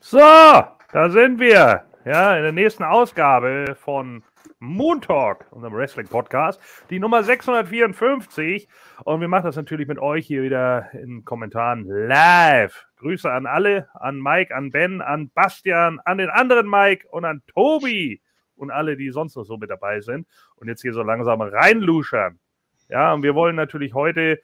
So, da sind wir. Ja, in der nächsten Ausgabe von Moon Talk, unserem Wrestling-Podcast, die Nummer 654. Und wir machen das natürlich mit euch hier wieder in Kommentaren live. Grüße an alle, an Mike, an Ben, an Bastian, an den anderen Mike und an Tobi und alle, die sonst noch so mit dabei sind. Und jetzt hier so langsam reinluschern. Ja, und wir wollen natürlich heute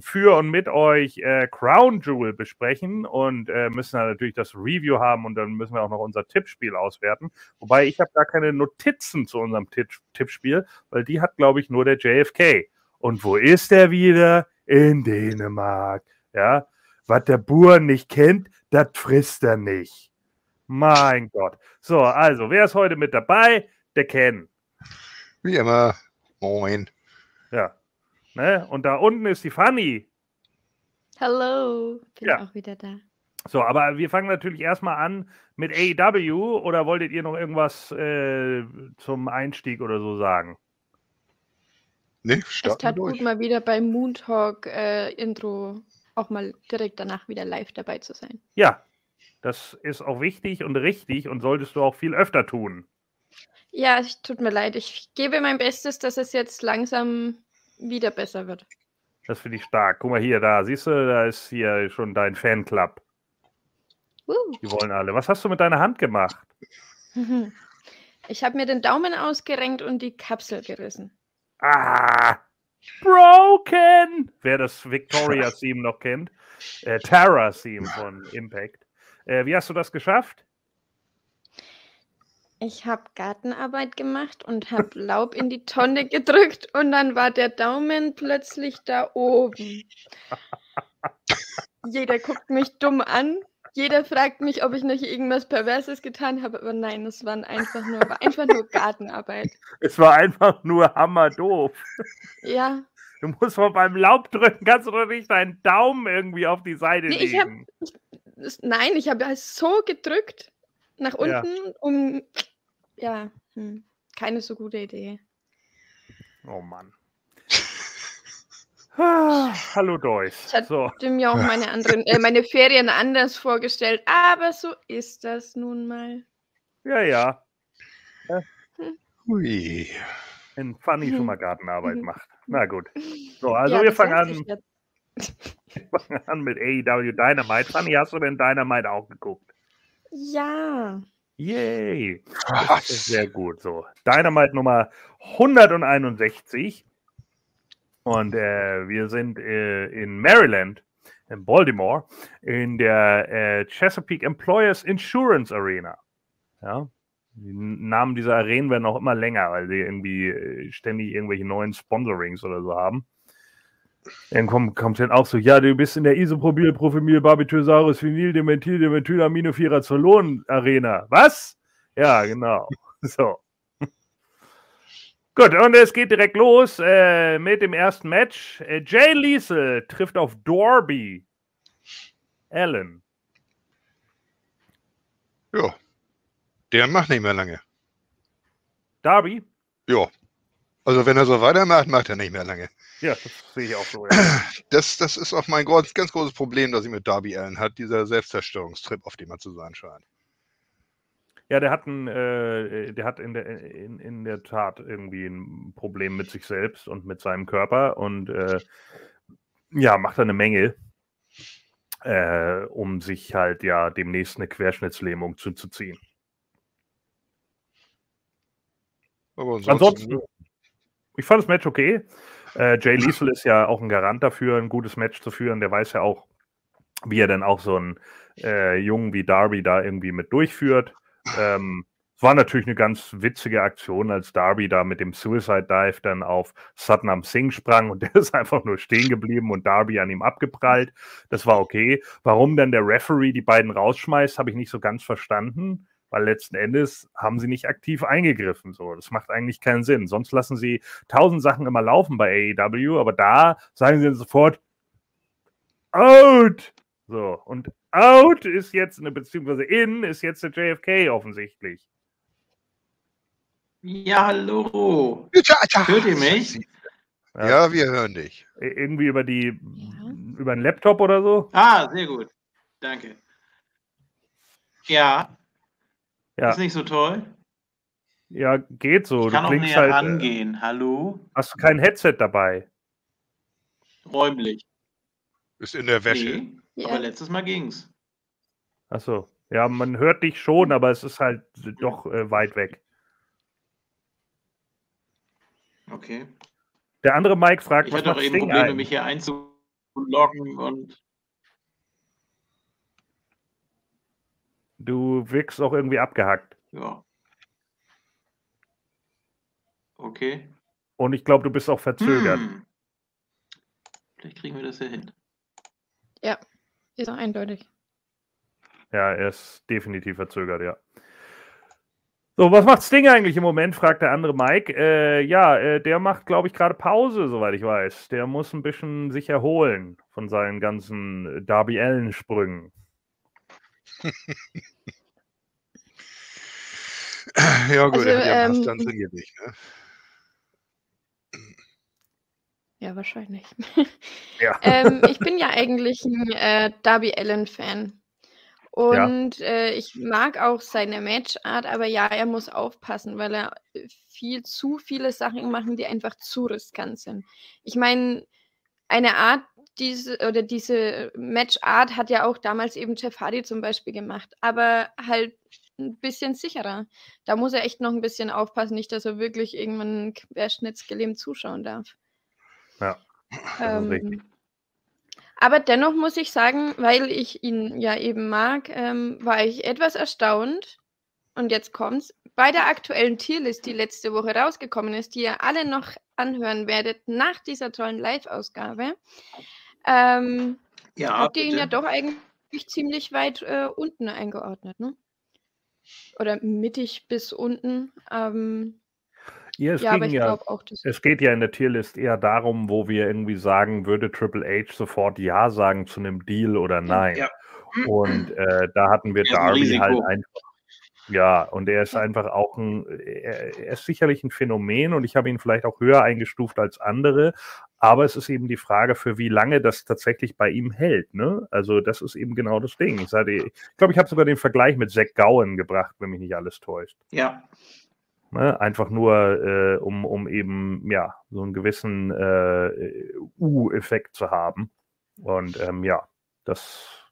für und mit euch äh, Crown Jewel besprechen und äh, müssen dann natürlich das Review haben und dann müssen wir auch noch unser Tippspiel auswerten. Wobei ich habe gar keine Notizen zu unserem Tipp Tippspiel, weil die hat, glaube ich, nur der JFK. Und wo ist er wieder? In Dänemark. Ja, was der Bur nicht kennt, das frisst er nicht. Mein Gott. So, also, wer ist heute mit dabei? Der Ken. Wie immer. Moin. Ja, Ne? Und da unten ist die Fanny. Hallo, bin ja. auch wieder da. So, aber wir fangen natürlich erstmal an mit AEW oder wolltet ihr noch irgendwas äh, zum Einstieg oder so sagen? Nee, es tat durch. gut, mal wieder beim Moon Talk äh, Intro auch mal direkt danach wieder live dabei zu sein. Ja, das ist auch wichtig und richtig und solltest du auch viel öfter tun. Ja, es tut mir leid. Ich gebe mein Bestes, dass es jetzt langsam wieder besser wird. Das finde ich stark. Guck mal hier, da, siehst du, da ist hier schon dein Fanclub. Uh. Die wollen alle. Was hast du mit deiner Hand gemacht? Ich habe mir den Daumen ausgerenkt und die Kapsel gerissen. Ah! Broken! Wer das Victoria-Theme noch kennt. Äh, Terra-Theme von Impact. Äh, wie hast du das geschafft? Ich habe Gartenarbeit gemacht und habe Laub in die Tonne gedrückt und dann war der Daumen plötzlich da oben. Jeder guckt mich dumm an. Jeder fragt mich, ob ich nicht irgendwas Perverses getan habe, aber nein, es war einfach nur, war einfach nur Gartenarbeit. Es war einfach nur hammerdoof. Ja. Du musst mal beim Laub drücken, kannst du doch nicht deinen Daumen irgendwie auf die Seite nee, legen. Ich hab, ich, nein, ich habe so gedrückt nach unten, ja. um. Ja, hm, keine so gute Idee. Oh Mann. Ah, hallo Deutsch. Ich hatte so. mir auch meine anderen, äh, meine Ferien anders vorgestellt, aber so ist das nun mal. Ja, ja. Hm. Hui. Wenn Fanny schon mal Gartenarbeit macht. Na gut. So, also ja, wir fangen an. Wir fangen an mit AEW Dynamite. Fanny, hast du denn Dynamite auch geguckt? Ja. Yay. sehr gut. So. Dynamite Nummer 161. Und äh, wir sind äh, in Maryland, in Baltimore, in der äh, Chesapeake Employers Insurance Arena. Ja. Die Namen dieser Arenen werden auch immer länger, weil sie irgendwie äh, ständig irgendwelche neuen Sponsorings oder so haben. Dann kommt, kommt dann auch so, ja, du bist in der Isoprobil, Profimil, Barbiturasaurus, Vinyl, Dementil, Dementyl, Aminophirazolon Arena. Was? Ja, genau. So. Gut, und es geht direkt los äh, mit dem ersten Match. Äh, Jay Liesel trifft auf Dorby. Allen. Ja. Der macht nicht mehr lange. Darby? Ja. Also wenn er so weitermacht, macht er nicht mehr lange. Ja, das sehe ich auch so. Ja. Das, das ist auch mein ganz, ganz großes Problem, das ich mit Darby Allen hat, dieser Selbstzerstörungstrip, auf dem er zu sein scheint. Ja, der hat, ein, äh, der hat in, der, in, in der Tat irgendwie ein Problem mit sich selbst und mit seinem Körper und äh, ja, macht eine Menge, äh, um sich halt ja demnächst eine Querschnittslähmung zuzuziehen. Aber ansonsten, ansonsten ich fand das Match okay. Äh, Jay Liesel ist ja auch ein Garant dafür, ein gutes Match zu führen. Der weiß ja auch, wie er dann auch so einen äh, Jungen wie Darby da irgendwie mit durchführt. Ähm, es war natürlich eine ganz witzige Aktion, als Darby da mit dem Suicide Dive dann auf Satnam Singh sprang und der ist einfach nur stehen geblieben und Darby an ihm abgeprallt. Das war okay. Warum dann der Referee die beiden rausschmeißt, habe ich nicht so ganz verstanden weil letzten Endes haben sie nicht aktiv eingegriffen. So, das macht eigentlich keinen Sinn. Sonst lassen sie tausend Sachen immer laufen bei AEW, aber da sagen sie sofort out. So, und out ist jetzt, eine, beziehungsweise in ist jetzt der JFK offensichtlich. Ja, hallo. Hört ihr mich? Ja, ja, wir hören dich. Irgendwie über die, ja. über einen Laptop oder so? Ah, sehr gut. Danke. Ja. Ja. Ist nicht so toll. Ja, geht so. Ich kann du auch näher halt, äh, rangehen. Hallo? Hast du kein Headset dabei? Räumlich. Ist in der Wäsche. Nee, ja. Aber letztes Mal ging's. Achso. Ja, man hört dich schon, aber es ist halt doch äh, weit weg. Okay. Der andere Mike fragt, ich was hatte auch eben Probleme, ein? mich hier einzuloggen und. Du wirkst auch irgendwie abgehackt. Ja. Okay. Und ich glaube, du bist auch verzögert. Hm. Vielleicht kriegen wir das ja hin. Ja, ist auch eindeutig. Ja, er ist definitiv verzögert, ja. So, was macht Sting eigentlich im Moment? fragt der andere Mike. Äh, ja, äh, der macht, glaube ich, gerade Pause, soweit ich weiß. Der muss ein bisschen sich erholen von seinen ganzen Darby Allen-Sprüngen. ja, gut, also, er hat ja ähm, dann trainiert nicht, ne? Ja, wahrscheinlich. Ja. ähm, ich bin ja eigentlich ein äh, Darby Allen-Fan. Und ja. äh, ich mag auch seine Matchart, aber ja, er muss aufpassen, weil er viel zu viele Sachen macht, die einfach zu riskant sind. Ich meine, eine Art, diese oder diese Matchart hat ja auch damals eben Jeff Hardy zum Beispiel gemacht, aber halt ein bisschen sicherer. Da muss er echt noch ein bisschen aufpassen, nicht, dass er wirklich irgendwann querschnittsgelähmt zuschauen darf. Ja. Ähm, aber dennoch muss ich sagen, weil ich ihn ja eben mag, ähm, war ich etwas erstaunt. Und jetzt kommt's. Bei der aktuellen Tierlist, die letzte Woche rausgekommen ist, die ihr alle noch anhören werdet nach dieser tollen Live-Ausgabe, ähm, ja, habt ihr ihn ja doch eigentlich ziemlich weit äh, unten eingeordnet, ne? Oder mittig bis unten. Ähm, ja, es, ja, aber ich ja, glaube auch, dass es geht ja in der Tierlist eher darum, wo wir irgendwie sagen, würde Triple H sofort Ja sagen zu einem Deal oder nein. Ja. Und äh, da hatten wir Darby halt einfach. Ja, und er ist einfach auch ein, er, er ist sicherlich ein Phänomen und ich habe ihn vielleicht auch höher eingestuft als andere, aber es ist eben die Frage, für wie lange das tatsächlich bei ihm hält. Ne? Also, das ist eben genau das Ding. Ich, ich glaube, ich habe sogar den Vergleich mit Zack Gowen gebracht, wenn mich nicht alles täuscht. Ja, Ne? Einfach nur, äh, um, um eben ja so einen gewissen äh, U-Effekt zu haben. Und ähm, ja, das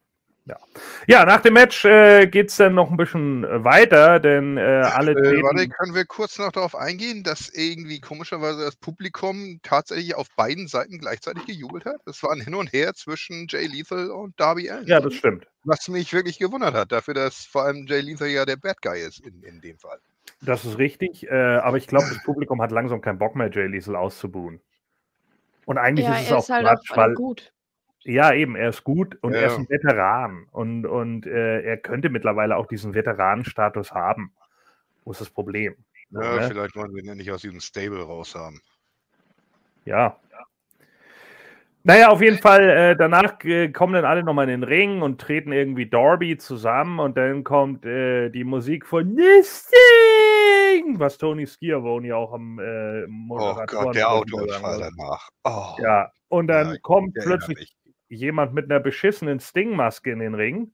ja. ja, nach dem Match äh, geht es dann noch ein bisschen weiter, denn äh, alle. Äh, warte, können wir kurz noch darauf eingehen, dass irgendwie komischerweise das Publikum tatsächlich auf beiden Seiten gleichzeitig gejubelt hat? Das war ein Hin und Her zwischen Jay Lethal und Darby Allen. Ja, das stimmt. Was mich wirklich gewundert hat, dafür, dass vor allem Jay Lethal ja der Bad Guy ist in, in dem Fall. Das ist richtig, äh, aber ich glaube, das Publikum hat langsam keinen Bock mehr, Jay Liesel auszubuhen. Und eigentlich ja, ist es auch ist halt Quatsch, auch weil, gut. Ja, eben, er ist gut und ja. er ist ein Veteran. Und, und äh, er könnte mittlerweile auch diesen Veteranenstatus haben. Wo ist das Problem? Ja, ne? vielleicht wollen wir ihn ja nicht aus diesem Stable raus haben. Ja, naja, auf jeden Fall, äh, danach äh, kommen dann alle nochmal in den Ring und treten irgendwie Darby zusammen und dann kommt äh, die Musik von Nisting, was Tony Schiavone auch am äh, Moderator. Oh Gott, der Autounfall danach. Oh. Ja, und dann ja, kommt plötzlich jemand mit einer beschissenen Sting-Maske in den Ring.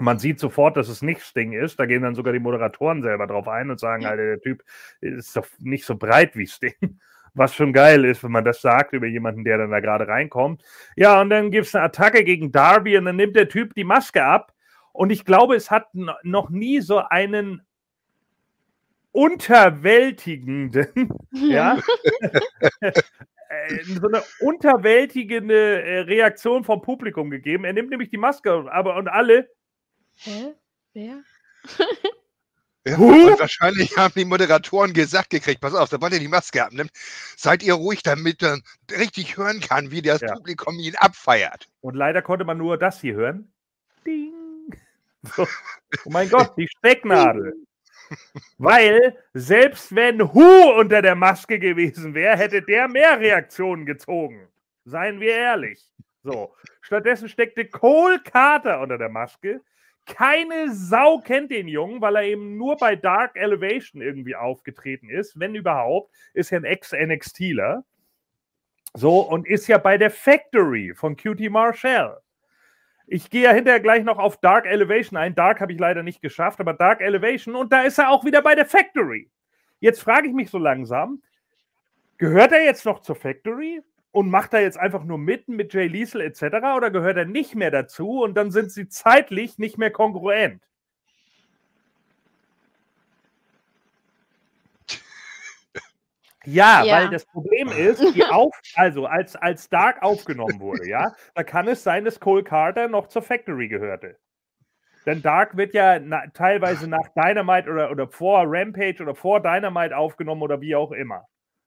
Man sieht sofort, dass es nicht Sting ist. Da gehen dann sogar die Moderatoren selber drauf ein und sagen, Alter, der Typ ist doch nicht so breit wie Sting was schon geil ist, wenn man das sagt über jemanden, der dann da gerade reinkommt. Ja, und dann gibt es eine Attacke gegen Darby und dann nimmt der Typ die Maske ab. Und ich glaube, es hat noch nie so einen unterwältigenden, ja, so eine unterwältigende äh, Reaktion vom Publikum gegeben. Er nimmt nämlich die Maske, aber und alle. Hä? Wer? Ja, und wahrscheinlich haben die Moderatoren gesagt gekriegt, pass auf, sobald ihr die Maske abnimmt, seid ihr ruhig, damit man richtig hören kann, wie das ja. Publikum ihn abfeiert. Und leider konnte man nur das hier hören. Ding. So. Oh mein Gott, die Stecknadel. Weil selbst wenn Hu unter der Maske gewesen wäre, hätte der mehr Reaktionen gezogen. Seien wir ehrlich. So. Stattdessen steckte Cole Carter unter der Maske, keine Sau kennt den Jungen, weil er eben nur bei Dark Elevation irgendwie aufgetreten ist. Wenn überhaupt, ist er ein Ex-NXTler. So, und ist ja bei der Factory von QT Marshall. Ich gehe ja hinterher gleich noch auf Dark Elevation ein. Dark habe ich leider nicht geschafft, aber Dark Elevation und da ist er auch wieder bei der Factory. Jetzt frage ich mich so langsam, gehört er jetzt noch zur Factory und macht er jetzt einfach nur mitten mit Jay Liesel etc. oder gehört er nicht mehr dazu und dann sind sie zeitlich nicht mehr kongruent? Ja, ja, weil das Problem ist, die auf, also als, als Dark aufgenommen wurde, ja, da kann es sein, dass Cole Carter noch zur Factory gehörte. Denn Dark wird ja na, teilweise nach Dynamite oder, oder vor Rampage oder vor Dynamite aufgenommen oder wie auch immer.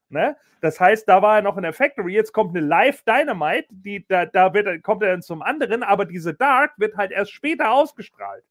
Ne? Das heißt, da war er noch in der Factory, jetzt kommt eine Live Dynamite, die, da, da wird, kommt er dann zum anderen, aber diese Dark wird halt erst später ausgestrahlt.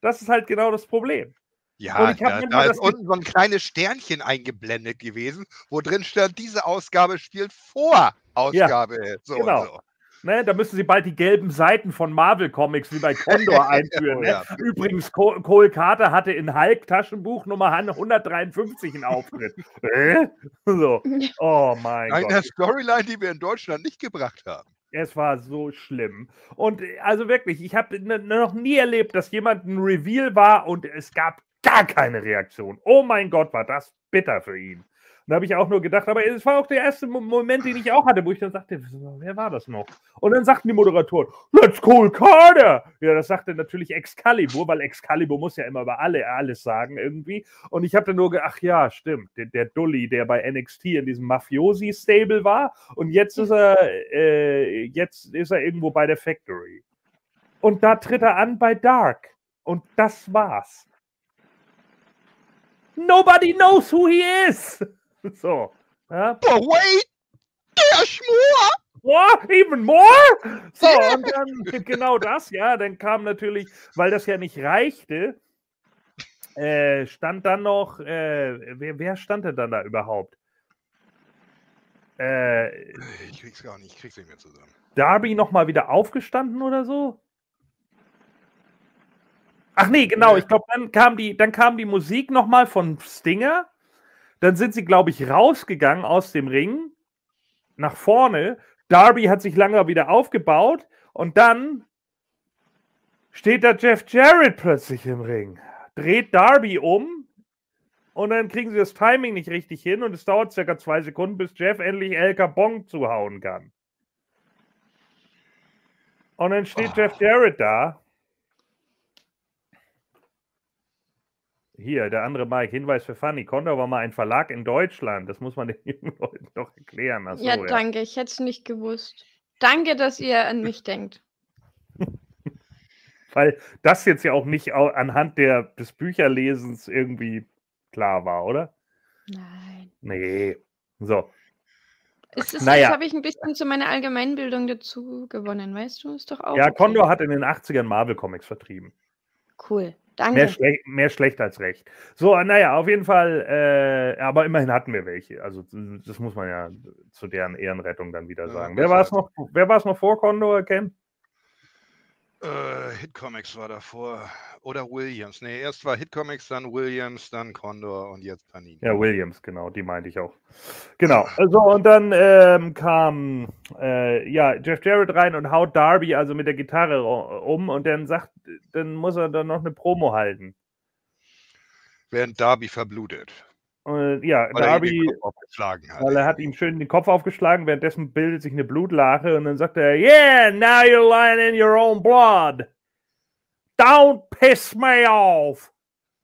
Das ist halt genau das Problem. Ja, da, da ist unten so ein kleines Sternchen eingeblendet gewesen, wo drin stand, diese Ausgabe spielt vor Ausgabe. Ja, so genau. So. Ne, da müssen sie bald die gelben Seiten von Marvel Comics wie bei Condor einführen. ne? Übrigens, Cole Carter hatte in Hulk Taschenbuch Nummer 153 einen Auftritt. so. Oh mein Eine Gott. Eine Storyline, die wir in Deutschland nicht gebracht haben. Es war so schlimm. Und also wirklich, ich habe noch nie erlebt, dass jemand ein Reveal war und es gab gar keine Reaktion. Oh mein Gott, war das bitter für ihn. Da habe ich auch nur gedacht, aber es war auch der erste Moment, den ich auch hatte, wo ich dann sagte, wer war das noch? Und dann sagten die Moderatoren, let's call Carter. Ja, das sagte natürlich Excalibur, weil Excalibur muss ja immer über alle alles sagen irgendwie. Und ich habe dann nur gedacht, ach ja, stimmt, der, der Dully, der bei NXT in diesem Mafiosi-Stable war und jetzt ist er, äh, jetzt ist er irgendwo bei der Factory. Und da tritt er an bei Dark. Und das war's. Nobody knows who he is. So. Ja. But wait, there's more. What? Even more? So, und dann genau das, ja, dann kam natürlich, weil das ja nicht reichte, äh, stand dann noch, äh, wer, wer, stand denn dann da überhaupt? Äh, ich krieg's gar nicht, ich krieg's nicht mehr zusammen. Darby nochmal wieder aufgestanden oder so? Ach nee, genau. Ich glaube, dann kam die, dann kam die Musik nochmal von Stinger. Dann sind sie, glaube ich, rausgegangen aus dem Ring nach vorne. Darby hat sich lange wieder aufgebaut und dann steht da Jeff Jarrett plötzlich im Ring, dreht Darby um und dann kriegen sie das Timing nicht richtig hin und es dauert circa zwei Sekunden, bis Jeff endlich El Capone zuhauen kann. Und dann steht oh. Jeff Jarrett da Hier, der andere Mike, Hinweis für Fanny. Condor war mal ein Verlag in Deutschland. Das muss man den jungen Leuten noch erklären. Achso, ja, danke. Ja. Ich hätte es nicht gewusst. Danke, dass ihr an mich denkt. Weil das jetzt ja auch nicht anhand der, des Bücherlesens irgendwie klar war, oder? Nein. Nee. So. Es ist, naja. Jetzt habe ich ein bisschen zu meiner Allgemeinbildung dazu gewonnen, weißt du? Ist doch auch. Ja, okay. Condor hat in den 80ern Marvel Comics vertrieben. Cool. Danke. Mehr, schle mehr schlecht als recht. So, naja, auf jeden Fall, äh, aber immerhin hatten wir welche. Also, das muss man ja zu deren Ehrenrettung dann wieder sagen. Ja, wer war es noch, wer war es noch vor Condor, Ken? Äh, Hit Comics war davor. Oder Williams. Nee, erst war Hit Comics, dann Williams, dann Condor und jetzt Panini. Ja, Williams, genau, die meinte ich auch. Genau. Also, und dann ähm, kam äh, ja, Jeff Jarrett rein und haut Darby also mit der Gitarre um und dann sagt, dann muss er dann noch eine Promo halten. Während Darby verblutet. Und, ja, weil Darby, er weil er hat ihm schön den Kopf aufgeschlagen, währenddessen bildet sich eine Blutlache und dann sagt er, yeah, now you're lying in your own blood. Don't piss me off.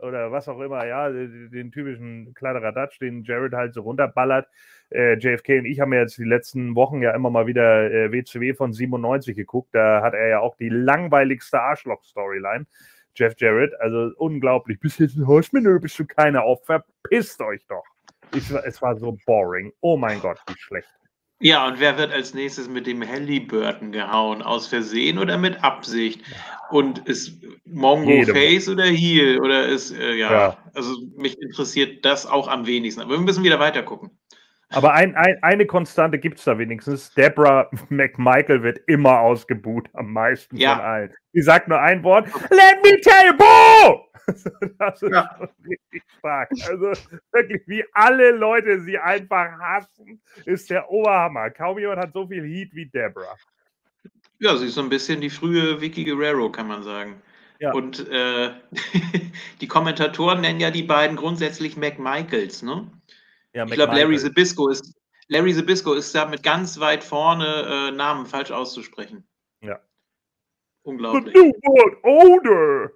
Oder was auch immer, ja, den, den typischen Kladderadatsch, den Jared halt so runterballert. Äh, JFK und ich haben ja jetzt die letzten Wochen ja immer mal wieder äh, WCW von 97 geguckt. Da hat er ja auch die langweiligste Arschloch-Storyline. Jeff Jarrett. Also unglaublich. Bist du jetzt ein oder bist du keiner? Auch verpisst euch doch. Ich, es war so boring. Oh mein Gott, wie schlecht. Ja, und wer wird als nächstes mit dem Halliburton gehauen? Aus Versehen oder mit Absicht? Und ist Mongo Jedem. Face oder Heel? Oder ist, äh, ja, ja, also mich interessiert das auch am wenigsten. Aber wir müssen wieder weiter gucken. Aber ein, ein, eine Konstante gibt es da wenigstens. Deborah McMichael wird immer ausgebuht, am meisten ja. von allen. Sie sagt nur ein Wort: Let me tell you, Bo! Das ist ja. richtig stark. Also wirklich, wie alle Leute sie einfach hassen, ist der Oberhammer. Kaum jemand hat so viel Heat wie Deborah. Ja, sie ist so ein bisschen die frühe Vicky Guerrero, kann man sagen. Ja. Und äh, die Kommentatoren nennen ja die beiden grundsätzlich McMichaels, ne? Ja, ich glaube, Larry Zabisco ist, Larry Zabisco ist damit ganz weit vorne, äh, Namen falsch auszusprechen. Ja. Unglaublich. The new world order.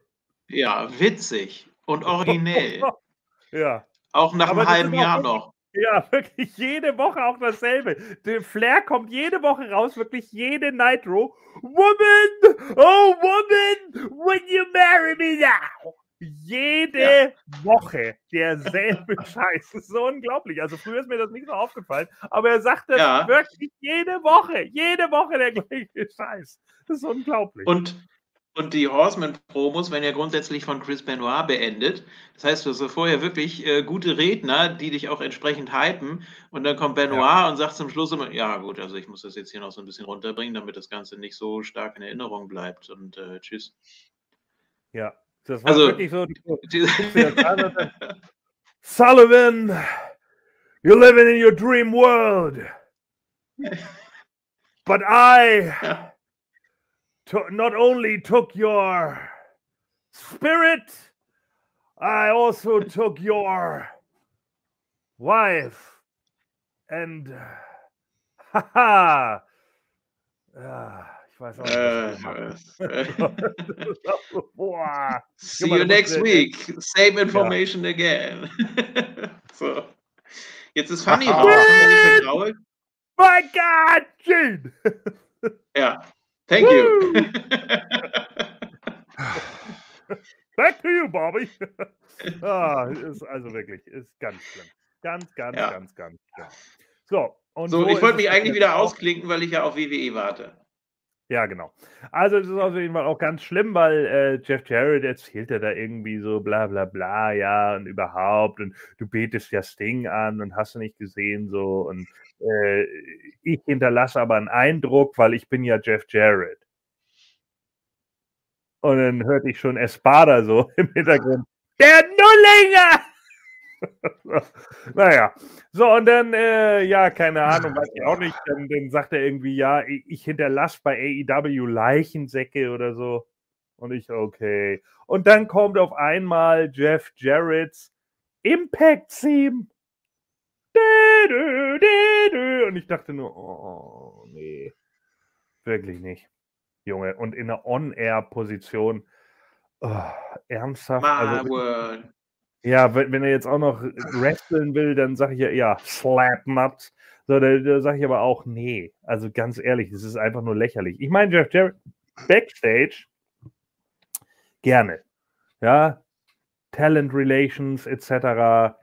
Ja, witzig und originell. ja. Auch nach Aber einem halben Jahr noch. Ja, wirklich jede Woche auch dasselbe. Der Flair kommt jede Woche raus, wirklich jede Nitro. Woman! Oh, woman! When you marry me now! Jede ja. Woche derselbe Scheiß. Das ist so unglaublich. Also früher ist mir das nicht so aufgefallen, aber er sagt das ja. wirklich jede Woche. Jede Woche der gleiche Scheiß. Das ist unglaublich. Und und die Horseman-Promos werden ja grundsätzlich von Chris Benoit beendet. Das heißt, du hast vorher wirklich äh, gute Redner, die dich auch entsprechend hypen. Und dann kommt Benoit ja. und sagt zum Schluss immer: Ja, gut, also ich muss das jetzt hier noch so ein bisschen runterbringen, damit das Ganze nicht so stark in Erinnerung bleibt. Und äh, tschüss. Ja, das war also, wirklich so. Sullivan, you're living in your dream world. But I. Not only took your spirit, I also took your wife. And haha. Uh, ich weiß auch nicht. Uh, Boah. See you next week. Same information ja. again. so. Jetzt ist Funny raus. My God, Gene! ja. Thank you. Back to you, Bobby. ah, ist also wirklich, ist ganz schlimm. Ganz, ganz, ja. ganz, ganz schlimm. So, und so, so ich wollte mich eigentlich wieder ausklinken, weil ich ja auf WWE warte. Ja, genau. Also es ist auf jeden Fall auch ganz schlimm, weil äh, Jeff Jarrett erzählt ja da irgendwie so bla bla bla, ja, und überhaupt, und du betest ja Sting an und hast du nicht gesehen, so, und äh, ich hinterlasse aber einen Eindruck, weil ich bin ja Jeff Jarrett. Und dann hörte ich schon Espada so im Hintergrund. Der Nullinger! naja, so und dann, äh, ja, keine Ahnung, weiß ich auch nicht. Dann, dann sagt er irgendwie, ja, ich, hinterlasse bei AEW Leichensäcke oder so. Und ich, okay. Und dann kommt auf einmal Jeff Jarrett's Impact-Theme. Und ich dachte nur, oh, nee. Wirklich nicht. Junge. Und in einer On-Air-Position. Oh, ernsthaft. Also, ja, wenn, wenn er jetzt auch noch wresteln will, dann sage ich ja, ja, slap nuts. So, da, da sage ich aber auch, nee. Also ganz ehrlich, das ist einfach nur lächerlich. Ich meine, Jeff Jarrett Backstage gerne. Ja, Talent Relations etc. Er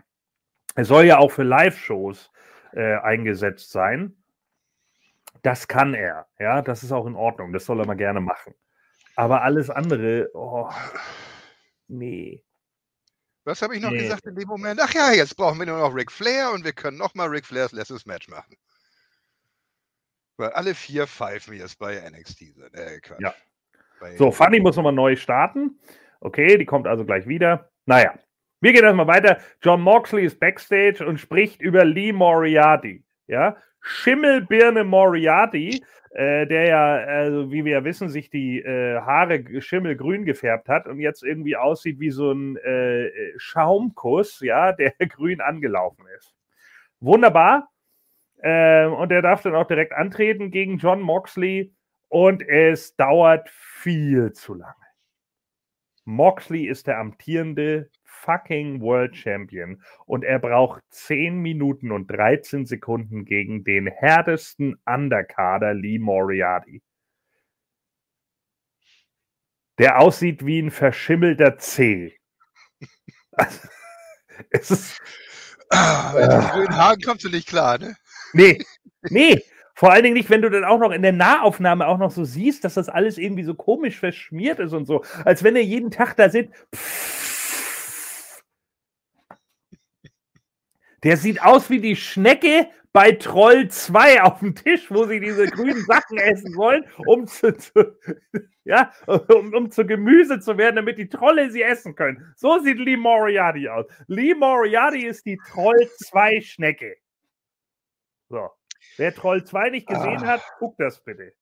soll ja auch für Live-Shows äh, eingesetzt sein. Das kann er. Ja, das ist auch in Ordnung. Das soll er mal gerne machen. Aber alles andere, oh, nee. Was habe ich noch nee. gesagt in dem Moment? Ach ja, jetzt brauchen wir nur noch Ric Flair und wir können nochmal Ric Flairs letztes Match machen. Weil alle vier pfeifen jetzt bei NXT sind. Äh, Quatsch. Ja. Bei so, Funny muss nochmal neu starten. Okay, die kommt also gleich wieder. Naja, wir gehen erstmal weiter. John Moxley ist backstage und spricht über Lee Moriarty. Ja, Schimmelbirne Moriarty, äh, der ja, also wie wir ja wissen, sich die äh, Haare schimmelgrün gefärbt hat und jetzt irgendwie aussieht wie so ein äh, Schaumkuss, ja, der grün angelaufen ist. Wunderbar. Ähm, und er darf dann auch direkt antreten gegen John Moxley und es dauert viel zu lange. Moxley ist der amtierende fucking World Champion und er braucht 10 Minuten und 13 Sekunden gegen den härtesten Underkader Lee Moriarty. Der aussieht wie ein verschimmelter C. es ist. Ah, mit den grünen Haaren kommst du nicht klar, ne? Nee, nee. Vor allen Dingen nicht, wenn du dann auch noch in der Nahaufnahme auch noch so siehst, dass das alles irgendwie so komisch verschmiert ist und so. Als wenn er jeden Tag da sitzt. Pff, Der sieht aus wie die Schnecke bei Troll 2 auf dem Tisch, wo sie diese grünen Sachen essen wollen, um zu, zu ja, um, um, zu Gemüse zu werden, damit die Trolle sie essen können. So sieht Lee Moriarty aus. Lee Moriarty ist die Troll 2 Schnecke. So. Wer Troll 2 nicht gesehen ah. hat, guckt das bitte.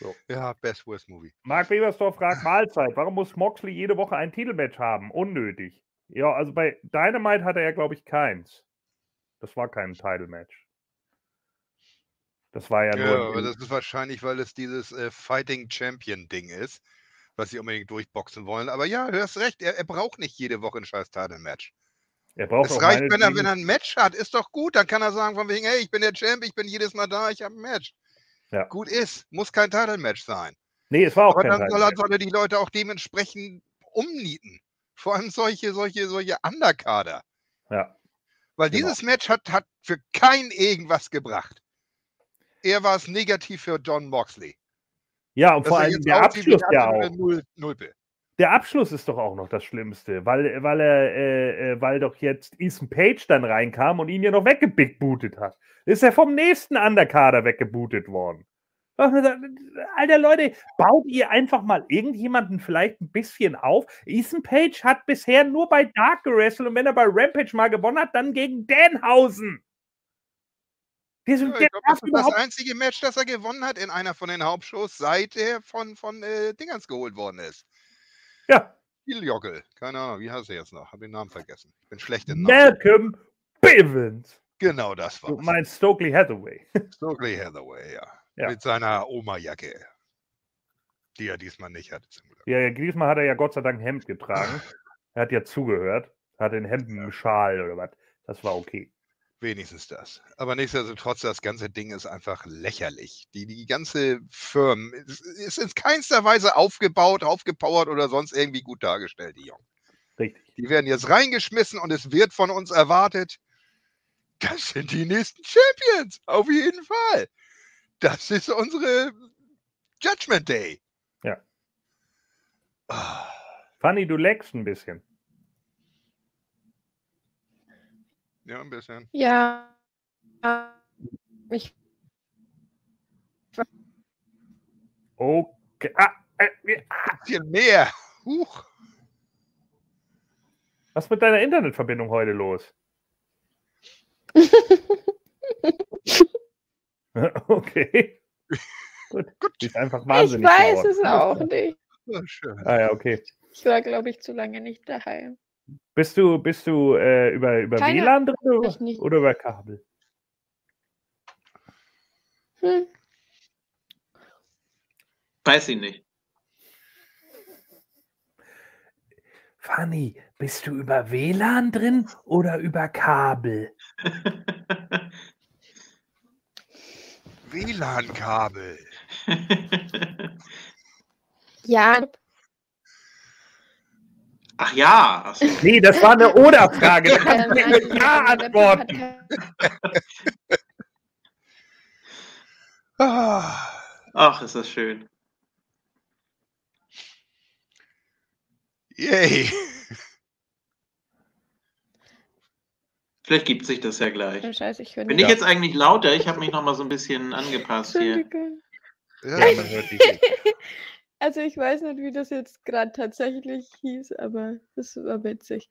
So. Ja, Best Worst Movie. Marc Webersdorf fragt Mahlzeit. Warum muss Moxley jede Woche ein Titelmatch haben? Unnötig. Ja, also bei Dynamite hat er ja, glaube ich, keins. Das war kein Title-Match. Das war ja, ja nur. aber das ist wahrscheinlich, weil es dieses äh, Fighting Champion-Ding ist, was sie unbedingt durchboxen wollen. Aber ja, du hast recht, er, er braucht nicht jede Woche ein scheiß Title-Match. Er braucht es reicht, wenn er, wenn er ein Match hat, ist doch gut. Dann kann er sagen von wegen, hey, ich bin der Champ, ich bin jedes Mal da, ich habe ein Match. Ja. Gut ist, muss kein Title-Match sein. Nee, es war auch Aber kein dann soll er die Leute auch dementsprechend umnieten. Vor allem solche, solche, solche Underkader. Ja. Weil genau. dieses Match hat, hat für kein irgendwas gebracht. Er war es negativ für John Moxley. Ja, und vor allem der Abschluss ja auch. Null, Nullpe. Der Abschluss ist doch auch noch das Schlimmste, weil, weil er, äh, äh weil doch jetzt Ethan Page dann reinkam und ihn ja noch weggebootet hat. Ist er vom nächsten Underkader weggebootet worden. Alter Leute, baut ihr einfach mal irgendjemanden vielleicht ein bisschen auf? Ethan Page hat bisher nur bei Dark gewrestelt und wenn er bei Rampage mal gewonnen hat, dann gegen Danhausen. Ja, ich glaub, das ist das einzige Match, das er gewonnen hat in einer von den Hauptshows, seit er von, von äh, Dingens geholt worden ist. Ja. Joggle. Keine Ahnung, wie heißt er jetzt noch? Hab den Namen vergessen. Ich bin schlecht in Namen. Malcolm Bivens. Genau das war Du meinst Stokely Hathaway. Stokely Hathaway, ja. Ja. Mit seiner Oma-Jacke. Die er diesmal nicht hatte. Ja, ja, diesmal hat er ja Gott sei Dank ein Hemd getragen. er hat ja zugehört. Hat den Hemdenschal oder was. Das war okay. Wenigstens das. Aber nichtsdestotrotz, das ganze Ding ist einfach lächerlich. Die, die ganze Firma ist in keinster Weise aufgebaut, aufgepowert oder sonst irgendwie gut dargestellt, die Jungen. Richtig. Die werden jetzt reingeschmissen und es wird von uns erwartet, das sind die nächsten Champions. Auf jeden Fall. Das ist unsere Judgment Day. Ja. Oh. Fanny, du leckst ein bisschen. Ja, ein bisschen. Ja. Ich. Okay. Ah, äh, ein bisschen mehr. Huch. Was ist mit deiner Internetverbindung heute los? okay. Gut. Ist einfach wahnsinnig. Ich weiß geworden. es auch nicht. Oh, schön. Ah ja, okay. Ich war, glaube ich, zu lange nicht daheim. Bist du, bist du äh, über, über WLAN drin oder, oder über Kabel? Hm. Weiß ich nicht. Fanny, bist du über WLAN drin oder über Kabel? WLAN-Kabel. ja, Ach ja. Ach so. Nee, das war eine Oder-Frage. Da kannst du mit Ja antworten. Ach, ist das schön. Yay. Vielleicht gibt sich das ja gleich. Oh, Scheiße, ich Bin ich jetzt eigentlich lauter? Ich habe mich noch mal so ein bisschen angepasst hier. Ja, man hört dich. Also ich weiß nicht, wie das jetzt gerade tatsächlich hieß, aber das war witzig.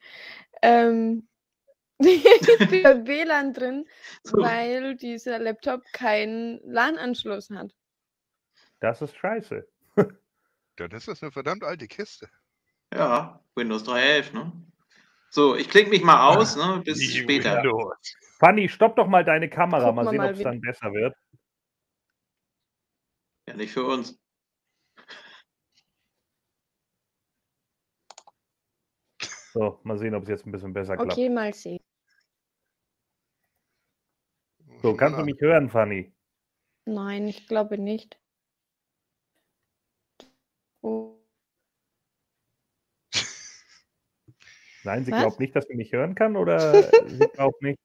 Ähm, ich bin WLAN drin, so. weil dieser Laptop keinen LAN-Anschluss hat. Das ist scheiße. Dann ist das eine verdammt alte Kiste. Ja, Windows 3.11, ne? So, ich klicke mich mal aus, ne? Bis Die später. Windows. Fanny, stopp doch mal deine Kamera, Guck mal sehen, ob es dann besser wird. Ja, nicht für uns. So, mal sehen, ob es jetzt ein bisschen besser klappt. Okay, mal sehen. So, kannst du mich hören, Fanny? Nein, ich glaube nicht. Oh. Nein, sie Was? glaubt nicht, dass sie mich hören kann oder sie glaubt nicht.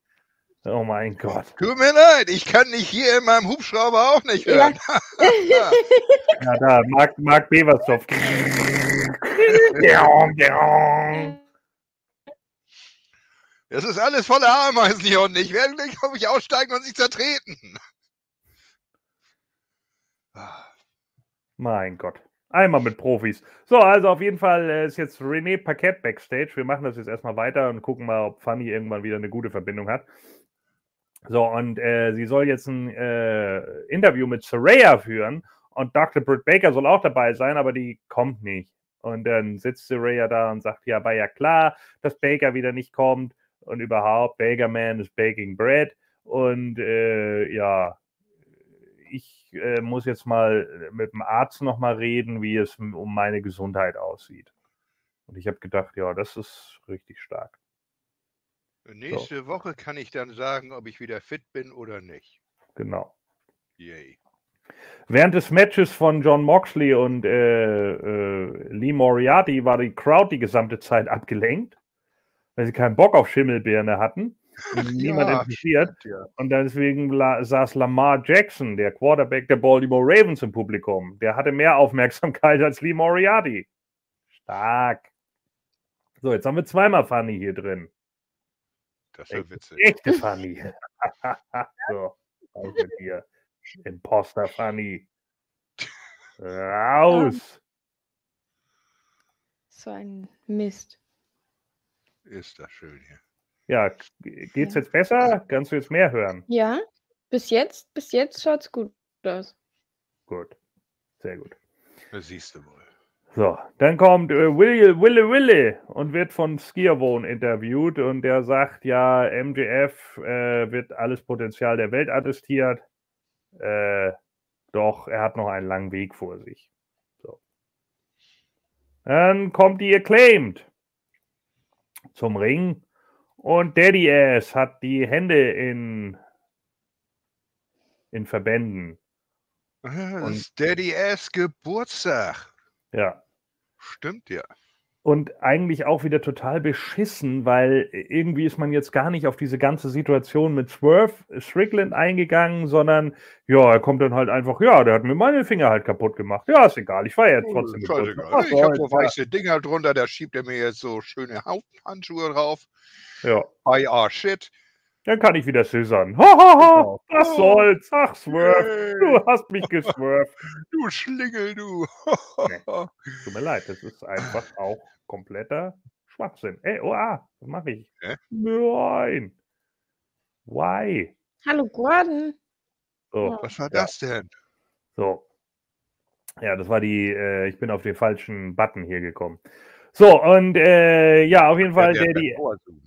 Oh mein Gott. Tut mir leid, ich kann nicht hier in meinem Hubschrauber auch nicht hören. Ja, ja da, Marc, Marc Beversdorf. Es ist alles voller Ameisen hier unten. Ich werde gleich, glaube ich, aussteigen und sie zertreten. Mein Gott. Einmal mit Profis. So, also auf jeden Fall äh, ist jetzt René Paquette backstage. Wir machen das jetzt erstmal weiter und gucken mal, ob Fanny irgendwann wieder eine gute Verbindung hat. So, und äh, sie soll jetzt ein äh, Interview mit Soraya führen. Und Dr. Britt Baker soll auch dabei sein, aber die kommt nicht. Und dann sitzt Ray ja da und sagt, ja, war ja klar, dass Baker wieder nicht kommt und überhaupt, Baker Man ist baking bread. Und äh, ja, ich äh, muss jetzt mal mit dem Arzt nochmal reden, wie es um meine Gesundheit aussieht. Und ich habe gedacht, ja, das ist richtig stark. Nächste so. Woche kann ich dann sagen, ob ich wieder fit bin oder nicht. Genau. Yay. Während des Matches von John Moxley und äh, äh, Lee Moriarty war die Crowd die gesamte Zeit abgelenkt, weil sie keinen Bock auf Schimmelbirne hatten. Niemand ja, interessiert. Stimmt, ja. Und deswegen saß Lamar Jackson, der Quarterback der Baltimore Ravens, im Publikum. Der hatte mehr Aufmerksamkeit als Lee Moriarty. Stark. So, jetzt haben wir zweimal Funny hier drin. Das ist witzig. Echte Funny. so, also hier. Imposter Funny. Raus! So ein Mist. Ist das schön hier. Ja, geht's jetzt besser? Kannst du jetzt mehr hören? Ja, bis jetzt, bis jetzt schaut's gut aus. Gut, sehr gut. Das siehst du wohl. So, dann kommt äh, Willy, Willy Willy und wird von Skierwohn interviewt und der sagt, ja, MGF äh, wird alles Potenzial der Welt attestiert. Äh, doch er hat noch einen langen Weg vor sich. So. Dann kommt die Acclaimed zum Ring und Daddy Ass hat die Hände in, in Verbänden. Das und, ist Daddy Ass Geburtstag. Ja. Stimmt ja und eigentlich auch wieder total beschissen, weil irgendwie ist man jetzt gar nicht auf diese ganze Situation mit Swerve Strickland eingegangen, sondern ja, er kommt dann halt einfach, ja, der hat mir meine Finger halt kaputt gemacht. Ja, ist egal, ich war ja trotzdem. Oh, ich habe so weiße Dinger drunter, da schiebt er mir jetzt so schöne Hauthandschuhe drauf. Ja. I are shit. Dann kann ich wieder scissern. Hahaha, genau. was soll's? Ach, Swerve, hey. du hast mich geswerft. Du Schlingel, du. nee, tut mir leid, das ist einfach auch kompletter Schwachsinn. Ey, oh, ah, was mache ich? Hä? Nein. Why? Hallo, Gordon. So, was war ja. das denn? So. Ja, das war die, äh, ich bin auf den falschen Button hier gekommen. So, und äh, ja, auf jeden Fall, der, der,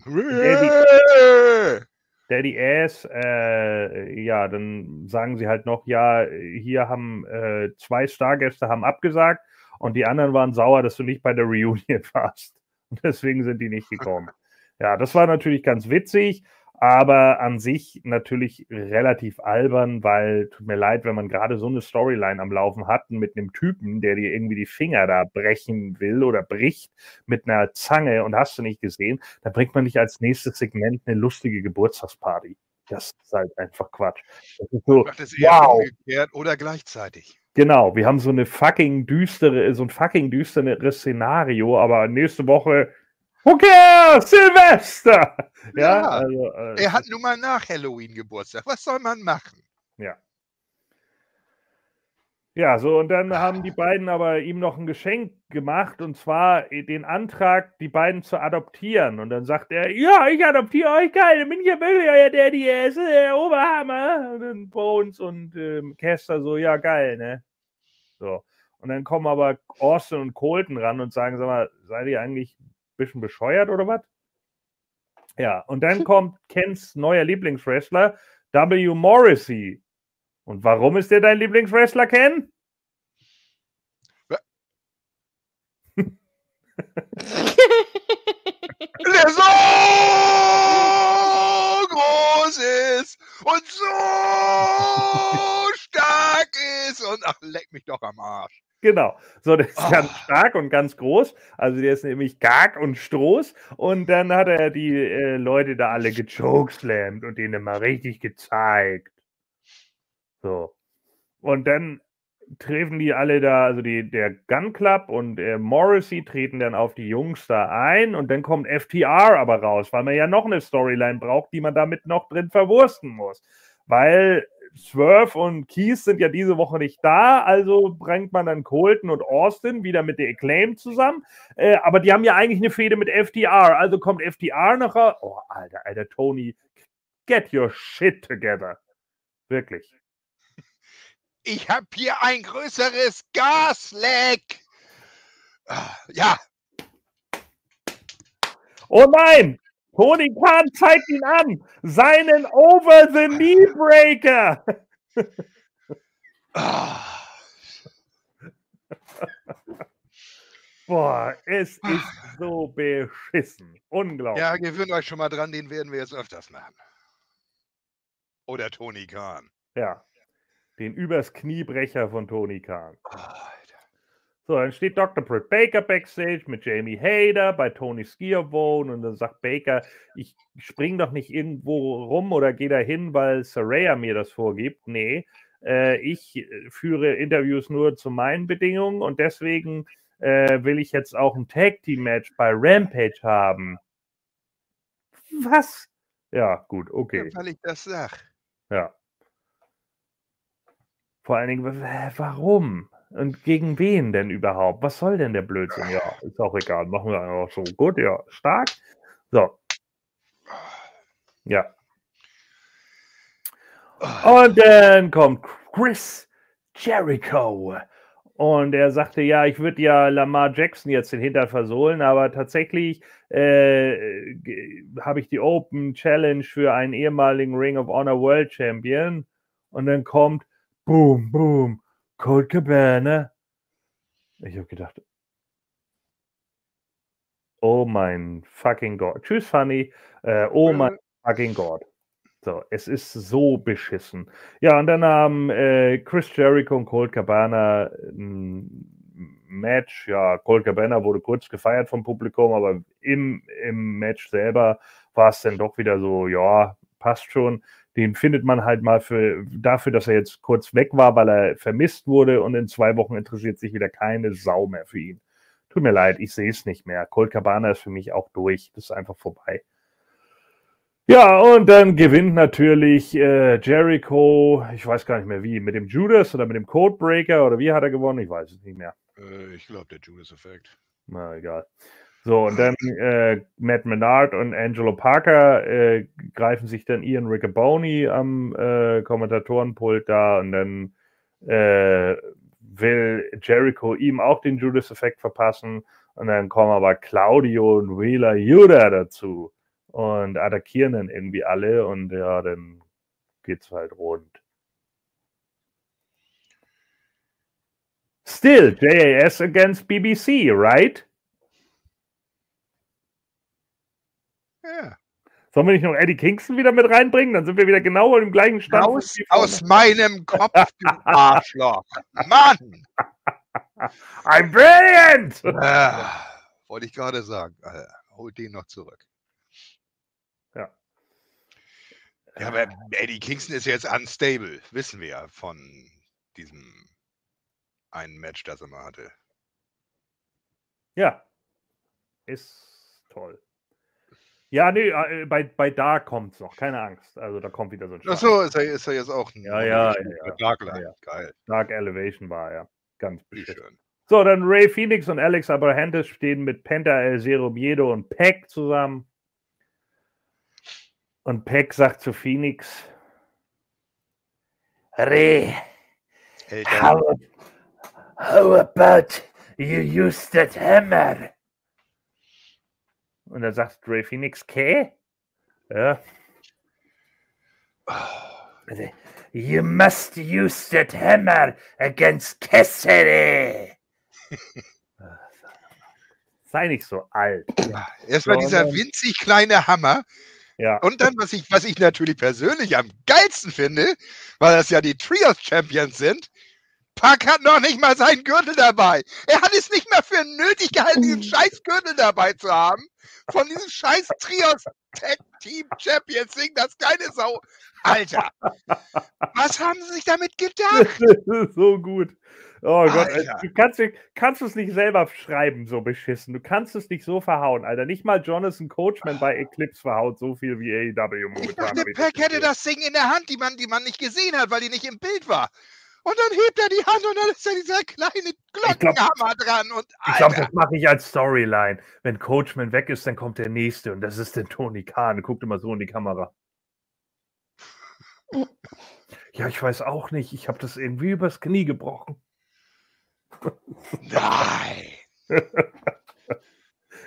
der, Daddy Ass, äh, ja, dann sagen sie halt noch, ja, hier haben äh, zwei Stargäste haben abgesagt und die anderen waren sauer, dass du nicht bei der Reunion warst. Und deswegen sind die nicht gekommen. Ja, das war natürlich ganz witzig aber an sich natürlich relativ albern, weil tut mir leid, wenn man gerade so eine Storyline am Laufen hat mit einem Typen, der dir irgendwie die Finger da brechen will oder bricht mit einer Zange und hast du nicht gesehen, da bringt man nicht als nächstes Segment eine lustige Geburtstagsparty. Das ist halt einfach Quatsch. Das ist so, das wow. oder gleichzeitig. Genau, wir haben so eine fucking düstere, so ein fucking düsteres Szenario, aber nächste Woche Okay, Silvester! Ja, ja also, äh, er hat nun mal nach Halloween Geburtstag. Was soll man machen? Ja. Ja, so und dann haben die beiden aber ihm noch ein Geschenk gemacht und zwar den Antrag, die beiden zu adoptieren. Und dann sagt er: Ja, ich adoptiere euch, geil, dann bin ich ja wirklich euer Daddy, er ist der Oberhammer. Und dann Bones und ähm, Kester so: Ja, geil, ne? So. Und dann kommen aber Austin und Colton ran und sagen: Sag mal, seid ihr eigentlich bisschen bescheuert oder was? Ja, und dann kommt Kens neuer Lieblingswrestler, W. Morrissey. Und warum ist der dein Lieblingswrestler, Ken? der so groß ist und so ach, leck mich doch am Arsch. Genau. So, der ist oh. ganz stark und ganz groß. Also der ist nämlich Gag und Stroß. Und dann hat er die äh, Leute da alle gechokeslammt und denen mal richtig gezeigt. So. Und dann treffen die alle da, also die, der Gun Club und äh, Morrissey treten dann auf die Jungs da ein und dann kommt FTR aber raus, weil man ja noch eine Storyline braucht, die man damit noch drin verwursten muss. Weil Swerve und Keith sind ja diese Woche nicht da, also bringt man dann Colton und Austin wieder mit der Acclaim zusammen. Äh, aber die haben ja eigentlich eine Fehde mit FDR, also kommt FDR raus. Oh, Alter, Alter, Tony, get your shit together. Wirklich. ich habe hier ein größeres Gasleck. Ah, ja. Oh nein! Tony Khan zeigt ihn an. Seinen Over-the-Knee-Breaker. Ah. Boah, es ist so beschissen. Unglaublich. Ja, gewöhnt euch schon mal dran, den werden wir jetzt öfters machen. Oder Tony Khan. Ja, den übers Kniebrecher von Tony Khan. Oh, so, dann steht Dr. Britt Baker backstage mit Jamie Hader bei Tony Skiavone und dann sagt Baker, ich spring doch nicht irgendwo rum oder gehe da hin, weil Saraya mir das vorgibt. Nee, äh, ich äh, führe Interviews nur zu meinen Bedingungen und deswegen äh, will ich jetzt auch ein Tag Team Match bei Rampage haben. Was? Ja, gut, okay. Ja, weil ich das sag. Ja. Vor allen Dingen, warum? Und gegen wen denn überhaupt? Was soll denn der Blödsinn? Ja, ist auch egal. Machen wir einfach so. Gut, ja, stark. So. Ja. Und dann kommt Chris Jericho. Und er sagte, ja, ich würde ja Lamar Jackson jetzt den Hintern versohlen, aber tatsächlich äh, habe ich die Open Challenge für einen ehemaligen Ring of Honor World Champion. Und dann kommt, boom, boom, Cold Cabana. Ich habe gedacht, oh mein fucking Gott. Tschüss, Funny. Äh, oh mein fucking Gott. So, es ist so beschissen. Ja, und dann haben äh, Chris Jericho und Cold Cabana ein Match. Ja, Cold Cabana wurde kurz gefeiert vom Publikum, aber im, im Match selber war es dann doch wieder so, ja, passt schon den findet man halt mal für, dafür, dass er jetzt kurz weg war, weil er vermisst wurde und in zwei Wochen interessiert sich wieder keine Sau mehr für ihn. Tut mir leid, ich sehe es nicht mehr. Colt Cabana ist für mich auch durch. Das ist einfach vorbei. Ja, und dann gewinnt natürlich äh, Jericho, ich weiß gar nicht mehr wie, mit dem Judas oder mit dem Codebreaker oder wie hat er gewonnen? Ich weiß es nicht mehr. Äh, ich glaube, der Judas-Effekt. Na, egal. So, und dann äh, Matt Menard und Angelo Parker äh, greifen sich dann Ian Riccaboni am äh, Kommentatorenpult da und dann äh, will Jericho ihm auch den Judas-Effekt verpassen und dann kommen aber Claudio und Wheeler Yuda dazu und attackieren dann irgendwie alle und ja, dann geht's halt rund. Still, JAS against BBC, right? Ja. Sollen wir nicht noch Eddie Kingston wieder mit reinbringen? Dann sind wir wieder genau im gleichen Stand. Aus, aus meinem Kopf, du Arschloch. Mann! I'm brilliant! Äh, wollte ich gerade sagen. Äh, hol den noch zurück. Ja. Ja, aber Eddie Kingston ist jetzt unstable, wissen wir ja von diesem einen Match, das er mal hatte. Ja. Ist toll. Ja, nee, äh, bei, bei Dark kommt es noch, keine Angst. Also da kommt wieder so ein Achso, ist er, ist er jetzt auch ein ja, ja, ja. Dark Line. Ja. Geil. Dark Elevation war ja ganz schön. So, dann Ray Phoenix und Alex Abrahantes stehen mit Penta El Zero Miedo und Peck zusammen. Und Peck sagt zu Phoenix: Ray, how, how about you use that hammer? Und dann sagt Ray Phoenix, K? Ja. Also, you must use that hammer against Cassidy. Sei nicht so alt. Erstmal dieser winzig kleine Hammer. Ja. Und dann, was ich, was ich natürlich persönlich am geilsten finde, weil das ja die Trios Champions sind, Pack hat noch nicht mal seinen Gürtel dabei. Er hat es nicht mehr für nötig gehalten, diesen scheiß Gürtel dabei zu haben. Von diesem scheiß Trios Tag Team Champions Ding, das keine Sau. Alter, was haben sie sich damit gedacht? so gut. Oh Gott, du kannst, kannst es nicht selber schreiben, so beschissen. Du kannst es nicht so verhauen, Alter. Nicht mal Jonathan Coachman bei Eclipse verhaut so viel wie AEW momentan. Ich dachte, Pack hätte das Ding in der Hand, die man, die man nicht gesehen hat, weil die nicht im Bild war. Und dann hebt er die Hand und dann ist da dieser kleine Glockenhammer dran. Und, ich glaube, das mache ich als Storyline. Wenn Coachman weg ist, dann kommt der nächste und das ist der Tony Khan. Guckt immer so in die Kamera. Ja, ich weiß auch nicht. Ich habe das irgendwie übers Knie gebrochen. Nein!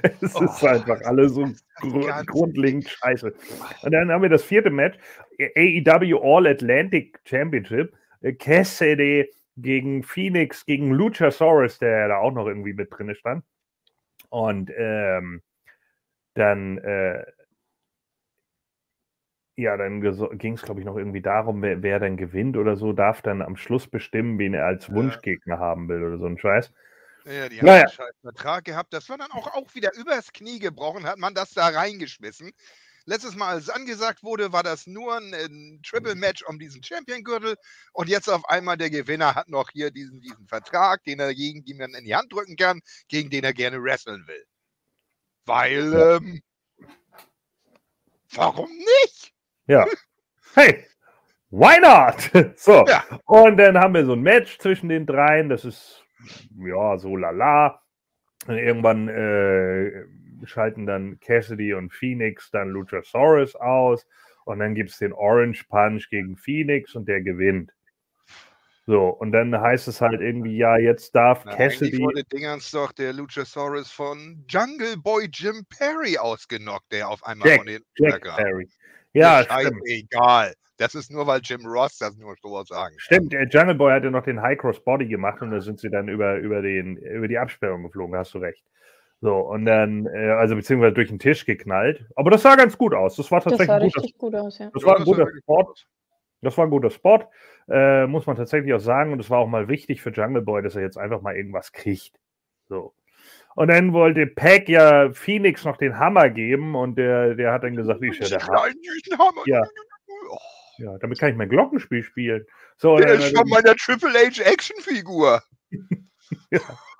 es ist oh, einfach alles so gr grundlegend scheiße. Und dann haben wir das vierte Match: AEW All Atlantic Championship. Cassidy gegen Phoenix, gegen Luchasaurus, der da auch noch irgendwie mit drin stand. Und ähm, dann, äh, ja, dann ging es, glaube ich, noch irgendwie darum, wer, wer, dann gewinnt oder so, darf dann am Schluss bestimmen, wen er als Wunschgegner haben will oder so ein Scheiß. Ja, die haben naja. einen scheiß Vertrag gehabt. Das war dann auch, auch wieder übers Knie gebrochen, hat man das da reingeschmissen. Letztes Mal, als es angesagt wurde, war das nur ein, ein Triple-Match um diesen Champion-Gürtel. Und jetzt auf einmal der Gewinner hat noch hier diesen, diesen Vertrag, den er gegen jemanden in die Hand drücken kann, gegen den er gerne wresteln will. Weil, ähm, warum nicht? Ja. Hey, why not? So. Ja. Und dann haben wir so ein Match zwischen den dreien. Das ist, ja, so lala. Und irgendwann äh, schalten dann Cassidy und Phoenix dann Luchasaurus aus und dann gibt es den Orange Punch gegen Phoenix und der gewinnt. So, und dann heißt es halt irgendwie, ja, jetzt darf Na, Cassidy. wurde Dingens doch der Luchasaurus von Jungle Boy Jim Perry ausgenockt, der auf einmal Jack, von den Jack Perry. Ja, egal. Das ist nur, weil Jim Ross das nur so sagen Stimmt, der Jungle Boy hatte noch den High Cross Body gemacht und da sind sie dann über, über, den, über die Absperrung geflogen, hast du recht. So, und dann, äh, also beziehungsweise durch den Tisch geknallt. Aber das sah ganz gut aus. Das war tatsächlich das sah richtig guter, gut aus, ja. Das war ein guter Spot. Das war ein guter Spot, äh, muss man tatsächlich auch sagen. Und es war auch mal wichtig für Jungle Boy, dass er jetzt einfach mal irgendwas kriegt. So. Und dann wollte Pack ja Phoenix noch den Hammer geben und der, der hat dann gesagt, wie ist ja der Hammer? Ja. ja, damit kann ich mein Glockenspiel spielen. So, der ist von meiner Triple H Actionfigur. ja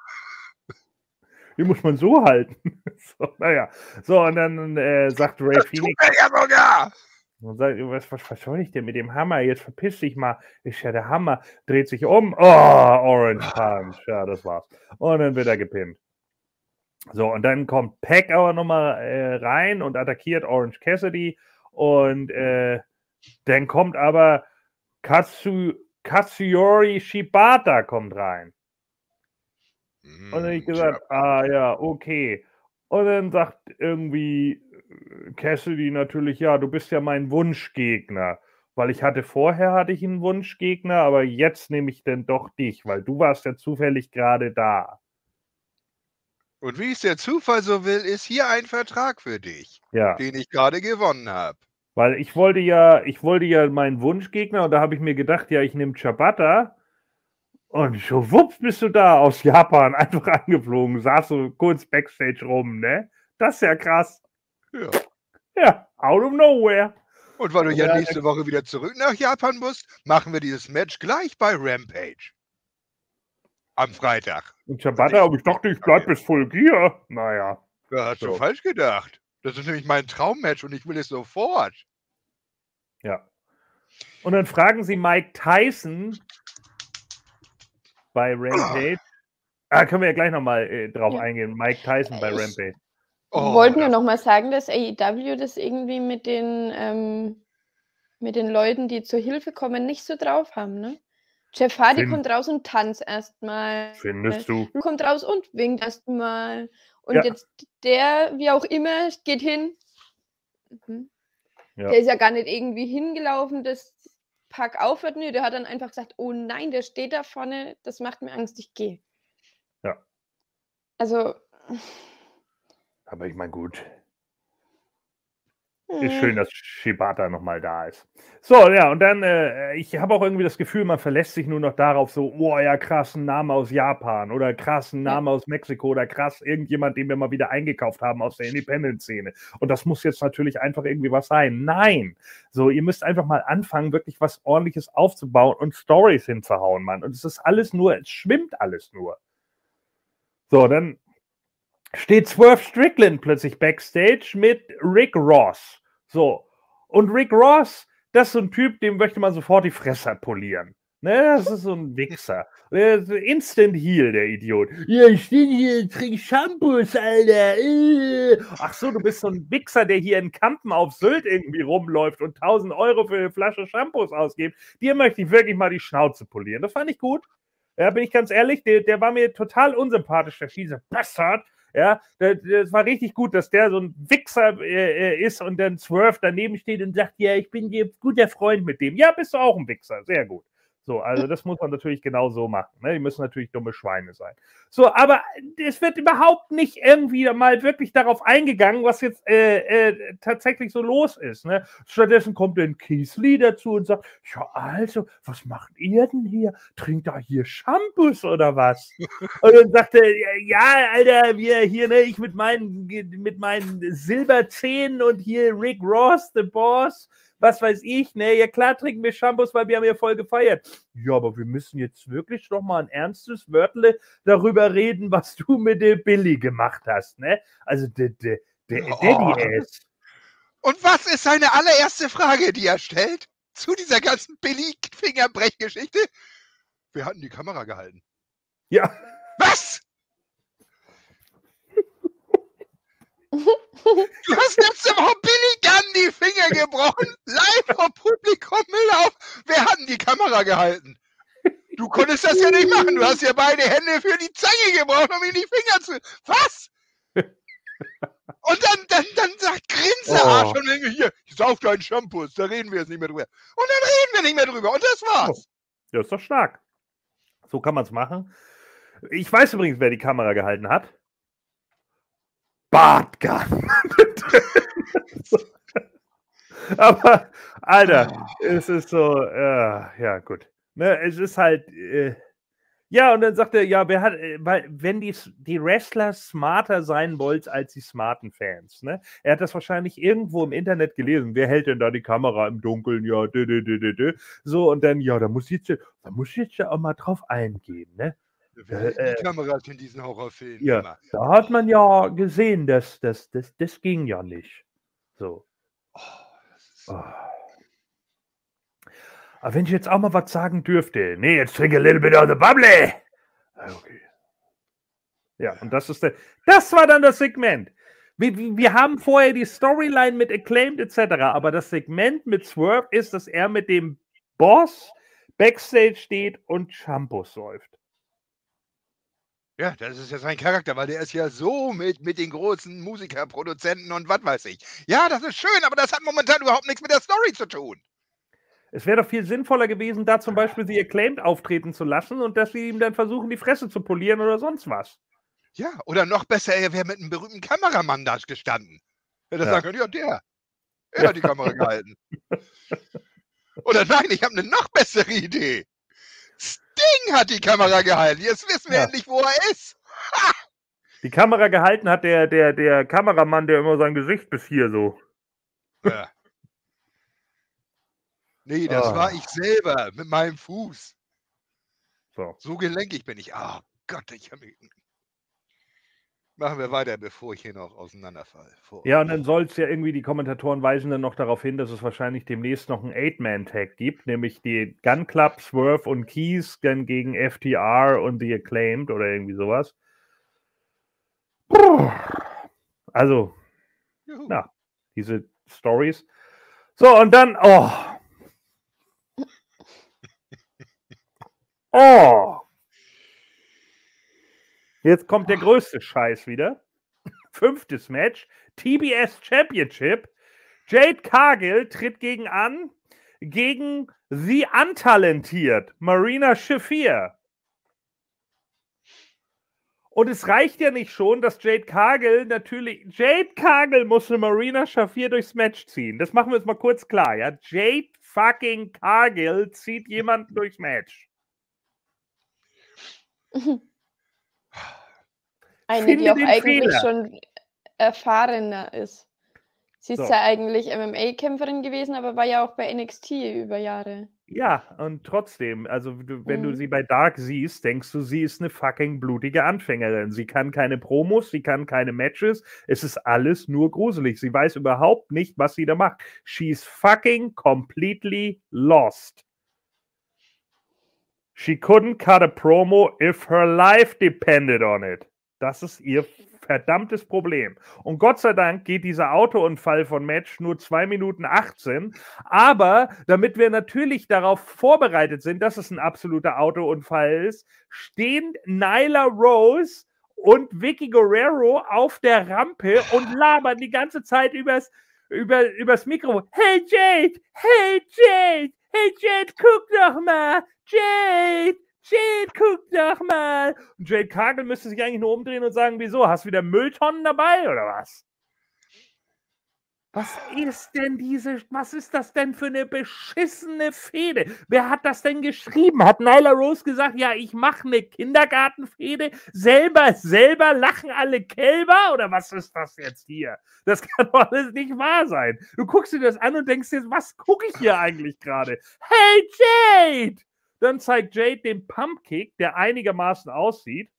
die muss man so halten. so, naja. So, und dann äh, sagt Ray das Phoenix. Tut ja sogar. Und sagt, was, was, was soll ich denn mit dem Hammer? Jetzt verpiss dich mal. Ist ja der Hammer. Dreht sich um. Oh, Orange Punch. Ja, das war's. Und dann wird er gepinnt. So, und dann kommt Pack aber nochmal äh, rein und attackiert Orange Cassidy. Und äh, dann kommt aber Katsu, Katsuyori Shibata kommt rein. Und dann habe ich hm, gesagt, ah ja, okay. Und dann sagt irgendwie äh, Cassidy natürlich, ja, du bist ja mein Wunschgegner. Weil ich hatte vorher hatte ich einen Wunschgegner, aber jetzt nehme ich denn doch dich, weil du warst ja zufällig gerade da. Und wie es der Zufall so will, ist hier ein Vertrag für dich, ja. den ich gerade gewonnen habe. Weil ich wollte ja, ich wollte ja meinen Wunschgegner und da habe ich mir gedacht, ja, ich nehme Chabata und schwupps bist du da aus Japan einfach angeflogen, saß so kurz Backstage rum, ne? Das ist ja krass. Ja. Ja, out of nowhere. Und weil du ja, ja nächste Woche wieder zurück nach Japan musst, machen wir dieses Match gleich bei Rampage. Am Freitag. Und Ciabatta, aber ich dachte, ich bleib bis Full Gear. Naja. Da hast so. du falsch gedacht. Das ist nämlich mein Traummatch und ich will es sofort. Ja. Und dann fragen sie Mike Tyson, bei Rampage. Ah, können wir ja gleich nochmal äh, drauf ja. eingehen. Mike Tyson bei Rampage. Oh, wollten wir nochmal sagen, dass AEW das irgendwie mit den, ähm, mit den Leuten, die zur Hilfe kommen, nicht so drauf haben, ne? Jeff Hardy Find, kommt raus und tanzt erstmal. Findest du? Kommt raus und winkt erstmal. Und ja. jetzt der, wie auch immer, geht hin. Mhm. Ja. Der ist ja gar nicht irgendwie hingelaufen, das Pack aufhört. Nö, der hat dann einfach gesagt, oh nein, der steht da vorne, das macht mir Angst, ich gehe. Ja. Also. Aber ich meine, gut, ist schön, mhm. dass Shibata nochmal da ist. So, ja, und dann, äh, ich habe auch irgendwie das Gefühl, man verlässt sich nur noch darauf, so, oh ja, krass, ein Name aus Japan oder krass, ein Name aus Mexiko oder krass, irgendjemand, den wir mal wieder eingekauft haben aus der Independent-Szene. Und das muss jetzt natürlich einfach irgendwie was sein. Nein! So, ihr müsst einfach mal anfangen, wirklich was Ordentliches aufzubauen und Stories hinzuhauen, Mann. Und es ist alles nur, es schwimmt alles nur. So, dann steht Swerve Strickland plötzlich backstage mit Rick Ross. So. Und Rick Ross, das ist so ein Typ, dem möchte man sofort die Fresse polieren. Ne, das ist so ein Wichser. Instant Heal, der Idiot. Ja, ich stehe hier, trinke Shampoos, Alter. Äh. Ach so, du bist so ein Wichser, der hier in Kampen auf Sylt irgendwie rumläuft und 1000 Euro für eine Flasche Shampoos ausgibt. Dir möchte ich wirklich mal die Schnauze polieren. Das fand ich gut. Ja, bin ich ganz ehrlich, der, der war mir total unsympathisch, der Schieße Bastard. Ja, das war richtig gut, dass der so ein Wichser äh, ist und dann Swerve daneben steht und sagt, ja, ich bin dir guter Freund mit dem. Ja, bist du auch ein Wichser. Sehr gut. So, also das muss man natürlich genau so machen. Ne? Die müssen natürlich dumme Schweine sein. So, aber es wird überhaupt nicht irgendwie mal wirklich darauf eingegangen, was jetzt äh, äh, tatsächlich so los ist. Ne? Stattdessen kommt dann Kiesli dazu und sagt, ja, also, was macht ihr denn hier? Trinkt da hier Shampoos oder was? und dann sagt er, ja, Alter, wir hier, ne, ich mit meinen, mit meinen Silberzähnen und hier Rick Ross, the Boss, was weiß ich, ne, ja klar trinken wir Shampoos, weil wir haben ja voll gefeiert. Ja, aber wir müssen jetzt wirklich noch mal ein ernstes Wörtle darüber reden, was du mit dem Billy gemacht hast, ne? Also der, der, der oh. Daddy-Ass. Und was ist seine allererste Frage, die er stellt zu dieser ganzen Billy-Fingerbrechgeschichte? Wir hatten die Kamera gehalten. Ja. Was? Du hast letzte Woche Billy Gunn die Finger gebrochen, live vom Publikum mit auf. Wer hat denn die Kamera gehalten? Du konntest das ja nicht machen. Du hast ja beide Hände für die Zange gebraucht, um ihm die Finger zu. Was? Und dann, dann, dann sagt Grinsearsch oh. und hier, ich sauf deinen Shampoos, da reden wir jetzt nicht mehr drüber. Und dann reden wir nicht mehr drüber. Und das war's. Ja, ist doch stark. So kann man es machen. Ich weiß übrigens, wer die Kamera gehalten hat. Bartgun. Aber, Alter, es ist so, äh, ja, gut. Ne, es ist halt, äh, ja, und dann sagt er, ja, wer hat, äh, weil, wenn die, die Wrestler smarter sein wollt als die smarten Fans, ne? Er hat das wahrscheinlich irgendwo im Internet gelesen. Wer hält denn da die Kamera im Dunkeln? Ja, dü, dü, dü, dü, dü. So, und dann, ja, da muss ich jetzt, da muss ich jetzt ja auch mal drauf eingehen, ne? Äh, die Kameras in diesen Horrorfilmen? Ja, immer. da hat man ja gesehen, dass das, das, das ging ja nicht. So. Oh, oh. Aber wenn ich jetzt auch mal was sagen dürfte, nee, jetzt trinke a little bit of the bubbly. Ah, okay. Ja, und das ist der, das war dann das Segment. Wir, wir haben vorher die Storyline mit Acclaimed etc., aber das Segment mit Swerve ist, dass er mit dem Boss Backstage steht und Shampoos säuft. Ja, das ist ja sein Charakter, weil der ist ja so mit, mit den großen Musikerproduzenten und was weiß ich. Ja, das ist schön, aber das hat momentan überhaupt nichts mit der Story zu tun. Es wäre doch viel sinnvoller gewesen, da zum Beispiel sie acclaimed auftreten zu lassen und dass sie ihm dann versuchen, die Fresse zu polieren oder sonst was. Ja, oder noch besser, er wäre mit einem berühmten Kameramann da gestanden. Hätte ja. sagen können, ja, der. Er ja. hat die Kamera gehalten. oder nein, ich habe eine noch bessere Idee. Ding hat die Kamera gehalten. Jetzt wissen wir ja. endlich, wo er ist. Ha! Die Kamera gehalten hat der, der, der Kameramann, der immer sein Gesicht bis hier so. Ja. Nee, das oh. war ich selber mit meinem Fuß. So, so gelenkig bin ich. Oh Gott, ich habe mich. Machen wir weiter, bevor ich hier noch auseinanderfalle. Vor ja, und dann soll es ja irgendwie, die Kommentatoren weisen dann noch darauf hin, dass es wahrscheinlich demnächst noch einen Eight-Man-Tag gibt, nämlich die Gun Club, Swerve und Keys dann gegen FTR und The Acclaimed oder irgendwie sowas. Also, Juhu. ja, diese Stories. So, und dann, oh. Oh. Jetzt kommt der größte Scheiß wieder. Fünftes Match. TBS Championship. Jade Cargill tritt gegen an gegen The Untalentiert, Marina Shafir. Und es reicht ja nicht schon, dass Jade Cargill natürlich. Jade Cargill muss eine Marina Shafir durchs Match ziehen. Das machen wir jetzt mal kurz klar, ja? Jade fucking Cargill zieht jemanden durchs Match. Eine, Finde die auch eigentlich Fehler. schon erfahrener ist. Sie ist so. ja eigentlich MMA-Kämpferin gewesen, aber war ja auch bei NXT über Jahre. Ja, und trotzdem, also wenn mhm. du sie bei Dark siehst, denkst du, sie ist eine fucking blutige Anfängerin. Sie kann keine Promos, sie kann keine Matches. Es ist alles nur gruselig. Sie weiß überhaupt nicht, was sie da macht. She's fucking completely lost. She couldn't cut a promo if her life depended on it. Das ist ihr verdammtes Problem. Und Gott sei Dank geht dieser Autounfall von Match nur 2 Minuten 18. Aber damit wir natürlich darauf vorbereitet sind, dass es ein absoluter Autounfall ist, stehen Nyla Rose und Vicky Guerrero auf der Rampe und labern die ganze Zeit übers, über, übers Mikro. Hey Jade, hey Jade, hey Jade, guck doch mal, Jade, Jade, guck doch mal. Und Jade Kagel müsste sich eigentlich nur umdrehen und sagen, wieso, hast du wieder Mülltonnen dabei oder was? Was ist denn diese, was ist das denn für eine beschissene Fehde? Wer hat das denn geschrieben? Hat Nyla Rose gesagt, ja, ich mache eine Kindergartenfehde? Selber, selber lachen alle Kälber? Oder was ist das jetzt hier? Das kann doch alles nicht wahr sein. Du guckst dir das an und denkst dir, was gucke ich hier eigentlich gerade? Hey Jade! Dann zeigt Jade den Pumpkick, der einigermaßen aussieht.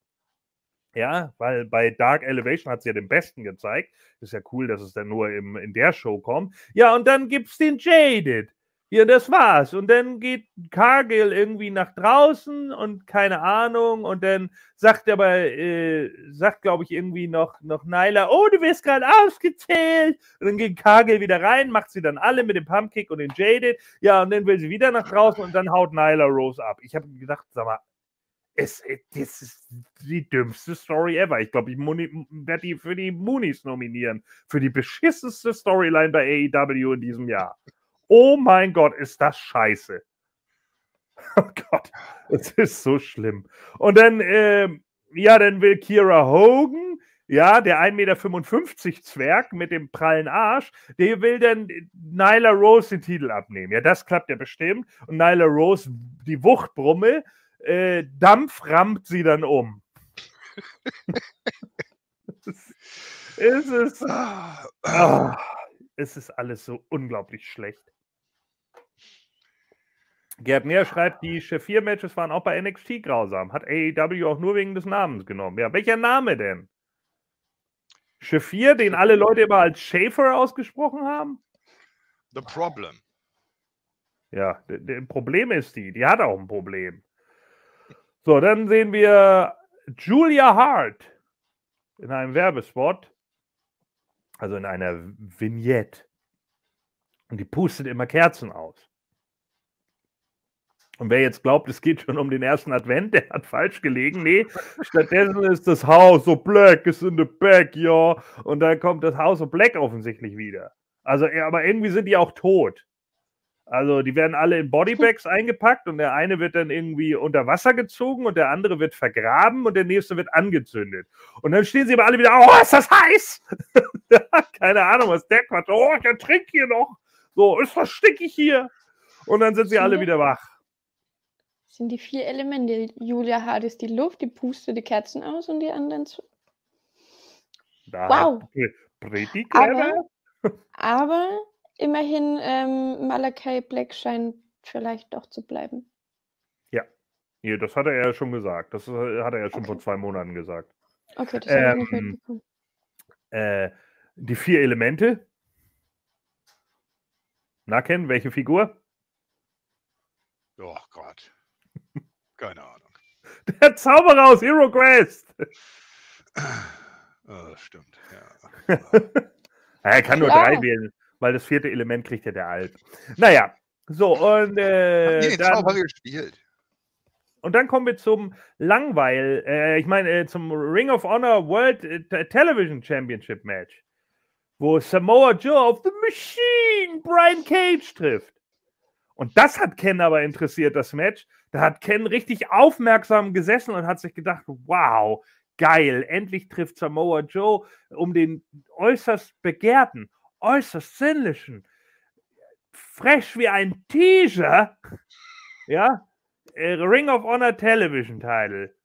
Ja, weil bei Dark Elevation hat sie ja den besten gezeigt. Ist ja cool, dass es dann nur im, in der Show kommt. Ja, und dann gibt es den Jaded. Ja, das war's. Und dann geht Cargill irgendwie nach draußen und keine Ahnung. Und dann sagt aber, äh, sagt, glaube ich, irgendwie noch, noch Nyla, oh, du wirst gerade ausgezählt. Und dann geht Cargill wieder rein, macht sie dann alle mit dem Pumpkick und den Jaded. Ja, und dann will sie wieder nach draußen und dann haut Nyla Rose ab. Ich habe gedacht, sag mal, es, äh, das ist die dümmste Story ever. Ich glaube, ich werde die für die Moonies nominieren. Für die beschissenste Storyline bei AEW in diesem Jahr. Oh mein Gott, ist das scheiße. Oh Gott, es ist so schlimm. Und dann, äh, ja, dann will Kira Hogan, ja, der 1,55 Meter Zwerg mit dem prallen Arsch, der will dann Nyla Rose den Titel abnehmen. Ja, das klappt ja bestimmt. Und Nyla Rose, die Wuchtbrumme, äh, Dampf rammt sie dann um. es, ist, oh, es ist alles so unglaublich schlecht. Gerd Neer schreibt, die Chef-4-Matches waren auch bei NXT grausam. Hat AEW auch nur wegen des Namens genommen. Ja, welcher Name denn? Chef-4, den alle Leute immer als Schaefer ausgesprochen haben? The Problem. Ja, das Problem ist die. Die hat auch ein Problem. So, dann sehen wir Julia Hart in einem Werbespot, also in einer Vignette. Und die pustet immer Kerzen aus. Und wer jetzt glaubt, es geht schon um den ersten Advent, der hat falsch gelegen. Nee, stattdessen ist das House of Black is in the back, ja. Und dann kommt das House of Black offensichtlich wieder. Also, aber irgendwie sind die auch tot. Also die werden alle in Bodybags eingepackt und der eine wird dann irgendwie unter Wasser gezogen und der andere wird vergraben und der nächste wird angezündet. Und dann stehen sie aber alle wieder, oh, ist das heiß! Keine Ahnung, was der Quatsch. Oh, ich ertrink hier noch. So, ist das stickig hier. Und dann sind sie alle wieder wach. Sind die vier Elemente. Julia Hart ist die Luft, die pustet die Kerzen aus und die anderen zu. Da wow. Aber, aber immerhin, ähm, Malachi Black scheint vielleicht doch zu bleiben. Ja. ja, das hat er ja schon gesagt. Das äh, hat er ja schon okay. vor zwei Monaten gesagt. Okay, das ähm, habe ich nicht mitbekommen. Äh, die vier Elemente. Nacken, welche Figur? Oh Gott. Keine Ahnung. Der Zauberer aus Hero Quest. Oh, stimmt, ja. er kann nur ja. drei wählen weil das vierte Element kriegt ja der Alt. Naja, so und äh, die dann, Zauber gespielt. Und dann kommen wir zum Langweil, äh, ich meine äh, zum Ring of Honor World äh, Television Championship Match, wo Samoa Joe auf The Machine Brian Cage trifft. Und das hat Ken aber interessiert, das Match. Da hat Ken richtig aufmerksam gesessen und hat sich gedacht, wow, geil, endlich trifft Samoa Joe um den äußerst begehrten äußerst sinnlichen, frech wie ein Teaser, ja, äh, Ring of Honor Television Title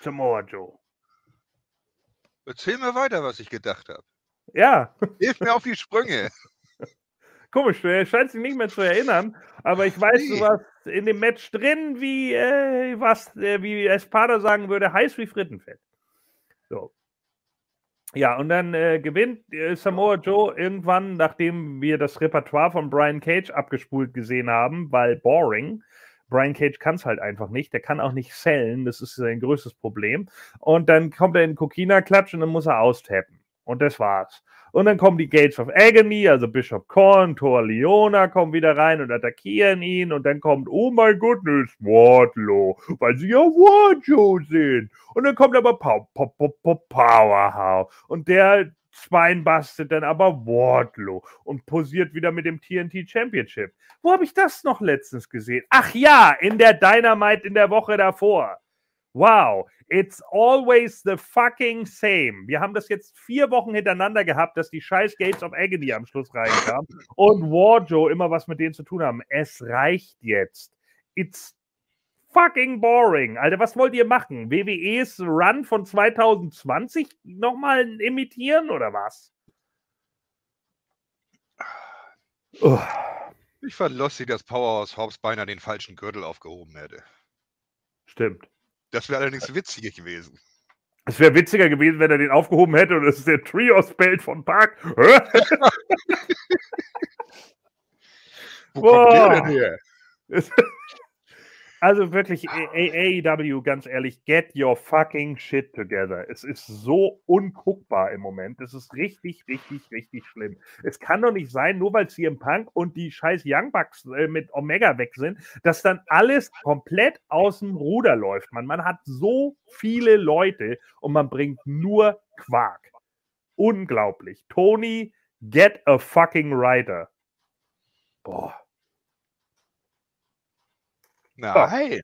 zum Joe. Erzähl mir weiter, was ich gedacht habe. Ja. Hilf mir auf die Sprünge. Komisch, du scheinst dich nicht mehr zu erinnern, aber ich weiß, nee. du warst in dem Match drin, wie äh, was, äh, wie Espada sagen würde, heiß wie Frittenfett. So. Ja, und dann äh, gewinnt äh, Samoa Joe irgendwann, nachdem wir das Repertoire von Brian Cage abgespult gesehen haben, weil boring, Brian Cage kann es halt einfach nicht. Der kann auch nicht sellen. Das ist sein größtes Problem. Und dann kommt er in Kokina-Klatsch und dann muss er austappen. Und das war's. Und dann kommen die Gates of Agony, also Bishop Korn, Thor Leona kommen wieder rein und attackieren ihn. Und dann kommt, oh mein goodness, Wardlow, weil sie ja Wardlow sind. Und dann kommt aber Pow, Pow, Pow, Pow, Powerhouse. Und der Schwein bastet dann aber Wardlow und posiert wieder mit dem TNT Championship. Wo habe ich das noch letztens gesehen? Ach ja, in der Dynamite in der Woche davor. Wow, it's always the fucking same. Wir haben das jetzt vier Wochen hintereinander gehabt, dass die scheiß Gates of Agony am Schluss reinkamen und Warjo immer was mit denen zu tun haben. Es reicht jetzt. It's fucking boring. Alter, was wollt ihr machen? WWEs Run von 2020 nochmal imitieren oder was? Oh. Ich fand lustig, dass Powerhouse Hobbs beinahe den falschen Gürtel aufgehoben hätte. Stimmt. Das wäre allerdings witziger gewesen. Es wäre witziger gewesen, wenn er den aufgehoben hätte und es ist der Trios-Belt von Park. Wo kommt der denn her? Also wirklich, AEW, ganz ehrlich, get your fucking shit together. Es ist so unguckbar im Moment. Es ist richtig, richtig, richtig schlimm. Es kann doch nicht sein, nur weil CM Punk und die scheiß Young Bucks äh, mit Omega weg sind, dass dann alles komplett aus dem Ruder läuft. Man, man hat so viele Leute und man bringt nur Quark. Unglaublich. Tony, get a fucking writer. Boah. Nein.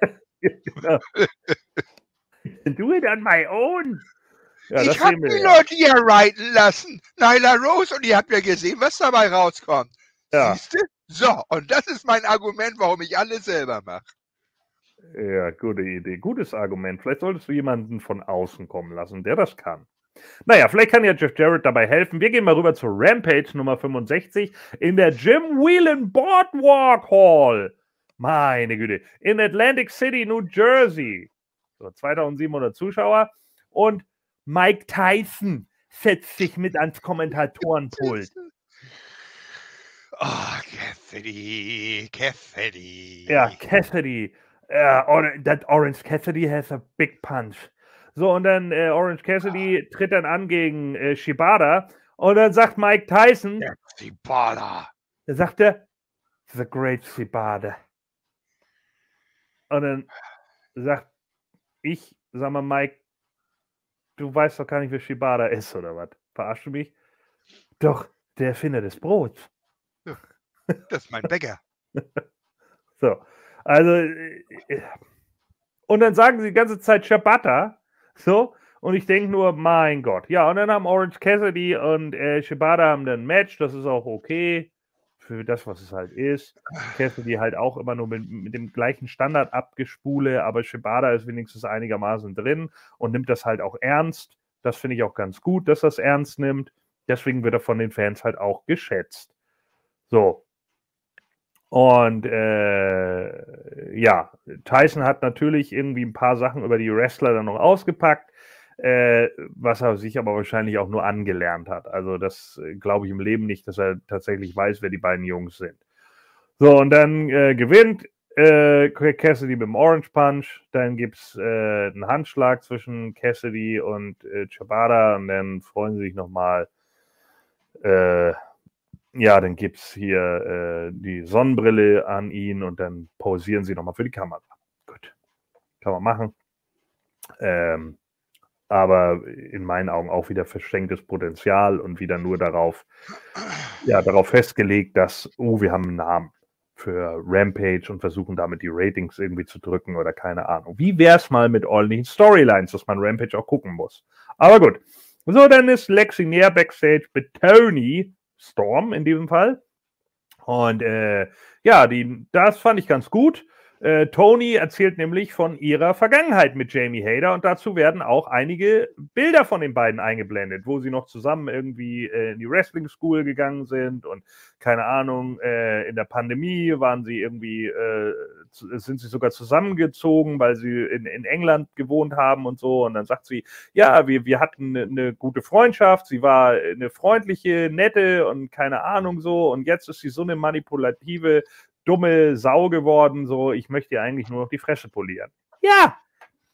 Do it on my own. Ja, ich habe die ja. Leute hier reiten lassen. Nyla Rose und ihr habt ja gesehen, was dabei rauskommt. Ja. Siehste? So, und das ist mein Argument, warum ich alles selber mache. Ja, gute Idee. Gutes Argument. Vielleicht solltest du jemanden von außen kommen lassen, der das kann. Naja, vielleicht kann ja Jeff Jarrett dabei helfen. Wir gehen mal rüber zur Rampage Nummer 65 in der Jim Whelan Boardwalk Hall. Meine Güte. In Atlantic City, New Jersey. So, 2700 Zuschauer. Und Mike Tyson setzt sich mit ans Kommentatorenpult. Oh, Cassidy, Cassidy. Ja, Cassidy. Uh, that Orange Cassidy has a big punch. So, und dann äh, Orange Cassidy tritt dann an gegen äh, Shibata. Und dann sagt Mike Tyson. Shibata. Da sagt er, The Great Shibata. Und dann sagt ich, sag mal, Mike, du weißt doch gar nicht, wer Shibada ist, oder was? Verarschst du mich? Doch, der Erfinder des Brots. Das ist mein Bäcker. so, also, äh, und dann sagen sie die ganze Zeit Shibata, so, und ich denke nur, mein Gott. Ja, und dann haben Orange Cassidy und äh, Shibata haben dann ein Match, das ist auch okay für das, was es halt ist. Cassidy halt auch immer nur mit, mit dem gleichen Standard abgespule, aber Shibada ist wenigstens einigermaßen drin und nimmt das halt auch ernst. Das finde ich auch ganz gut, dass das ernst nimmt. Deswegen wird er von den Fans halt auch geschätzt. So. Und äh, ja, Tyson hat natürlich irgendwie ein paar Sachen über die Wrestler dann noch ausgepackt äh, was er sich aber wahrscheinlich auch nur angelernt hat. Also das äh, glaube ich im Leben nicht, dass er tatsächlich weiß, wer die beiden Jungs sind. So, und dann äh, gewinnt äh, Cassidy mit dem Orange Punch, dann gibt es äh, einen Handschlag zwischen Cassidy und äh, Chabada und dann freuen sie sich nochmal. Äh, ja, dann gibt es hier äh, die Sonnenbrille an ihn und dann pausieren sie nochmal für die Kamera. Gut, kann man machen. Ähm, aber in meinen Augen auch wieder verschenktes Potenzial und wieder nur darauf, ja, darauf festgelegt, dass, oh, wir haben einen Namen für Rampage und versuchen damit die Ratings irgendwie zu drücken oder keine Ahnung. Wie wäre es mal mit ordentlichen Storylines, dass man Rampage auch gucken muss? Aber gut. So, dann ist Lexi näher Backstage mit Tony Storm in diesem Fall. Und äh, ja, die, das fand ich ganz gut. Äh, Tony erzählt nämlich von ihrer Vergangenheit mit Jamie Hader und dazu werden auch einige Bilder von den beiden eingeblendet, wo sie noch zusammen irgendwie äh, in die Wrestling School gegangen sind und keine Ahnung, äh, in der Pandemie waren sie irgendwie, äh, sind sie sogar zusammengezogen, weil sie in, in England gewohnt haben und so. Und dann sagt sie, ja, wir, wir hatten eine, eine gute Freundschaft, sie war eine freundliche, nette und keine Ahnung so. Und jetzt ist sie so eine manipulative dumme Sau geworden, so, ich möchte dir eigentlich nur noch die Fresse polieren. Ja,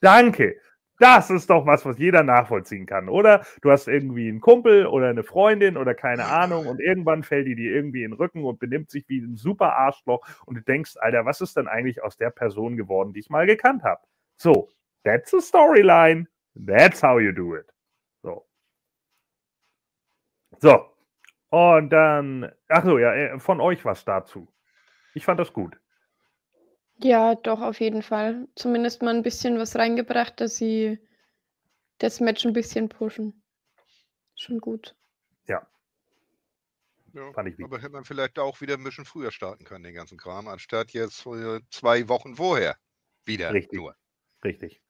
danke. Das ist doch was, was jeder nachvollziehen kann, oder? Du hast irgendwie einen Kumpel oder eine Freundin oder keine Ahnung und irgendwann fällt die dir irgendwie in den Rücken und benimmt sich wie ein super Arschloch und du denkst, Alter, was ist denn eigentlich aus der Person geworden, die ich mal gekannt habe? So, that's a storyline. That's how you do it. So. So. Und dann, ach so, ja, äh, von euch was dazu. Ich fand das gut. Ja, doch, auf jeden Fall. Zumindest mal ein bisschen was reingebracht, dass sie das Match ein bisschen pushen. Schon gut. Ja. Ja, Fand ich aber hätte man vielleicht auch wieder ein bisschen früher starten können, den ganzen Kram, anstatt jetzt zwei Wochen vorher wieder Richtig. nur. Richtig.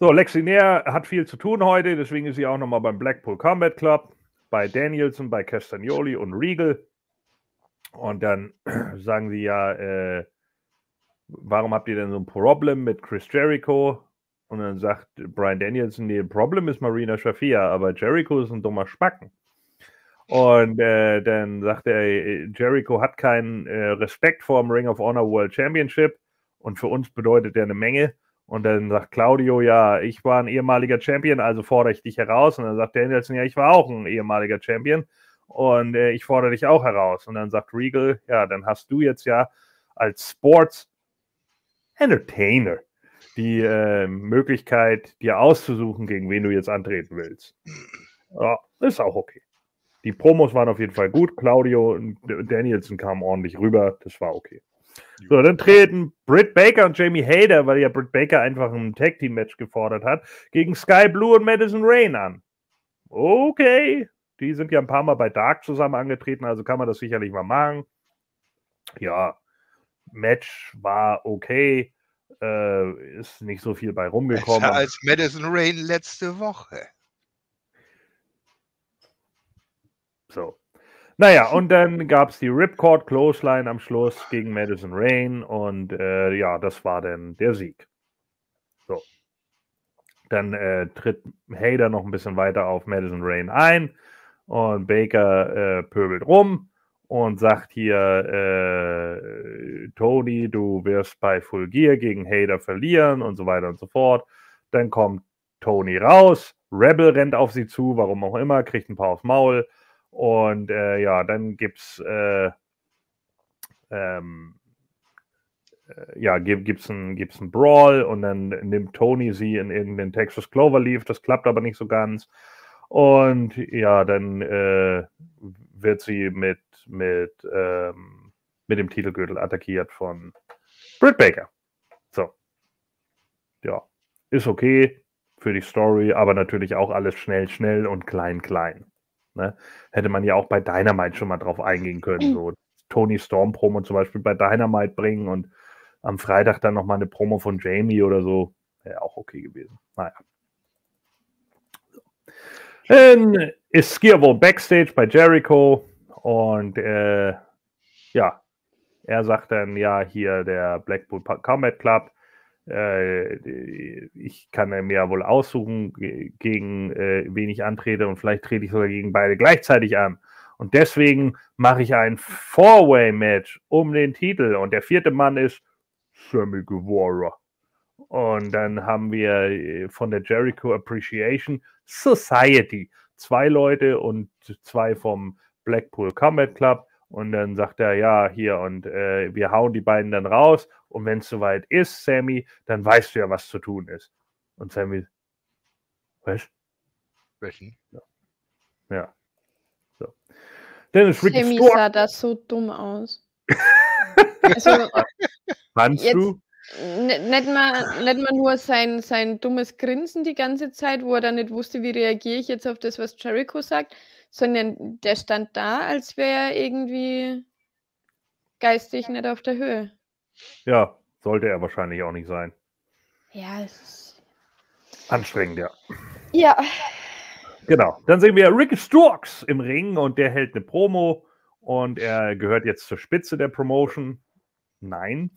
So, Lexi Nair hat viel zu tun heute, deswegen ist sie auch nochmal beim Blackpool Combat Club, bei Danielson, bei Castagnoli und Regal. Und dann sagen sie ja, äh, warum habt ihr denn so ein Problem mit Chris Jericho? Und dann sagt Brian Danielson, nee, Problem ist Marina Shafir, aber Jericho ist ein dummer Spacken. Und äh, dann sagt er, äh, Jericho hat keinen äh, Respekt vor dem Ring of Honor World Championship und für uns bedeutet er eine Menge. Und dann sagt Claudio, ja, ich war ein ehemaliger Champion, also fordere ich dich heraus. Und dann sagt Danielson, ja, ich war auch ein ehemaliger Champion und äh, ich fordere dich auch heraus. Und dann sagt Regal, ja, dann hast du jetzt ja als Sports Entertainer die äh, Möglichkeit, dir auszusuchen, gegen wen du jetzt antreten willst. Ja, ist auch okay. Die Promos waren auf jeden Fall gut. Claudio und Danielson kamen ordentlich rüber. Das war okay. So, dann treten Britt Baker und Jamie Hader, weil ja Britt Baker einfach ein Tag Team Match gefordert hat, gegen Sky Blue und Madison Rain an. Okay, die sind ja ein paar Mal bei Dark zusammen angetreten, also kann man das sicherlich mal machen. Ja, Match war okay. Äh, ist nicht so viel bei rumgekommen. Besser als Madison Rain letzte Woche. So. Naja, und dann gab es die Ripcord Clothesline am Schluss gegen Madison Rain und äh, ja, das war dann der Sieg. So. Dann äh, tritt Hader noch ein bisschen weiter auf Madison Rain ein und Baker äh, pöbelt rum und sagt hier, äh, Tony, du wirst bei Full Gear gegen Hader verlieren und so weiter und so fort. Dann kommt Tony raus, Rebel rennt auf sie zu, warum auch immer, kriegt ein paar aufs Maul. Und äh, ja, dann gibt's äh, ähm, äh, ja, gibt es einen, gibt's einen Brawl und dann nimmt Tony sie in irgendeinen Texas Cloverleaf. Das klappt aber nicht so ganz. Und ja, dann äh, wird sie mit, mit, ähm, mit dem Titelgürtel attackiert von Britt Baker. So. Ja, ist okay für die Story, aber natürlich auch alles schnell, schnell und klein, klein. Ne? Hätte man ja auch bei Dynamite schon mal drauf eingehen können. So Tony Storm Promo zum Beispiel bei Dynamite bringen und am Freitag dann nochmal eine Promo von Jamie oder so. Wäre auch okay gewesen. Naja. Dann ist Skierwo backstage bei Jericho und äh, ja, er sagt dann, ja, hier der Blackpool Combat Club, äh, ich kann mir ja wohl aussuchen, gegen äh, wen ich antrete und vielleicht trete ich sogar gegen beide gleichzeitig an. Und deswegen mache ich ein Four-Way-Match um den Titel und der vierte Mann ist Sammy Guevara. Und dann haben wir äh, von der Jericho Appreciation Society zwei Leute und zwei vom Blackpool Combat Club. Und dann sagt er, ja, hier, und äh, wir hauen die beiden dann raus. Und wenn es soweit ist, Sammy, dann weißt du ja, was zu tun ist. Und Sammy, was? Welchen? Ja. ja. So. Ricky Sammy sah das so dumm aus. also, Fandst du? Nicht mal, nicht mal nur sein, sein dummes Grinsen die ganze Zeit, wo er dann nicht wusste, wie reagiere ich jetzt auf das, was Jericho sagt, sondern der stand da, als wäre er irgendwie geistig nicht auf der Höhe. Ja, sollte er wahrscheinlich auch nicht sein. Ja, es ist anstrengend, ja. Ja. Genau. Dann sehen wir Rick Storks im Ring und der hält eine Promo und er gehört jetzt zur Spitze der Promotion. Nein.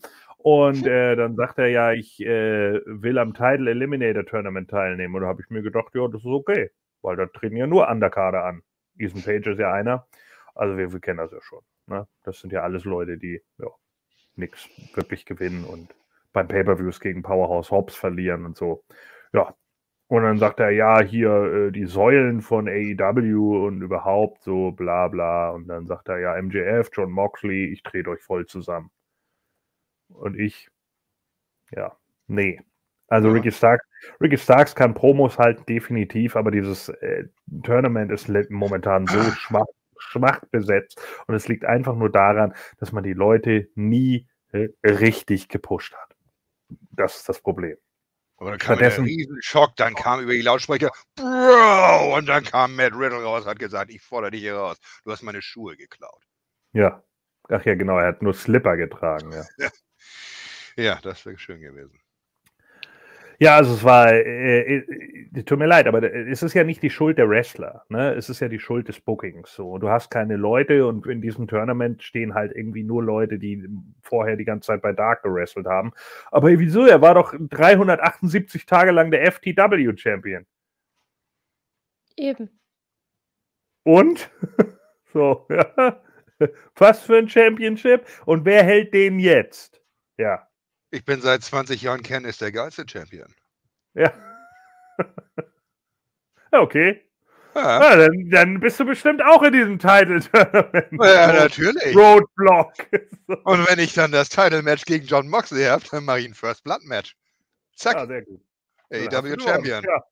Und äh, dann sagt er ja, ich äh, will am Title Eliminator Tournament teilnehmen. Und da habe ich mir gedacht, ja, das ist okay, weil da treten ja nur Underkader an. Ethan Page ist ja einer. Also wir, wir kennen das ja schon. Ne? Das sind ja alles Leute, die ja, nichts wirklich gewinnen und beim Pay-Per-Views gegen Powerhouse Hobbs verlieren und so. Ja. Und dann sagt er, ja, hier äh, die Säulen von AEW und überhaupt so bla bla. Und dann sagt er, ja, MJF, John Moxley, ich trete euch voll zusammen. Und ich, ja, nee. Also ja. Ricky Starks, Ricky Starks kann Promos halten, definitiv, aber dieses äh, Tournament ist momentan so schwach, schwach besetzt. Und es liegt einfach nur daran, dass man die Leute nie äh, richtig gepusht hat. Das ist das Problem. Aber dann kam Stattdessen, ein Riesenschock, dann kam über die Lautsprecher, Bro! Und dann kam Matt Riddle raus und hat gesagt, ich fordere dich hier raus. Du hast meine Schuhe geklaut. Ja. Ach ja, genau, er hat nur Slipper getragen, ja. ja, das wäre schön gewesen. Ja, also es war, äh, äh, tut mir leid, aber es ist ja nicht die Schuld der Wrestler, ne? Es ist ja die Schuld des Bookings. So, du hast keine Leute und in diesem Tournament stehen halt irgendwie nur Leute, die vorher die ganze Zeit bei Dark gewrestelt haben. Aber wieso? Er war doch 378 Tage lang der FTW Champion. Eben. Und? so, ja. Was für ein Championship? Und wer hält den jetzt? Ja. Ich bin seit 20 Jahren Ken ist der geilste Champion. Ja. okay. Ja. ja dann, dann, bist du bestimmt auch in diesem Title Tournament. Ja, natürlich. Roadblock. Und wenn ich dann das Title Match gegen John Moxley habe, dann mache ich ein First Blood Match. Zack. Ja, sehr gut. AEW Champion. Ja.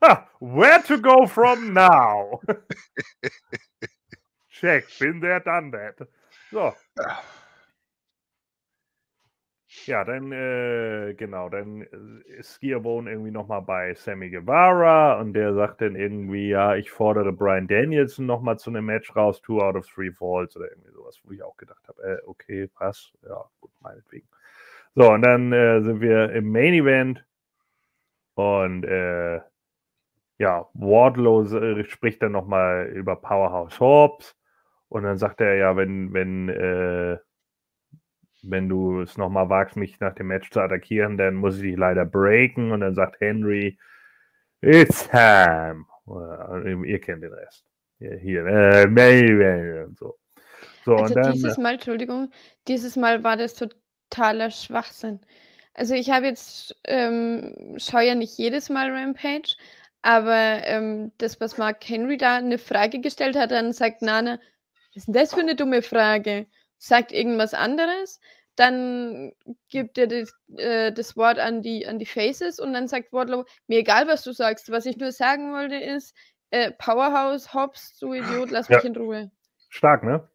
ah, where to go from now? Check, bin there, done that. So. Ja. Ja, dann, äh, genau, dann äh, ist Gearbone irgendwie nochmal bei Sammy Guevara und der sagt dann irgendwie, ja, ich fordere Brian Danielson nochmal zu einem Match raus, two out of three falls oder irgendwie sowas, wo ich auch gedacht habe, äh, okay, passt, ja, gut, meinetwegen. So, und dann äh, sind wir im Main Event und äh, ja, Wardlow äh, spricht dann nochmal über Powerhouse Hobbs und dann sagt er ja, wenn, wenn, äh, wenn du es nochmal wagst, mich nach dem Match zu attackieren, dann muss ich dich leider breaken. Und dann sagt Henry, it's time. Ihr kennt den Rest. Hier, hier äh, und so. so also und dann, dieses Mal, Entschuldigung, dieses Mal war das totaler Schwachsinn. Also ich habe jetzt, ähm, schaue ja nicht jedes Mal Rampage, aber ähm, das, was Mark Henry da eine Frage gestellt hat, dann sagt Nana, was ist denn das für eine dumme Frage? Sagt irgendwas anderes, dann gibt er das, äh, das Wort an die, an die Faces und dann sagt Wardlow, mir egal, was du sagst, was ich nur sagen wollte ist, äh, Powerhouse, Hobbs, du Idiot, lass ja. mich in Ruhe. Stark, ne?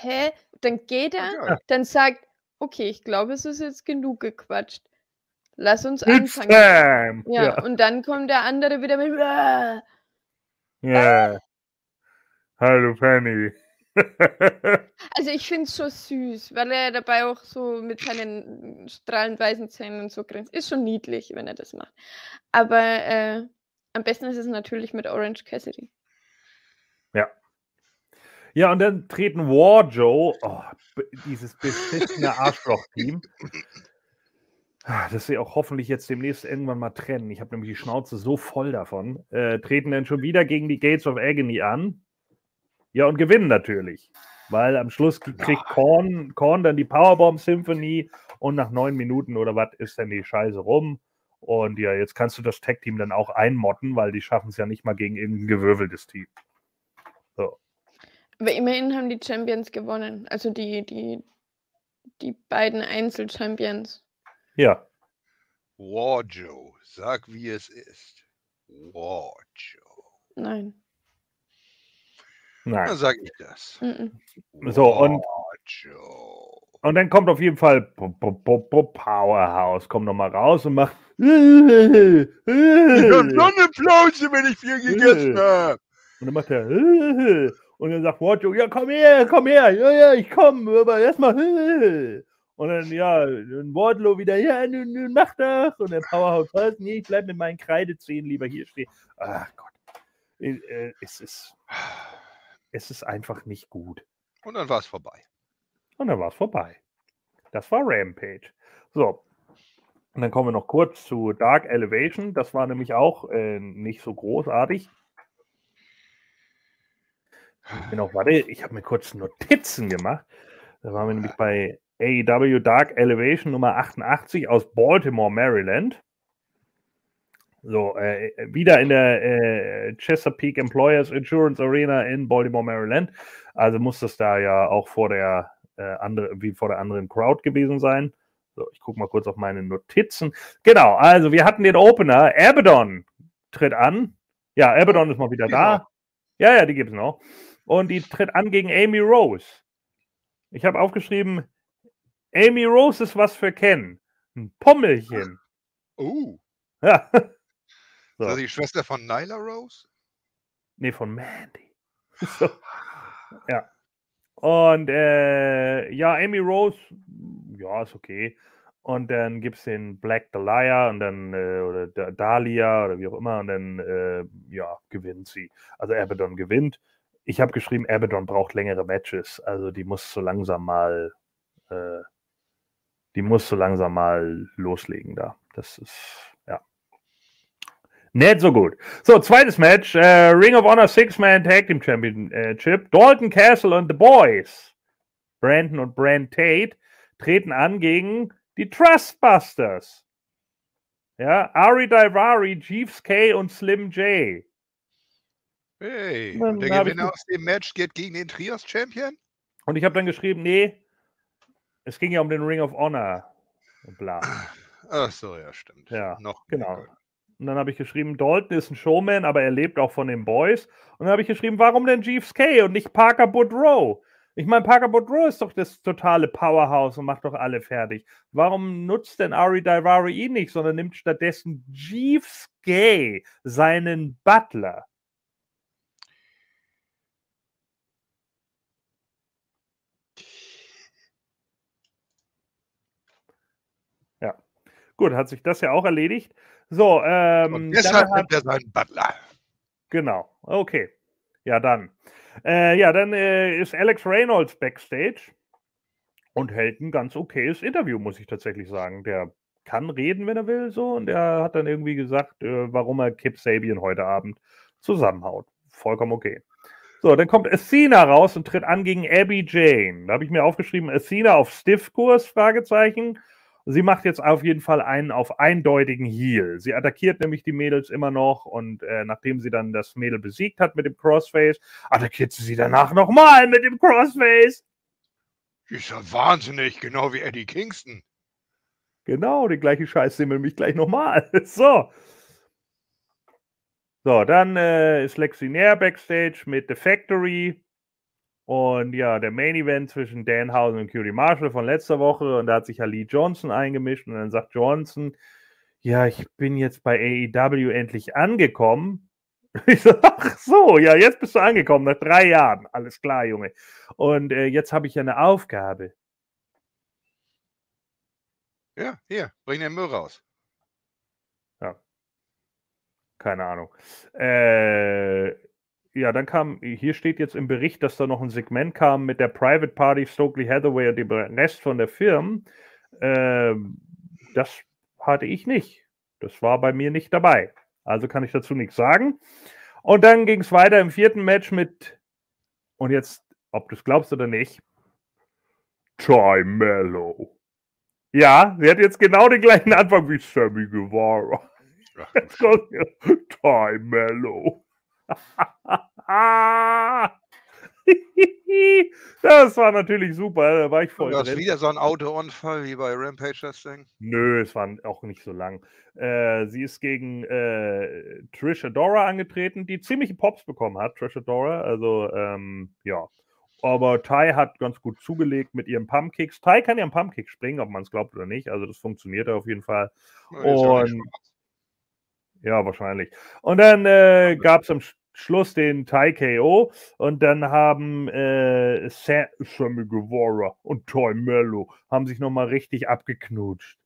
Hä? Dann geht er, ja. dann sagt, okay, ich glaube, es ist jetzt genug gequatscht. Lass uns It's anfangen. Ja, ja, und dann kommt der andere wieder mit. Ja. Hallo Penny. Also ich finde es schon süß, weil er dabei auch so mit seinen strahlend weißen Zähnen so grinst. Ist schon niedlich, wenn er das macht. Aber äh, am besten ist es natürlich mit Orange Cassidy. Ja. Ja, und dann treten War Joe, oh, dieses beschissene Arschloch-Team, ah, das sie auch hoffentlich jetzt demnächst irgendwann mal trennen. Ich habe nämlich die Schnauze so voll davon. Äh, treten dann schon wieder gegen die Gates of Agony an. Ja, und gewinnen natürlich. Weil am Schluss kriegt Korn, Korn dann die Powerbomb Symphony und nach neun Minuten oder was ist dann die Scheiße rum. Und ja, jetzt kannst du das Tag-Team dann auch einmotten, weil die schaffen es ja nicht mal gegen irgendein gewürfeltes Team. So. Aber immerhin haben die Champions gewonnen. Also die, die, die beiden Einzel-Champions. Ja. Warjo, sag wie es ist. Warjo. Nein. Nein. Dann sage ich das. So, und, und dann kommt auf jeden Fall Powerhouse, kommt nochmal raus und macht. Ich hab schon eine Plauze, wenn ich viel gegessen habe. Und dann macht er. Und dann sagt Watcho, ja, komm her, komm her, ja, ja, ich komm, aber erstmal. Und dann, ja, ein Wardlow wieder, ja, nun, nun mach doch. Und der Powerhouse, was? Nee, ich bleib mit meinen Kreidezähnen lieber hier stehen. Ach Gott. Es ist es ist einfach nicht gut. Und dann war es vorbei. Und dann war es vorbei. Das war Rampage. So. Und dann kommen wir noch kurz zu Dark Elevation. Das war nämlich auch äh, nicht so großartig. Genau, warte, ich habe mir kurz Notizen gemacht. Da waren wir nämlich bei AEW Dark Elevation Nummer 88 aus Baltimore, Maryland. So, äh, wieder in der äh, Chesapeake Employers Insurance Arena in Baltimore, Maryland. Also muss das da ja auch vor der äh, andere, wie vor der anderen Crowd gewesen sein. So, ich gucke mal kurz auf meine Notizen. Genau, also wir hatten den Opener. Abaddon tritt an. Ja, Abaddon ist mal wieder da. Ja, ja, die gibt es noch. Und die tritt an gegen Amy Rose. Ich habe aufgeschrieben, Amy Rose ist was für Ken. Ein Pommelchen. Oh. Ja. So. Ist das die Schwester von Nyla Rose? Nee, von Mandy. So. Ja. Und äh, ja, Amy Rose, ja, ist okay. Und dann gibt es den Black Dahlia und dann, äh, oder Dahlia oder wie auch immer, und dann, äh, ja, gewinnt sie. Also Abaddon gewinnt. Ich habe geschrieben, Abaddon braucht längere Matches. Also die muss so langsam mal, äh, die muss so langsam mal loslegen da. Das ist, nicht so gut. So, zweites Match. Äh, Ring of Honor Six-Man Tag Team Championship. Dalton Castle und The Boys. Brandon und Brand Tate treten an gegen die Trustbusters. Ja, Ari Daivari, Jeeves K und Slim J. Hey, und der Gewinner aus dem Match geht gegen den Trios-Champion? Und ich habe dann geschrieben, nee, es ging ja um den Ring of Honor. Bla. Ach so, ja, stimmt. Ja, noch genau. Und dann habe ich geschrieben, Dalton ist ein Showman, aber er lebt auch von den Boys. Und dann habe ich geschrieben, warum denn Jeeves K und nicht Parker Boudreau? Ich meine, Parker Boudreau ist doch das totale Powerhouse und macht doch alle fertig. Warum nutzt denn Ari Daivari ihn nicht, sondern nimmt stattdessen Jeeves Gay, seinen Butler? Ja, gut, hat sich das ja auch erledigt. So, ähm. Und deshalb nimmt er seinen Butler. Genau, okay. Ja, dann. Äh, ja, dann äh, ist Alex Reynolds backstage und hält ein ganz okayes Interview, muss ich tatsächlich sagen. Der kann reden, wenn er will, so. Und er hat dann irgendwie gesagt, äh, warum er Kip Sabian heute Abend zusammenhaut. Vollkommen okay. So, dann kommt Athena raus und tritt an gegen Abby Jane. Da habe ich mir aufgeschrieben, Athena auf Stiffkurs, Fragezeichen. Sie macht jetzt auf jeden Fall einen auf eindeutigen Heal. Sie attackiert nämlich die Mädels immer noch und äh, nachdem sie dann das Mädel besiegt hat mit dem Crossface, attackiert sie sie danach nochmal mit dem Crossface. Ist ja wahnsinnig, genau wie Eddie Kingston. Genau, die gleiche Scheiße sehen wir nämlich gleich nochmal. So. So, dann äh, ist Lexi Nair backstage mit The Factory. Und ja, der Main Event zwischen Danhausen und Curie Marshall von letzter Woche. Und da hat sich ja Lee Johnson eingemischt. Und dann sagt Johnson, ja, ich bin jetzt bei AEW endlich angekommen. Ich so, ach so, ja, jetzt bist du angekommen, nach drei Jahren. Alles klar, Junge. Und äh, jetzt habe ich ja eine Aufgabe. Ja, hier, bring den Müll raus. Ja. Keine Ahnung. Äh, ja, dann kam, hier steht jetzt im Bericht, dass da noch ein Segment kam mit der Private Party, Stokely Hathaway und dem Rest von der Firma. Äh, das hatte ich nicht. Das war bei mir nicht dabei. Also kann ich dazu nichts sagen. Und dann ging es weiter im vierten Match mit, und jetzt, ob du es glaubst oder nicht, Ty Mello. Ja, sie hat jetzt genau den gleichen Anfang wie Sammy Guevara. Ty Mello. das war natürlich super, da war ich voll. War das wieder so ein Autounfall wie bei Rampage das Ding? Nö, es war auch nicht so lang. Äh, sie ist gegen äh, Trish Adora angetreten, die ziemliche Pops bekommen hat, Trish Adora. Also, ähm, ja. Aber Ty hat ganz gut zugelegt mit ihren Pumpkicks. Ty kann ja einen Pumpkick springen, ob man es glaubt oder nicht. Also, das funktioniert auf jeden Fall. Ja, Und ja, wahrscheinlich. Und dann äh, gab es am Schluss den Thai KO und dann haben äh, Sammy Guevara und Toy Mello haben sich nochmal richtig abgeknutscht.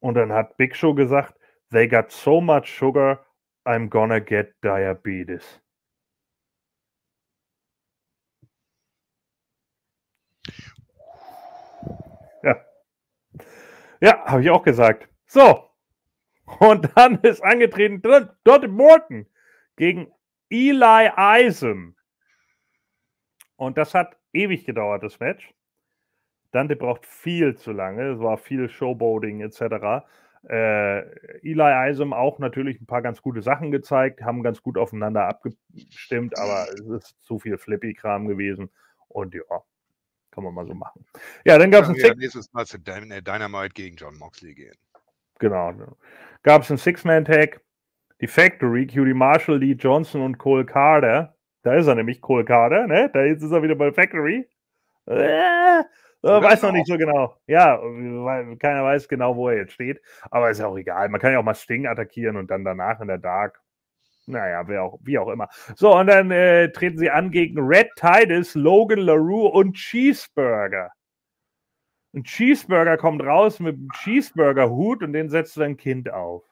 Und dann hat Big Show gesagt, they got so much sugar, I'm gonna get diabetes. Ja. Ja, habe ich auch gesagt. So, und dann ist angetreten Dante Morton gegen Eli Eisen. Und das hat ewig gedauert, das Match. Dante braucht viel zu lange. Es war viel Showboating etc. Äh, Eli Isom auch natürlich ein paar ganz gute Sachen gezeigt, haben ganz gut aufeinander abgestimmt, aber es ist zu viel Flippy-Kram gewesen. Und ja, kann man mal so machen. Ja, dann gab es ein ja, nächstes Mal zu Dynamite gegen John Moxley gehen. Genau. Gab es ein Six-Man-Tag. Die Factory, Cutie Marshall, Lee Johnson und Cole Carter. Da ist er nämlich, Cole Carter, ne? Da ist er wieder bei Factory. Äh, äh, weiß noch nicht so genau. Ja, keiner weiß genau, wo er jetzt steht. Aber ist ja auch egal. Man kann ja auch mal Sting attackieren und dann danach in der Dark. Naja, wer auch, wie auch immer. So, und dann äh, treten sie an gegen Red Titus, Logan LaRue und Cheeseburger. Ein Cheeseburger kommt raus mit einem Cheeseburger-Hut und den setzt sein Kind auf.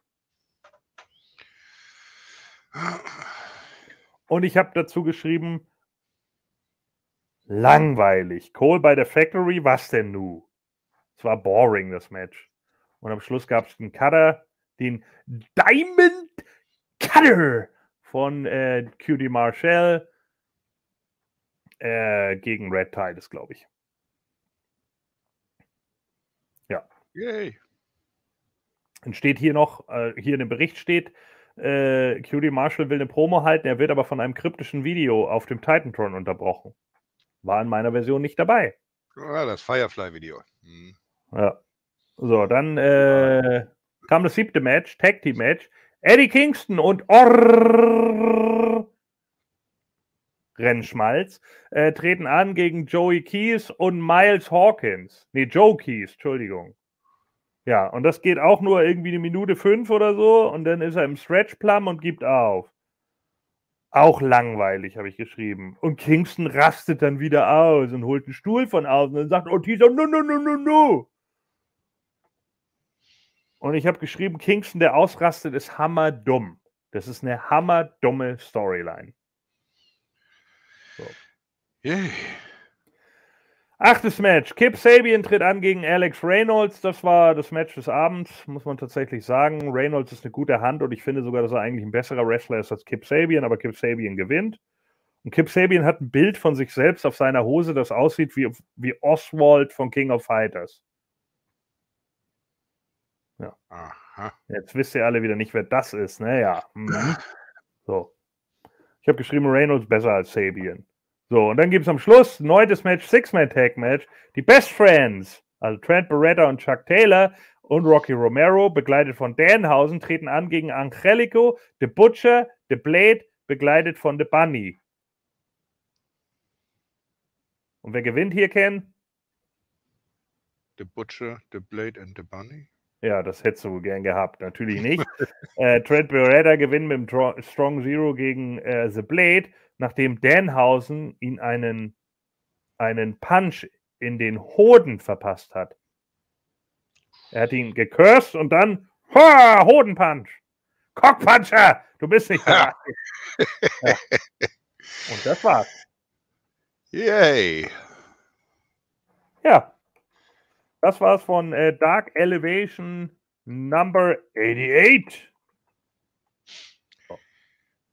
Und ich habe dazu geschrieben, Langweilig. Cole bei der Factory, was denn nu? Es war boring, das Match. Und am Schluss gab es den Cutter, den Diamond Cutter von äh, QD Marshall äh, gegen Red Titus, glaube ich. Ja. Yay. Dann steht hier noch, äh, hier in dem Bericht steht, äh, QD Marshall will eine Promo halten, er wird aber von einem kryptischen Video auf dem Titantron unterbrochen. War in meiner Version nicht dabei. Ja, das Firefly-Video. Hm. Ja. So, dann äh, kam das siebte Match, Tag Team Match. Eddie Kingston und Orr Rennschmalz äh, treten an gegen Joey Keys und Miles Hawkins. Nee, Joe Keys, Entschuldigung. Ja, und das geht auch nur irgendwie eine Minute fünf oder so und dann ist er im Stretch Plum und gibt auf. Auch langweilig, habe ich geschrieben. Und Kingston rastet dann wieder aus und holt einen Stuhl von außen und sagt, oh, no, no, no, no, no. Und ich habe geschrieben, Kingston, der ausrastet, ist hammerdumm. Das ist eine hammerdumme Storyline. So. Yeah. Achtes Match. Kip Sabian tritt an gegen Alex Reynolds. Das war das Match des Abends, muss man tatsächlich sagen. Reynolds ist eine gute Hand und ich finde sogar, dass er eigentlich ein besserer Wrestler ist als Kip Sabian, aber Kip Sabian gewinnt. Und Kip Sabian hat ein Bild von sich selbst auf seiner Hose, das aussieht wie, wie Oswald von King of Fighters. Ja. Aha. Jetzt wisst ihr alle wieder nicht, wer das ist, ne? Ja. Mhm. So. Ich habe geschrieben, Reynolds besser als Sabian. So, und dann gibt es am Schluss ein neuntes Match, Six-Man-Tag-Match. Die Best Friends, also Trent Beretta und Chuck Taylor und Rocky Romero, begleitet von Danhausen, treten an gegen Angelico, The Butcher, The Blade, begleitet von The Bunny. Und wer gewinnt hier, Ken? The Butcher, The Blade and The Bunny? Ja, das hättest du gern gehabt. Natürlich nicht. äh, Trent Beretta gewinnt mit dem Strong Zero gegen äh, The Blade nachdem Danhausen ihn einen, einen Punch in den Hoden verpasst hat. Er hat ihn gecursed und dann ha, Hodenpunch. Cockpuncher, du bist nicht bereit. ja. Und das war's. Yay. Ja. Das war's von äh, Dark Elevation Number 88. Oh.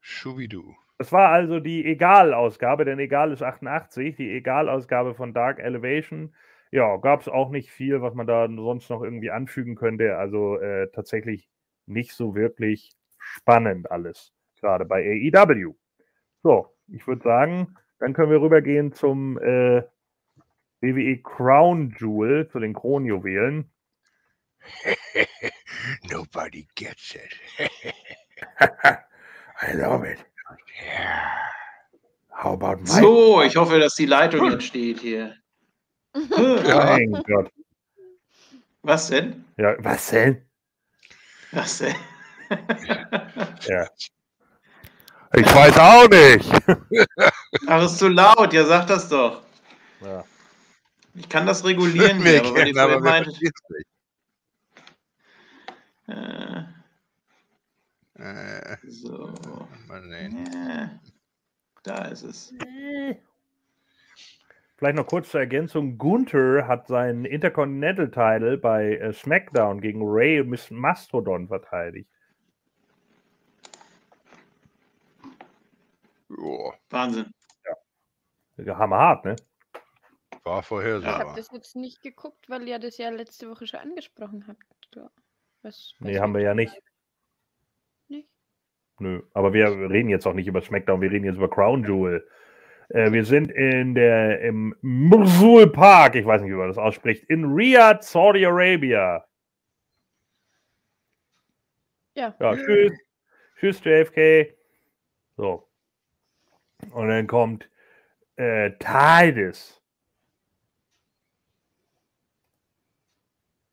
Schubidu. Das war also die Egal-Ausgabe, denn Egal ist 88, die Egal-Ausgabe von Dark Elevation. Ja, gab es auch nicht viel, was man da sonst noch irgendwie anfügen könnte. Also äh, tatsächlich nicht so wirklich spannend alles, gerade bei AEW. So, ich würde sagen, dann können wir rübergehen zum äh, WWE Crown Jewel, zu den Kronjuwelen. Nobody gets it. I love it. How about my so, ich hoffe, dass die Leitung jetzt steht hier. mein Gott. Was denn? Ja, was denn? Was denn? ja. Ich weiß auch nicht. Ach, ist zu laut. Ja, sag das doch. Ja. Ich kann das regulieren, hier, aber wenn ihr meint. Äh, äh, so. Mal sehen. Da ist es. Vielleicht noch kurz zur Ergänzung. Gunther hat seinen Intercontinental Title bei äh, SmackDown gegen Ray Miss Mastodon verteidigt. Oh. Wahnsinn. Ja. Hammerhart, ne? War vorhersehbar. Ich habe das jetzt nicht geguckt, weil ihr das ja letzte Woche schon angesprochen habt. Was, was nee, haben wir ja. Nicht? Nö, aber wir reden jetzt auch nicht über SmackDown, wir reden jetzt über Crown Jewel. Äh, wir sind in der, im Mosul Park, ich weiß nicht, wie man das ausspricht, in Riyadh, Saudi Arabia. Ja. Ja, tschüss. Tschüss, JFK. So. Und dann kommt äh, Titus.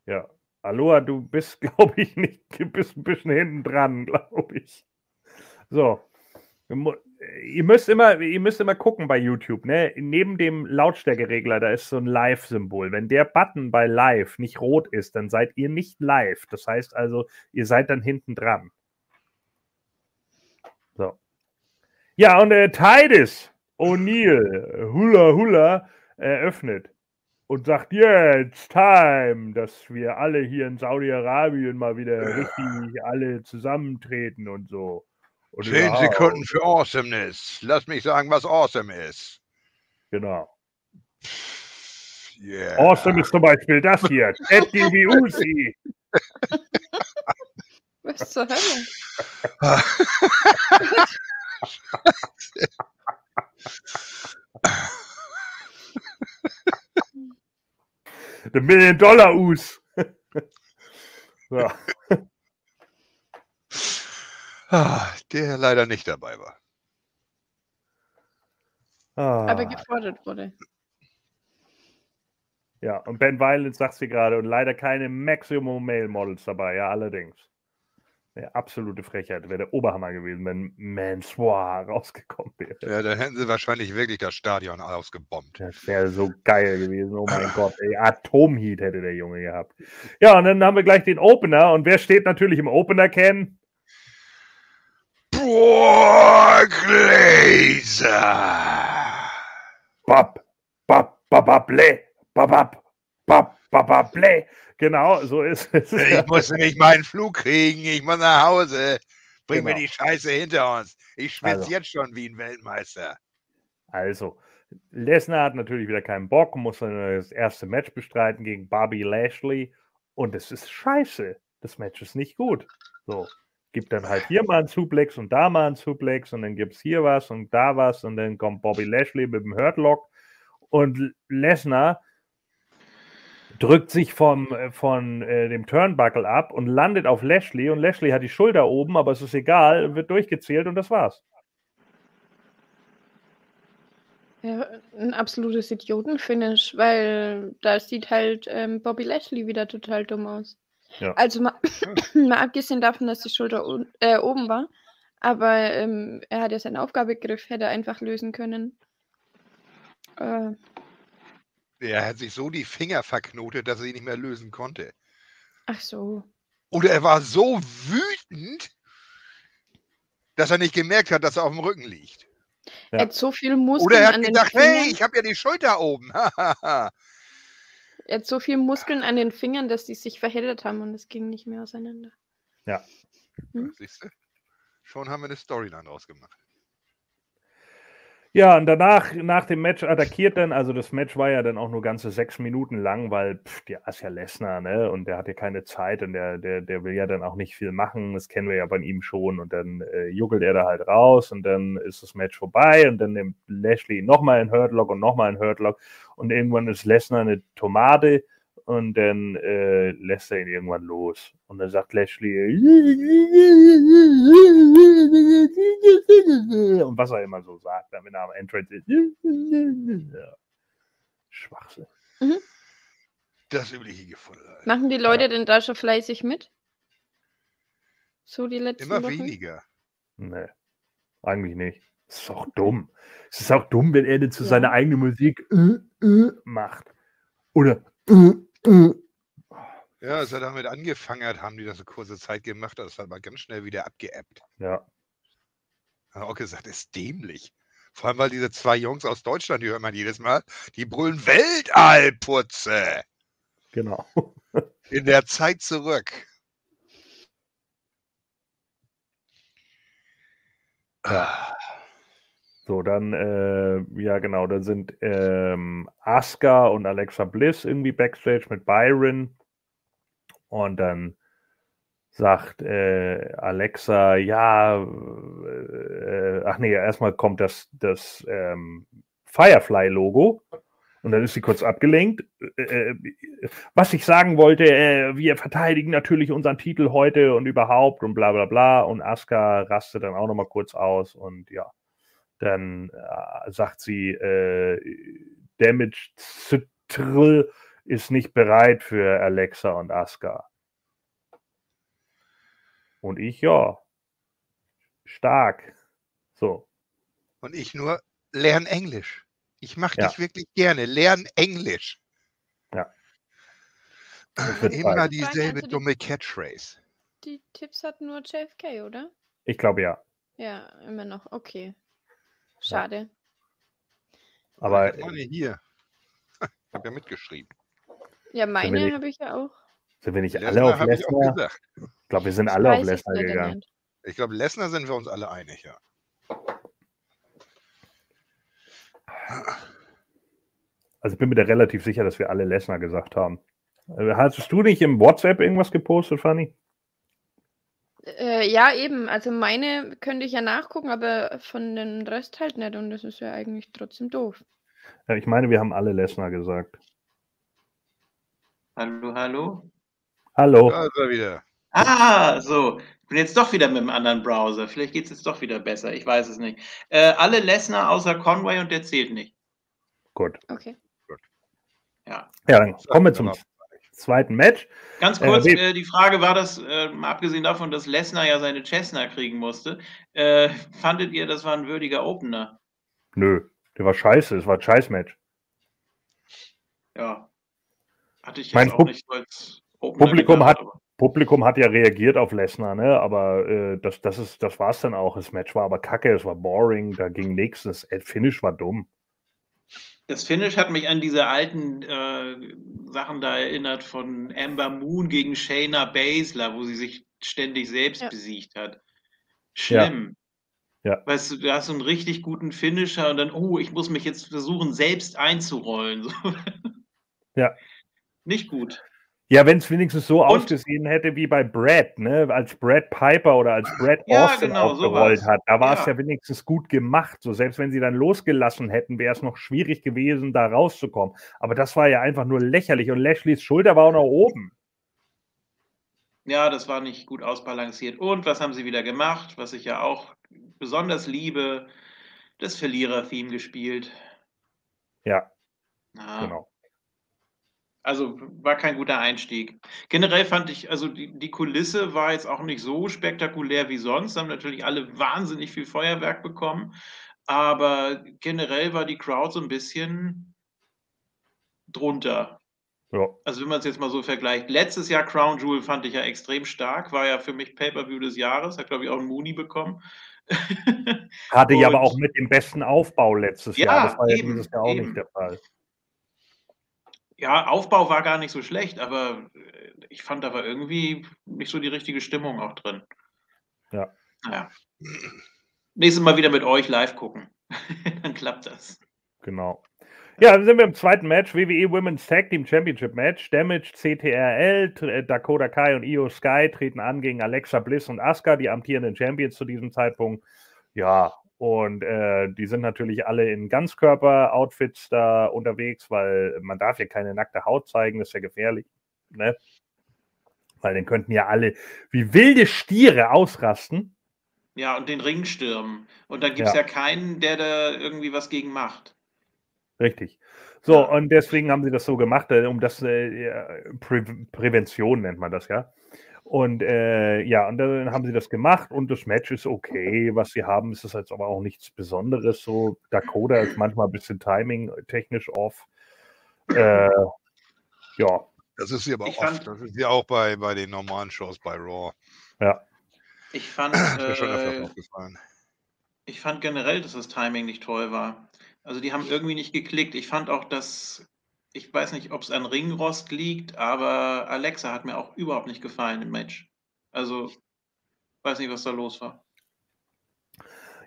Ja. Aloha, du bist, glaube ich, nicht, du bist ein bisschen hinten dran, glaube ich. So. Ihr müsst immer, ihr müsst immer gucken bei YouTube, ne? Neben dem Lautstärkeregler, da ist so ein Live-Symbol. Wenn der Button bei Live nicht rot ist, dann seid ihr nicht live. Das heißt also, ihr seid dann hinten dran. So. Ja, und äh, Titus O'Neill, Hula Hula, eröffnet und sagt, jetzt time, dass wir alle hier in Saudi-Arabien mal wieder richtig alle zusammentreten und so. Und Zehn überhaupt. Sekunden für Awesomeness. Lass mich sagen, was awesome ist. Genau. Yeah. Awesome ist zum Beispiel das hier. Ted DiBiase. Was zur Hölle? The Million Dollar Us. so. Ah, der leider nicht dabei war. Ah. Aber gefordert wurde. Ja, und Ben Violence sagt sie gerade und leider keine Maximum Male Models dabei, ja, allerdings. Eine absolute Frechheit. Wäre der Oberhammer gewesen, wenn Mansoir rausgekommen wäre. Ja, dann hätten sie wahrscheinlich wirklich das Stadion ausgebombt. Das wäre so geil gewesen. Oh mein Gott, ey. Atomheat hätte der Junge gehabt. Ja, und dann haben wir gleich den Opener. Und wer steht natürlich im Opener, Ken? Brock Laser. Bab, bab, bab, bab, le, bab, bab, bab, bab, bab, le. Genau, so ist es. Ich muss nämlich meinen Flug kriegen. Ich muss nach Hause. Bring genau. mir die Scheiße hinter uns. Ich schwitze also. jetzt schon wie ein Weltmeister. Also, Lesnar hat natürlich wieder keinen Bock, muss das erste Match bestreiten gegen Bobby Lashley. Und es ist scheiße. Das Match ist nicht gut. So gibt dann halt hier mal einen Suplex und da mal einen Suplex und dann gibt es hier was und da was und dann kommt Bobby Lashley mit dem Hurtlock und Lesnar drückt sich vom, äh, von äh, dem Turnbuckle ab und landet auf Lashley und Lashley hat die Schulter oben, aber es ist egal, wird durchgezählt und das war's. Ja, ein absolutes Idiotenfinish, weil da sieht halt ähm, Bobby Lashley wieder total dumm aus. Ja. Also mal, mal, abgesehen davon, dass die Schulter äh, oben war, aber ähm, er hat ja seinen Aufgabegriff, hätte einfach lösen können. Äh, er hat sich so die Finger verknotet, dass er sie nicht mehr lösen konnte. Ach so. Oder er war so wütend, dass er nicht gemerkt hat, dass er auf dem Rücken liegt. Ja. Er hat so viel Muskeln Oder er hat gedacht, hey, ich habe ja die Schulter oben. Er hat so viel Muskeln an den Fingern, dass die sich verheddert haben und es ging nicht mehr auseinander. Ja. Hm? Siehst du? Schon haben wir eine Storyline ausgemacht. Ja, und danach, nach dem Match attackiert dann, also das Match war ja dann auch nur ganze sechs Minuten lang, weil pff, der ist ja Lesnar, ne? Und der hat ja keine Zeit und der, der, der will ja dann auch nicht viel machen. Das kennen wir ja bei ihm schon. Und dann äh, juckelt er da halt raus und dann ist das Match vorbei und dann nimmt Lashley nochmal einen Hurtlock und nochmal einen Hurtlock und irgendwann ist Lesnar eine Tomate und dann äh, lässt er ihn irgendwann los. Und dann sagt Lashley und was er immer so sagt, wenn er am Entrance ist. Ja. Schwachsinn. Mhm. Das übliche Gefunden. Machen die Leute ja. denn da schon fleißig mit? So die letzten Immer Wochen? weniger. Nee, eigentlich nicht. Das ist auch dumm. Es ist auch dumm, wenn er denn zu ja. seiner eigenen Musik äh, äh, macht. Oder äh, ja, als er damit angefangen hat, haben die das eine kurze Zeit gemacht, das hat aber ganz schnell wieder abgeebbt. Ja. Hat auch gesagt, ist dämlich. Vor allem, weil diese zwei Jungs aus Deutschland, die hört man jedes Mal, die brüllen Weltallputze. Genau. In der Zeit zurück. Ja. So, dann, äh, ja genau, dann sind ähm, Asuka und Alexa Bliss irgendwie backstage mit Byron. Und dann sagt äh, Alexa, ja, äh, ach nee, erstmal kommt das, das ähm, Firefly-Logo. Und dann ist sie kurz abgelenkt. Äh, äh was ich sagen wollte, äh, wir verteidigen natürlich unseren Titel heute und überhaupt und bla bla bla. Und Asuka rastet dann auch nochmal kurz aus und ja, dann äh, sagt sie, äh, Damage Citral ist nicht bereit für Alexa und Asuka. Und ich, ja, stark. So. Und ich nur, lern Englisch. Ich mache ja. dich wirklich gerne. Lern Englisch. Ja. Immer dieselbe die, dumme Catchphrase. Die Tipps hat nur JFK, oder? Ich glaube ja. Ja, immer noch. Okay. Schade. Aber. Meine hier. Ich habe ja mitgeschrieben. Ja, meine habe ich ja auch. Sind wir nicht alle auf Lesnar? Ich glaube, wir sind alle auf Lesnar gegangen. Ich glaube, Lesnar sind wir uns alle einig, ja. Also ich bin mir da relativ sicher, dass wir alle Lesnar gesagt haben. Äh, Hast du nicht im WhatsApp irgendwas gepostet, Fanny? Äh, ja, eben. Also meine könnte ich ja nachgucken, aber von den Rest halt nicht. Und das ist ja eigentlich trotzdem doof. Ja, ich meine, wir haben alle Lesnar gesagt. Hallo, hallo. Hallo. Da ist er wieder. Ah, so. Ich bin jetzt doch wieder mit einem anderen Browser. Vielleicht geht es jetzt doch wieder besser. Ich weiß es nicht. Äh, alle Lesnar außer Conway und der zählt nicht. Gut. Okay. Gut. Ja. Ja, dann kommen wir zum zweiten Match. Ganz äh, kurz, äh, die Frage war das, äh, abgesehen davon, dass Lesnar ja seine Chestnut kriegen musste, äh, fandet ihr, das war ein würdiger Opener? Nö, der war scheiße, es war ein Scheiß-Match. Ja. Hatte ich jetzt mein auch Pub nicht so als Opener Publikum gedacht, hat, Publikum hat ja reagiert auf Lesnar, ne? aber äh, das, das, ist, das war es dann auch. Das Match war aber kacke, es war boring, da ging nichts. Das Finish war dumm. Das Finish hat mich an diese alten äh, Sachen da erinnert von Amber Moon gegen Shayna Baszler, wo sie sich ständig selbst ja. besiegt hat. Schlimm. Ja. ja. Weißt du, du hast so einen richtig guten Finisher und dann, oh, ich muss mich jetzt versuchen, selbst einzurollen. ja. Nicht gut. Ja, wenn es wenigstens so und, ausgesehen hätte wie bei Brad, ne? als Brad Piper oder als Brad ja, Austin genau, aufgerollt so hat. Da war es ja. ja wenigstens gut gemacht. So selbst wenn sie dann losgelassen hätten, wäre es noch schwierig gewesen, da rauszukommen. Aber das war ja einfach nur lächerlich und Lashleys Schulter war auch noch oben. Ja, das war nicht gut ausbalanciert. Und was haben sie wieder gemacht, was ich ja auch besonders liebe? Das Verlierer-Theme gespielt. Ja, ah. genau. Also war kein guter Einstieg. Generell fand ich, also die, die Kulisse war jetzt auch nicht so spektakulär wie sonst. Haben natürlich alle wahnsinnig viel Feuerwerk bekommen. Aber generell war die Crowd so ein bisschen drunter. Ja. Also wenn man es jetzt mal so vergleicht. Letztes Jahr Crown Jewel fand ich ja extrem stark. War ja für mich Pay-Per-View des Jahres. Hat, glaube ich, auch einen Mooney bekommen. Hatte ja aber auch mit dem besten Aufbau letztes ja, Jahr. Das war ja dieses Jahr auch eben. nicht der Fall. Ja, Aufbau war gar nicht so schlecht, aber äh, ich fand da war irgendwie nicht so die richtige Stimmung auch drin. Ja. Naja. Nächstes Mal wieder mit euch live gucken. Dann klappt das. Genau. Ja, dann sind wir im zweiten Match, WWE Women's Tag Team Championship Match. Damage, CTRL, äh, Dakota Kai und Io Sky treten an gegen Alexa Bliss und Asuka, die amtierenden Champions zu diesem Zeitpunkt. Ja, und äh, die sind natürlich alle in Ganzkörper-Outfits da unterwegs, weil man darf ja keine nackte Haut zeigen, das ist ja gefährlich. Ne? Weil dann könnten ja alle wie wilde Stiere ausrasten. Ja, und den Ring stürmen. Und da gibt es ja. ja. keinen, der da irgendwie was gegen macht. Richtig. So, ja. und deswegen haben sie das so gemacht, äh, um das äh, Prä Prävention nennt man das ja. Und äh, ja, und dann haben sie das gemacht und das Match ist okay. Was sie haben, ist es jetzt aber auch nichts Besonderes. So, Dakota ist manchmal ein bisschen timing-technisch off. Äh, ja. Das ist sie aber ich oft. das ist sie auch bei, bei den normalen Shows bei Raw. Ja. Ich fand, äh, ich fand generell, dass das Timing nicht toll war. Also die haben irgendwie nicht geklickt. Ich fand auch, dass ich weiß nicht, ob es an Ringrost liegt, aber Alexa hat mir auch überhaupt nicht gefallen im Match. Also, weiß nicht, was da los war.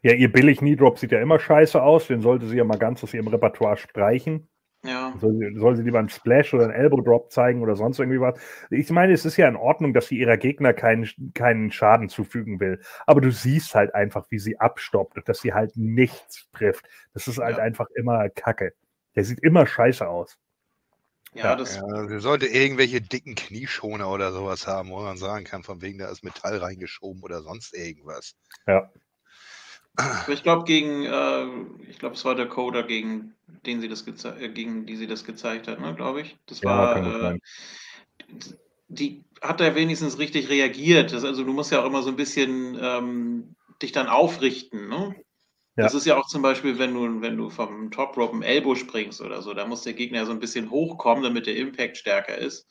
Ja, ihr billig Knee-Drop sieht ja immer scheiße aus. Den sollte sie ja mal ganz aus ihrem Repertoire streichen. Ja. Soll sie, soll sie lieber einen Splash oder einen Elbow Drop zeigen oder sonst irgendwie was? Ich meine, es ist ja in Ordnung, dass sie ihrer Gegner keinen, keinen Schaden zufügen will. Aber du siehst halt einfach, wie sie abstoppt und dass sie halt nichts trifft. Das ist halt ja. einfach immer Kacke. Der sieht immer scheiße aus. Ja, das ja, sie sollte irgendwelche dicken Knieschoner oder sowas haben, wo man sagen kann, von wegen da ist Metall reingeschoben oder sonst irgendwas. Ja. Ich glaube, gegen, äh, ich glaube, es war der Coder, gegen den sie das äh, gegen die sie das gezeigt hat, ne, glaube ich. Das war, ja, äh, die hat da wenigstens richtig reagiert. Das, also du musst ja auch immer so ein bisschen ähm, dich dann aufrichten, ne? Ja. Das ist ja auch zum Beispiel, wenn du, wenn du vom Top Rope im Elbow springst oder so, da muss der Gegner ja so ein bisschen hochkommen, damit der Impact stärker ist,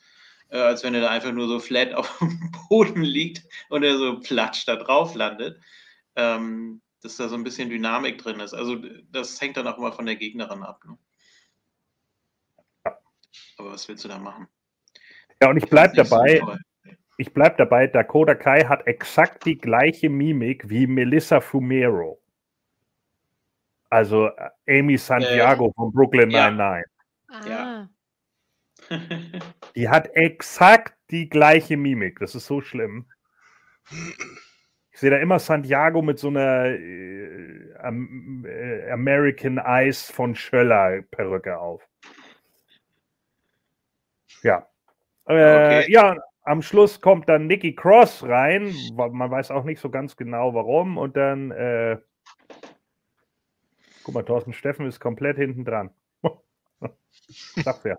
äh, als wenn er da einfach nur so flat auf dem Boden liegt und er so platsch da drauf landet. Ähm, dass da so ein bisschen Dynamik drin ist. Also das hängt dann auch immer von der Gegnerin ab. Ne? Aber was willst du da machen? Ja, und ich bleibe dabei. So ich bleibe dabei, Dakota Kai hat exakt die gleiche Mimik wie Melissa Fumero. Also äh, Amy Santiago äh, von Brooklyn ja. Nine-Nine. Ja. Ah. die hat exakt die gleiche Mimik. Das ist so schlimm. Ich sehe da immer Santiago mit so einer äh, äh, American Ice von Schöller Perücke auf. Ja. Äh, okay. Ja, am Schluss kommt dann Nikki Cross rein. Man weiß auch nicht so ganz genau warum. Und dann, äh, guck mal, Thorsten Steffen ist komplett hinten dran. Sag's ja.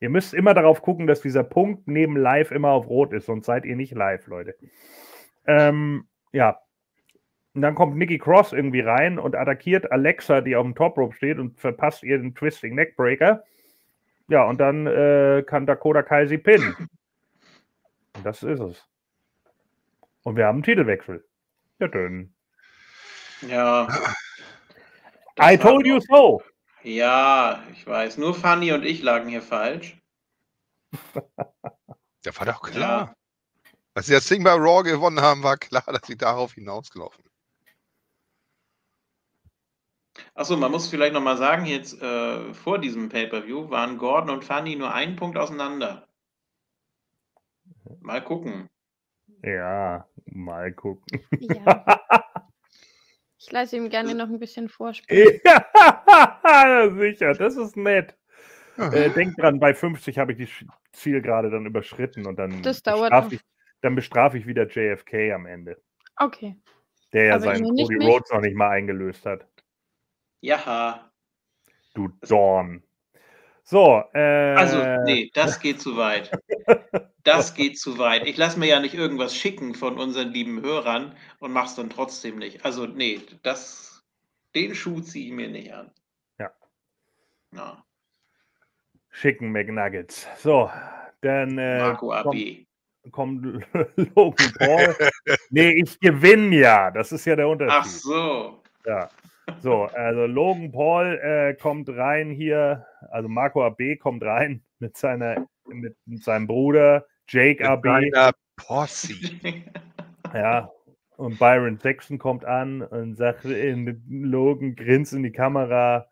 Ihr müsst immer darauf gucken, dass dieser Punkt neben live immer auf rot ist, sonst seid ihr nicht live, Leute. Ähm, ja. Und dann kommt Nikki Cross irgendwie rein und attackiert Alexa, die auf dem Top Rope steht und verpasst ihr den Twisting Neckbreaker. Ja, und dann äh, kann Dakota Kai sie pinnen. Und das ist es. Und wir haben einen Titelwechsel. Ja, dünn. Ja. I told you so. Ja, ich weiß. Nur Fanny und ich lagen hier falsch. Der war doch klar. Ja. Als sie das Ding bei Raw gewonnen haben, war klar, dass sie darauf hinausgelaufen Achso, man muss vielleicht nochmal sagen, jetzt äh, vor diesem Pay-Per-View waren Gordon und Fanny nur einen Punkt auseinander. Mal gucken. Ja, mal gucken. Ja. Ich lasse ihm gerne noch ein bisschen vorspielen. Ja, sicher, das ist nett. Äh, denk dran, bei 50 habe ich die Zielgerade dann überschritten und dann das dauert ich, dann bestrafe ich wieder JFK am Ende. Okay. Der ja seinen Cody Rhodes noch nicht mal eingelöst hat. Ja. Du Dorn. So, äh, Also, nee, das geht zu weit. Das geht zu weit. Ich lasse mir ja nicht irgendwas schicken von unseren lieben Hörern und mach's dann trotzdem nicht. Also, nee, das, den Schuh ziehe ich mir nicht an. Ja. Na. Schicken McNuggets. So, dann. Äh, Marco AB kommt Logan Paul. nee, ich gewinne ja. Das ist ja der Unterschied. Ach so. Ja. So, also Logan Paul äh, kommt rein hier, also Marco AB kommt rein mit, seiner, mit, mit seinem Bruder Jake mit AB. Posse. Ja, und Byron Sexton kommt an und sagt, in, Logan grinst in die Kamera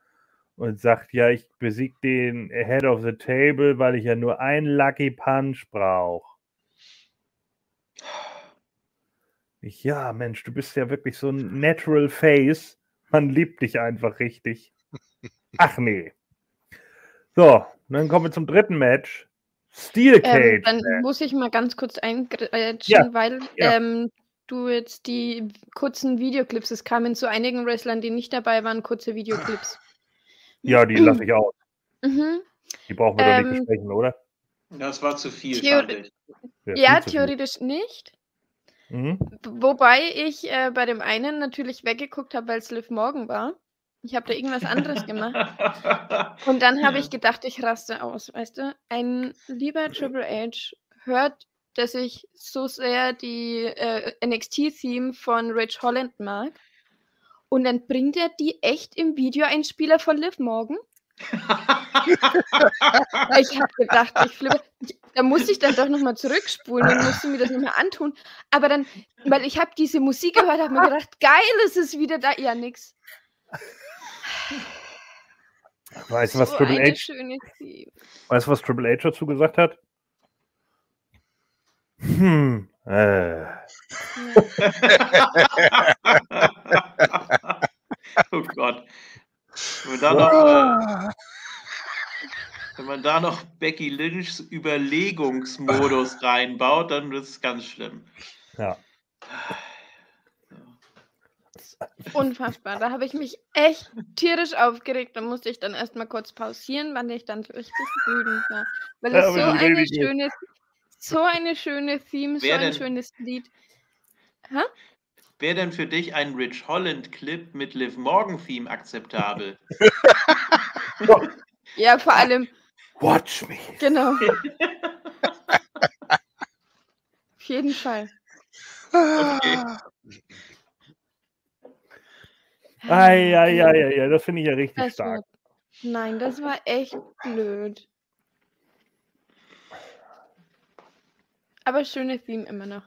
und sagt, ja, ich besiege den Head of the Table, weil ich ja nur einen Lucky Punch brauche. Ich, ja, Mensch, du bist ja wirklich so ein Natural Face. Man liebt dich einfach richtig. Ach nee. So, dann kommen wir zum dritten Match. Steel ähm, Cage. Ähm, dann Match. muss ich mal ganz kurz eingrätschen, ja. weil ja. Ähm, du jetzt die kurzen Videoclips, es kamen zu einigen Wrestlern, die nicht dabei waren, kurze Videoclips. Ja, die lasse ich aus. Mhm. Die brauchen wir ähm, doch nicht ähm, besprechen, oder? Das war zu viel. Theor ja, ja theoretisch viel. nicht. Mhm. Wobei ich äh, bei dem einen natürlich weggeguckt habe, weil es Liv Morgan war. Ich habe da irgendwas anderes gemacht. Und dann habe ich gedacht, ich raste aus, weißt du? Ein lieber Triple H hört, dass ich so sehr die äh, NXT-Theme von Rich Holland mag. Und dann bringt er die echt im Video ein Spieler von Liv Morgan. Ich habe gedacht, ich flippe. Da musste ich dann doch nochmal zurückspulen und musste mir das nochmal antun. Aber dann, weil ich habe diese Musik gehört, habe mir gedacht, geil, ist es wieder da. Ja, nix. Weißt du, was so Triple H? Weißt du, was Triple H dazu gesagt hat? Hm. Äh. oh Gott. Wenn, da noch, äh, wenn man da noch Becky Lynchs Überlegungsmodus reinbaut, dann wird es ganz schlimm. Ja. Unfassbar. Da habe ich mich echt tierisch aufgeregt. Da musste ich dann erstmal kurz pausieren, weil ich dann richtig wütend war. Weil es so eine schöne, so eine schöne Theme, Wer so ein denn? schönes Lied. Ha? Wäre denn für dich ein Rich Holland Clip mit Liv Morgan Theme akzeptabel? ja, vor allem. Watch me. Genau. Auf jeden Fall. Okay. Ei, ei, ei, ei, das finde ich ja richtig das stark. War, nein, das war echt blöd. Aber schöne Theme immer noch.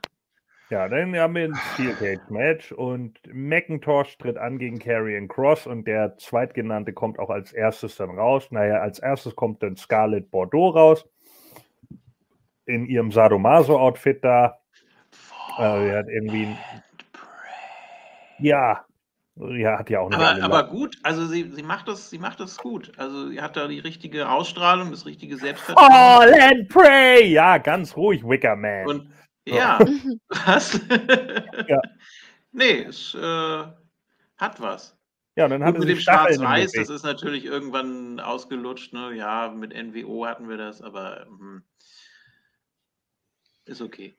Ja, dann haben wir ein Steel Cage Match und McIntosh tritt an gegen Karrion Cross und der zweitgenannte kommt auch als erstes dann raus. Naja, als erstes kommt dann Scarlett Bordeaux raus in ihrem Sadomaso-Outfit da. Äh, hat irgendwie. Ja, ja, hat ja auch nicht aber, aber gut, also sie, sie, macht das, sie macht das gut. Also sie hat da die richtige Ausstrahlung, das richtige Selbstvertrauen. All and pray! Ja, ganz ruhig, Wicker Man. Und ja, was? ja. Nee, es äh, hat was. Ja, dann haben mit dem Schwarz-Weiß, das ist natürlich irgendwann ausgelutscht. Ne? Ja, mit NWO hatten wir das, aber hm, ist okay.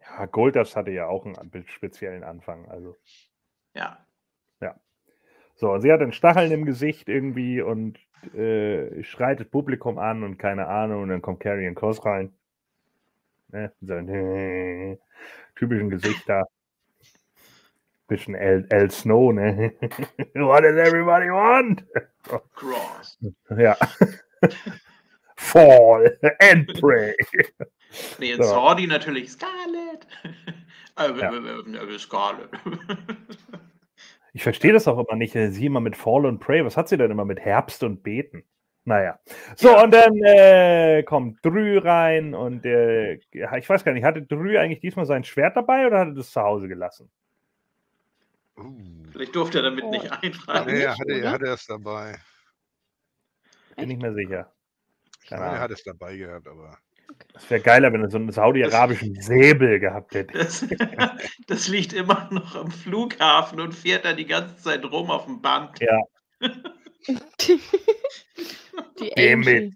Ja, Goldust hatte ja auch einen speziellen Anfang. Also. Ja. Ja. So, sie hat einen Stacheln im Gesicht irgendwie und äh, schreit das Publikum an und keine Ahnung. Und dann kommt Carrie in Cross rein. Ne? So äh, typischen Gesichter. Bisschen L, L Snow, ne? What does everybody want? Cross. Ja. Fall and pray. Nee, in so. Saudi natürlich Scarlet. äh, ja. Äh, Scarlet. ich verstehe das auch immer nicht. Sie immer mit Fall and Pray. Was hat sie denn immer mit Herbst und Beten? Naja. So, ja. und dann äh, kommt Drü rein und äh, ich weiß gar nicht, hatte Drü eigentlich diesmal sein Schwert dabei oder hat er das zu Hause gelassen? Uh. Vielleicht durfte er damit oh. nicht eintragen. Nee, er hatte, er hatte es dabei. Bin nicht mehr sicher. Keine er hat es dabei gehabt, aber. Das wäre geiler, wenn er so einen saudi-arabischen Säbel gehabt hätte. Das, das, liegt immer noch am Flughafen und fährt da die ganze Zeit rum auf dem Band. Ja. Die Angel.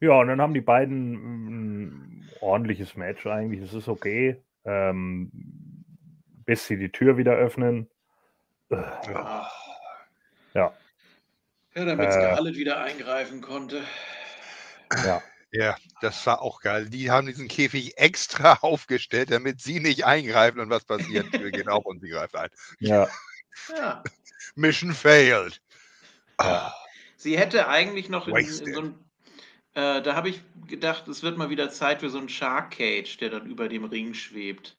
Ja, und dann haben die beiden ein ordentliches Match eigentlich. Es ist okay. Ähm, bis sie die Tür wieder öffnen. Ja. Ja. Ja, damit äh, Scarlett wieder eingreifen konnte. Ja. Ja, das war auch geil. Die haben diesen Käfig extra aufgestellt, damit sie nicht eingreifen und was passiert. Die Tür geht auf und sie greift ein. Ja. ja. Mission failed. Ja. Sie hätte eigentlich noch in, in so ein, äh, da habe ich gedacht, es wird mal wieder Zeit für so einen Shark Cage, der dann über dem Ring schwebt.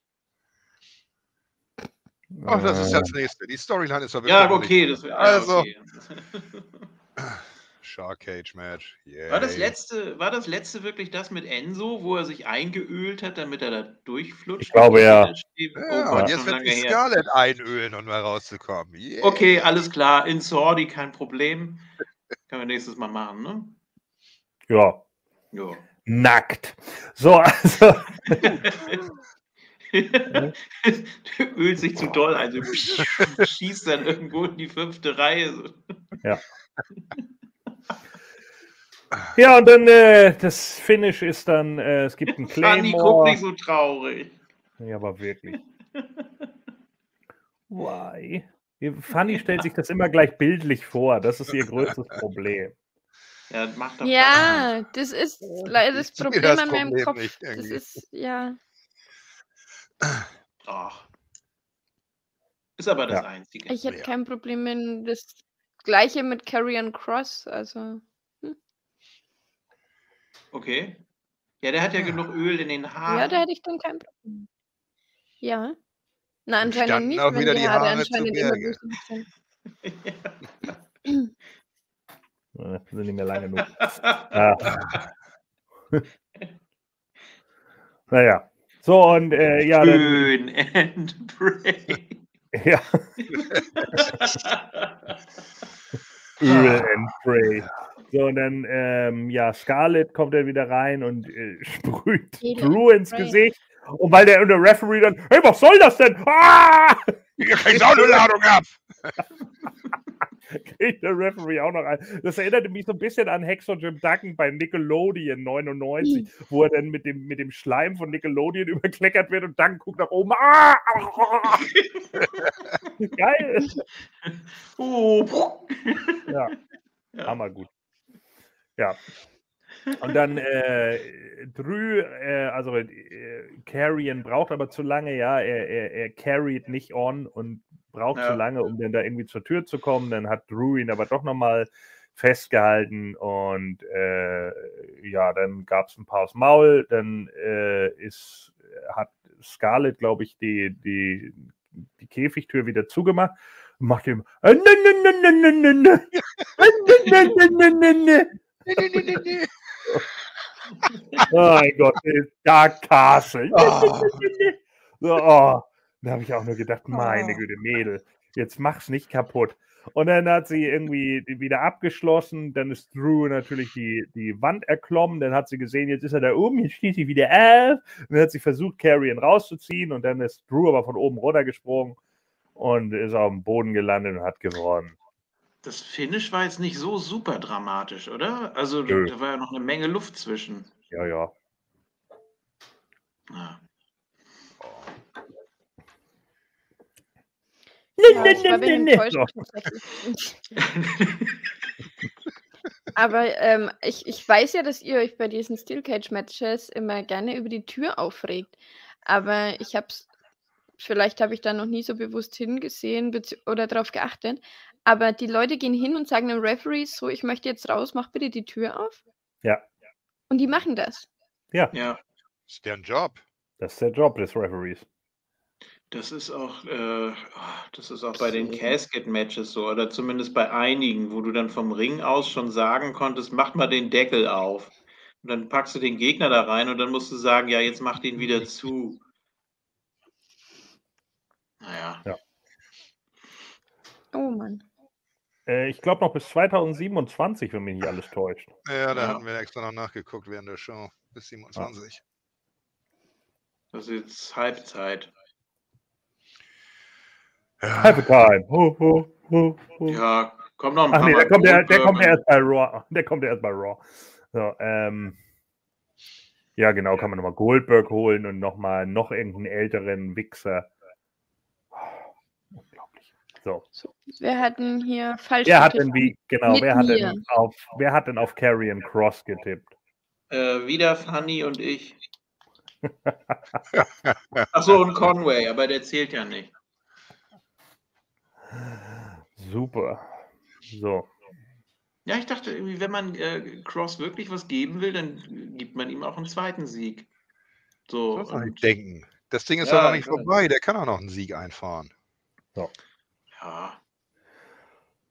Ach, das ist ja das nächste. Die Storyline ist ja wirklich. Ja, okay, das wird also. Okay. Shark Cage Match. Yay. War das letzte, war das letzte wirklich das mit Enzo, wo er sich eingeölt hat, damit er da durchflutscht? Ich glaube ja. Oh ja Gott, und jetzt wird die Scarlett einölen, um mal rauszukommen. Yeah. Okay, alles klar. In Sordi kein Problem. Können wir nächstes Mal machen, ne? Ja. Ja. Nackt. So, also. Ölt sich zu doll, also schießt dann irgendwo in die fünfte Reihe. Ja. Ja, und dann äh, das Finish ist dann, äh, es gibt einen Claymore. Fanny guckt nicht so traurig. Ja, aber wirklich. Why? Fanny stellt sich das immer gleich bildlich vor. Das ist ihr größtes Problem. Ja, macht doch ja das ist leider das Problem das an meinem Kopf. Nicht, das ist, ja. Ach. Ist aber das ja. Einzige. Ich hätte kein Problem, wenn das gleiche mit Carrion Cross, also. Hm. Okay. Ja, der hat ja genug Öl in den Haaren. Ja, da hätte ich dann kein Problem. Ja. Na, anscheinend standen nicht, auch wenn wieder die die Haare Haare zu anscheinend immer büschelig sind. Äh, Sind nicht mehr lange genug. Ja. naja. So, und äh, ja, dann, Burn and pray. Ja, Öl and Pray. So, und dann, ähm, ja, Scarlett kommt dann wieder rein und äh, sprüht Drew ins. Gesicht. Und weil der, und der Referee dann, hey, was soll das denn? Ah! Ihr kriegt auch eine Ladung ab. kriegt der Referee auch noch ein. Das erinnerte mich so ein bisschen an Hexer Jim Duggan bei Nickelodeon 99, wo er dann mit dem, mit dem Schleim von Nickelodeon überkleckert wird und dann guckt nach oben. Ah! Geil! Oh. Ja, Ja. hammergut. Ja. Und dann äh, Drü, äh, also äh, Carrion braucht aber zu lange, ja, er, er, er carried nicht on und braucht Ja. zu lange, um dann da irgendwie zur Tür zu kommen. Dann hat Drew ihn aber doch nochmal festgehalten und äh, ja, dann gab es ein paar aufs Maul. Dann äh, ist, hat Scarlett, glaube ich, die, die, die Käfigtür wieder zugemacht und macht ihm Oh mein Gott, Dark Castle. Oh. So, oh. Da habe ich auch nur gedacht, meine Oh. Güte, Mädel, jetzt mach's nicht kaputt. Und dann hat sie irgendwie wieder abgeschlossen. Dann ist Drew natürlich die, die Wand erklommen. Dann hat sie gesehen, jetzt ist er da oben, jetzt steht sie wieder auf. Und dann hat sie versucht, Carrion rauszuziehen. Und dann ist Drew aber von oben runtergesprungen und ist auf dem Boden gelandet und hat gewonnen. Das Finish war jetzt nicht so super dramatisch, oder? Also da, Nö. da war ja noch eine Menge Luft zwischen. Ja, ja. Ja. Ja, ich war ein bisschen enttäuscht. Aber ähm, ich, ich weiß ja, dass ihr euch bei diesen Steel Cage Matches immer gerne über die Tür aufregt. Aber ich habe es, vielleicht habe ich da noch nie so bewusst hingesehen oder darauf geachtet. Aber die Leute gehen hin und sagen dem Referee so, ich möchte jetzt raus, mach bitte die Tür auf. Ja. Und die machen das. ja, Ist deren Job. Das ist der Job des Referees. das ist auch, äh, ah, das ist auch bei den Casket-Matches so, oder zumindest bei einigen, wo du dann vom Ring aus schon sagen konntest, mach mal den Deckel auf. Und dann packst du den Gegner da rein und dann musst du sagen, ja, jetzt mach den wieder zu. Naja. Oh Mann. Äh, ich glaube noch bis 2027, wenn mich nicht alles täuscht. Ja, da Ja. hatten wir extra noch nachgeguckt während der Show. Bis 27. Das ist jetzt Halbzeit. Ja. Halftime. Ho, ho, ho, ho. Ja, kommt noch ein Ach paar nee, Mal der kommt, ja, der Goldberg kommt ja erst bei Raw. Der kommt ja erst bei Raw. So, ähm, ja, genau, kann man nochmal Goldberg holen und nochmal noch irgendeinen älteren Wichser. So. Wir hatten hier falsch Wer hat getippt. denn wie, genau, Mit wer hat mir. denn auf, wer hat denn auf Carrion Cross getippt? Äh, wieder Fanny und ich. Achso, und Conway, aber der zählt ja nicht. Super. So. Ja, ich dachte irgendwie, wenn man äh, Cross wirklich was geben will, dann gibt man ihm auch einen zweiten Sieg. So, Das und, nicht denken. Das Ding ist Ja, doch noch nicht vorbei. Der kann auch noch einen Sieg einfahren. Ja.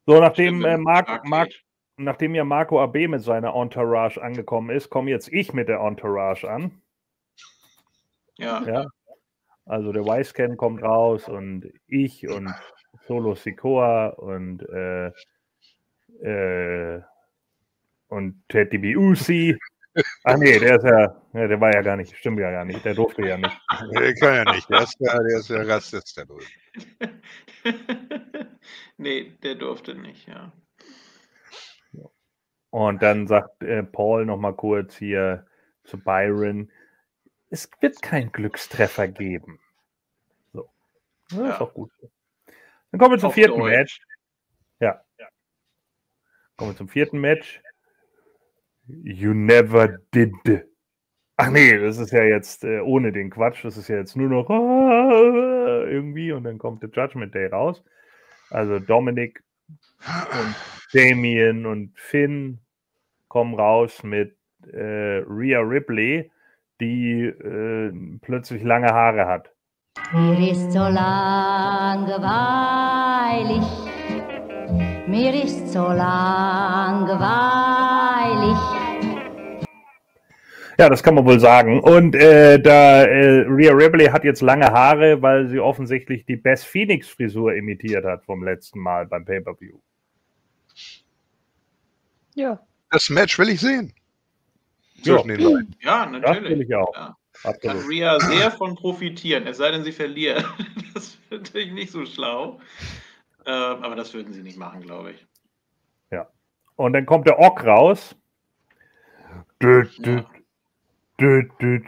So, nachdem, äh, Mark, geht. nachdem ja Marco AB mit seiner Entourage angekommen ist, komme jetzt ich mit der Entourage an. Ja. Ja. Also der Wisecam kommt raus und ich und Solo Sikoa und äh, äh, und Ted DiBiase. Ach nee, der ist ja, ja, der war ja gar nicht, stimmt ja gar nicht, der durfte ja nicht. Der kann ja nicht. Der ist ja, der ist ja Rassist, der Bull. nee, der durfte nicht, ja. Und dann sagt äh, Paul noch mal kurz hier zu Byron, es wird keinen Glückstreffer geben. So. Ja, Ja. Ist auch gut. Dann kommen wir zum Auf vierten Deutsch. Match. Ja. Kommen wir zum vierten Match. You never did. Ach nee, das ist ja jetzt äh, ohne den Quatsch. Das ist ja jetzt nur noch ah, irgendwie und dann kommt der Judgment Day raus. Also Dominik Und Damien und Finn kommen raus mit äh, Rhea Ripley, die äh, plötzlich lange Haare hat. Mir ist so langweilig, mir ist so langweilig. Ja, das kann man wohl sagen. Und äh, da äh, Rhea Ripley hat jetzt lange Haare, weil sie offensichtlich die Best Phoenix Frisur imitiert hat vom letzten Mal beim Pay-per-View. Ja. Das Match will ich sehen. Ja. Ja, Das will natürlich. ich auch. Ja. Kann. Rhea sehr von profitieren, es sei denn, sie verliert. Das wäre natürlich nicht so schlau. Ähm, aber das würden sie nicht machen, glaube ich. Und dann kommt der Ock raus. Düt, düt, düt, düt.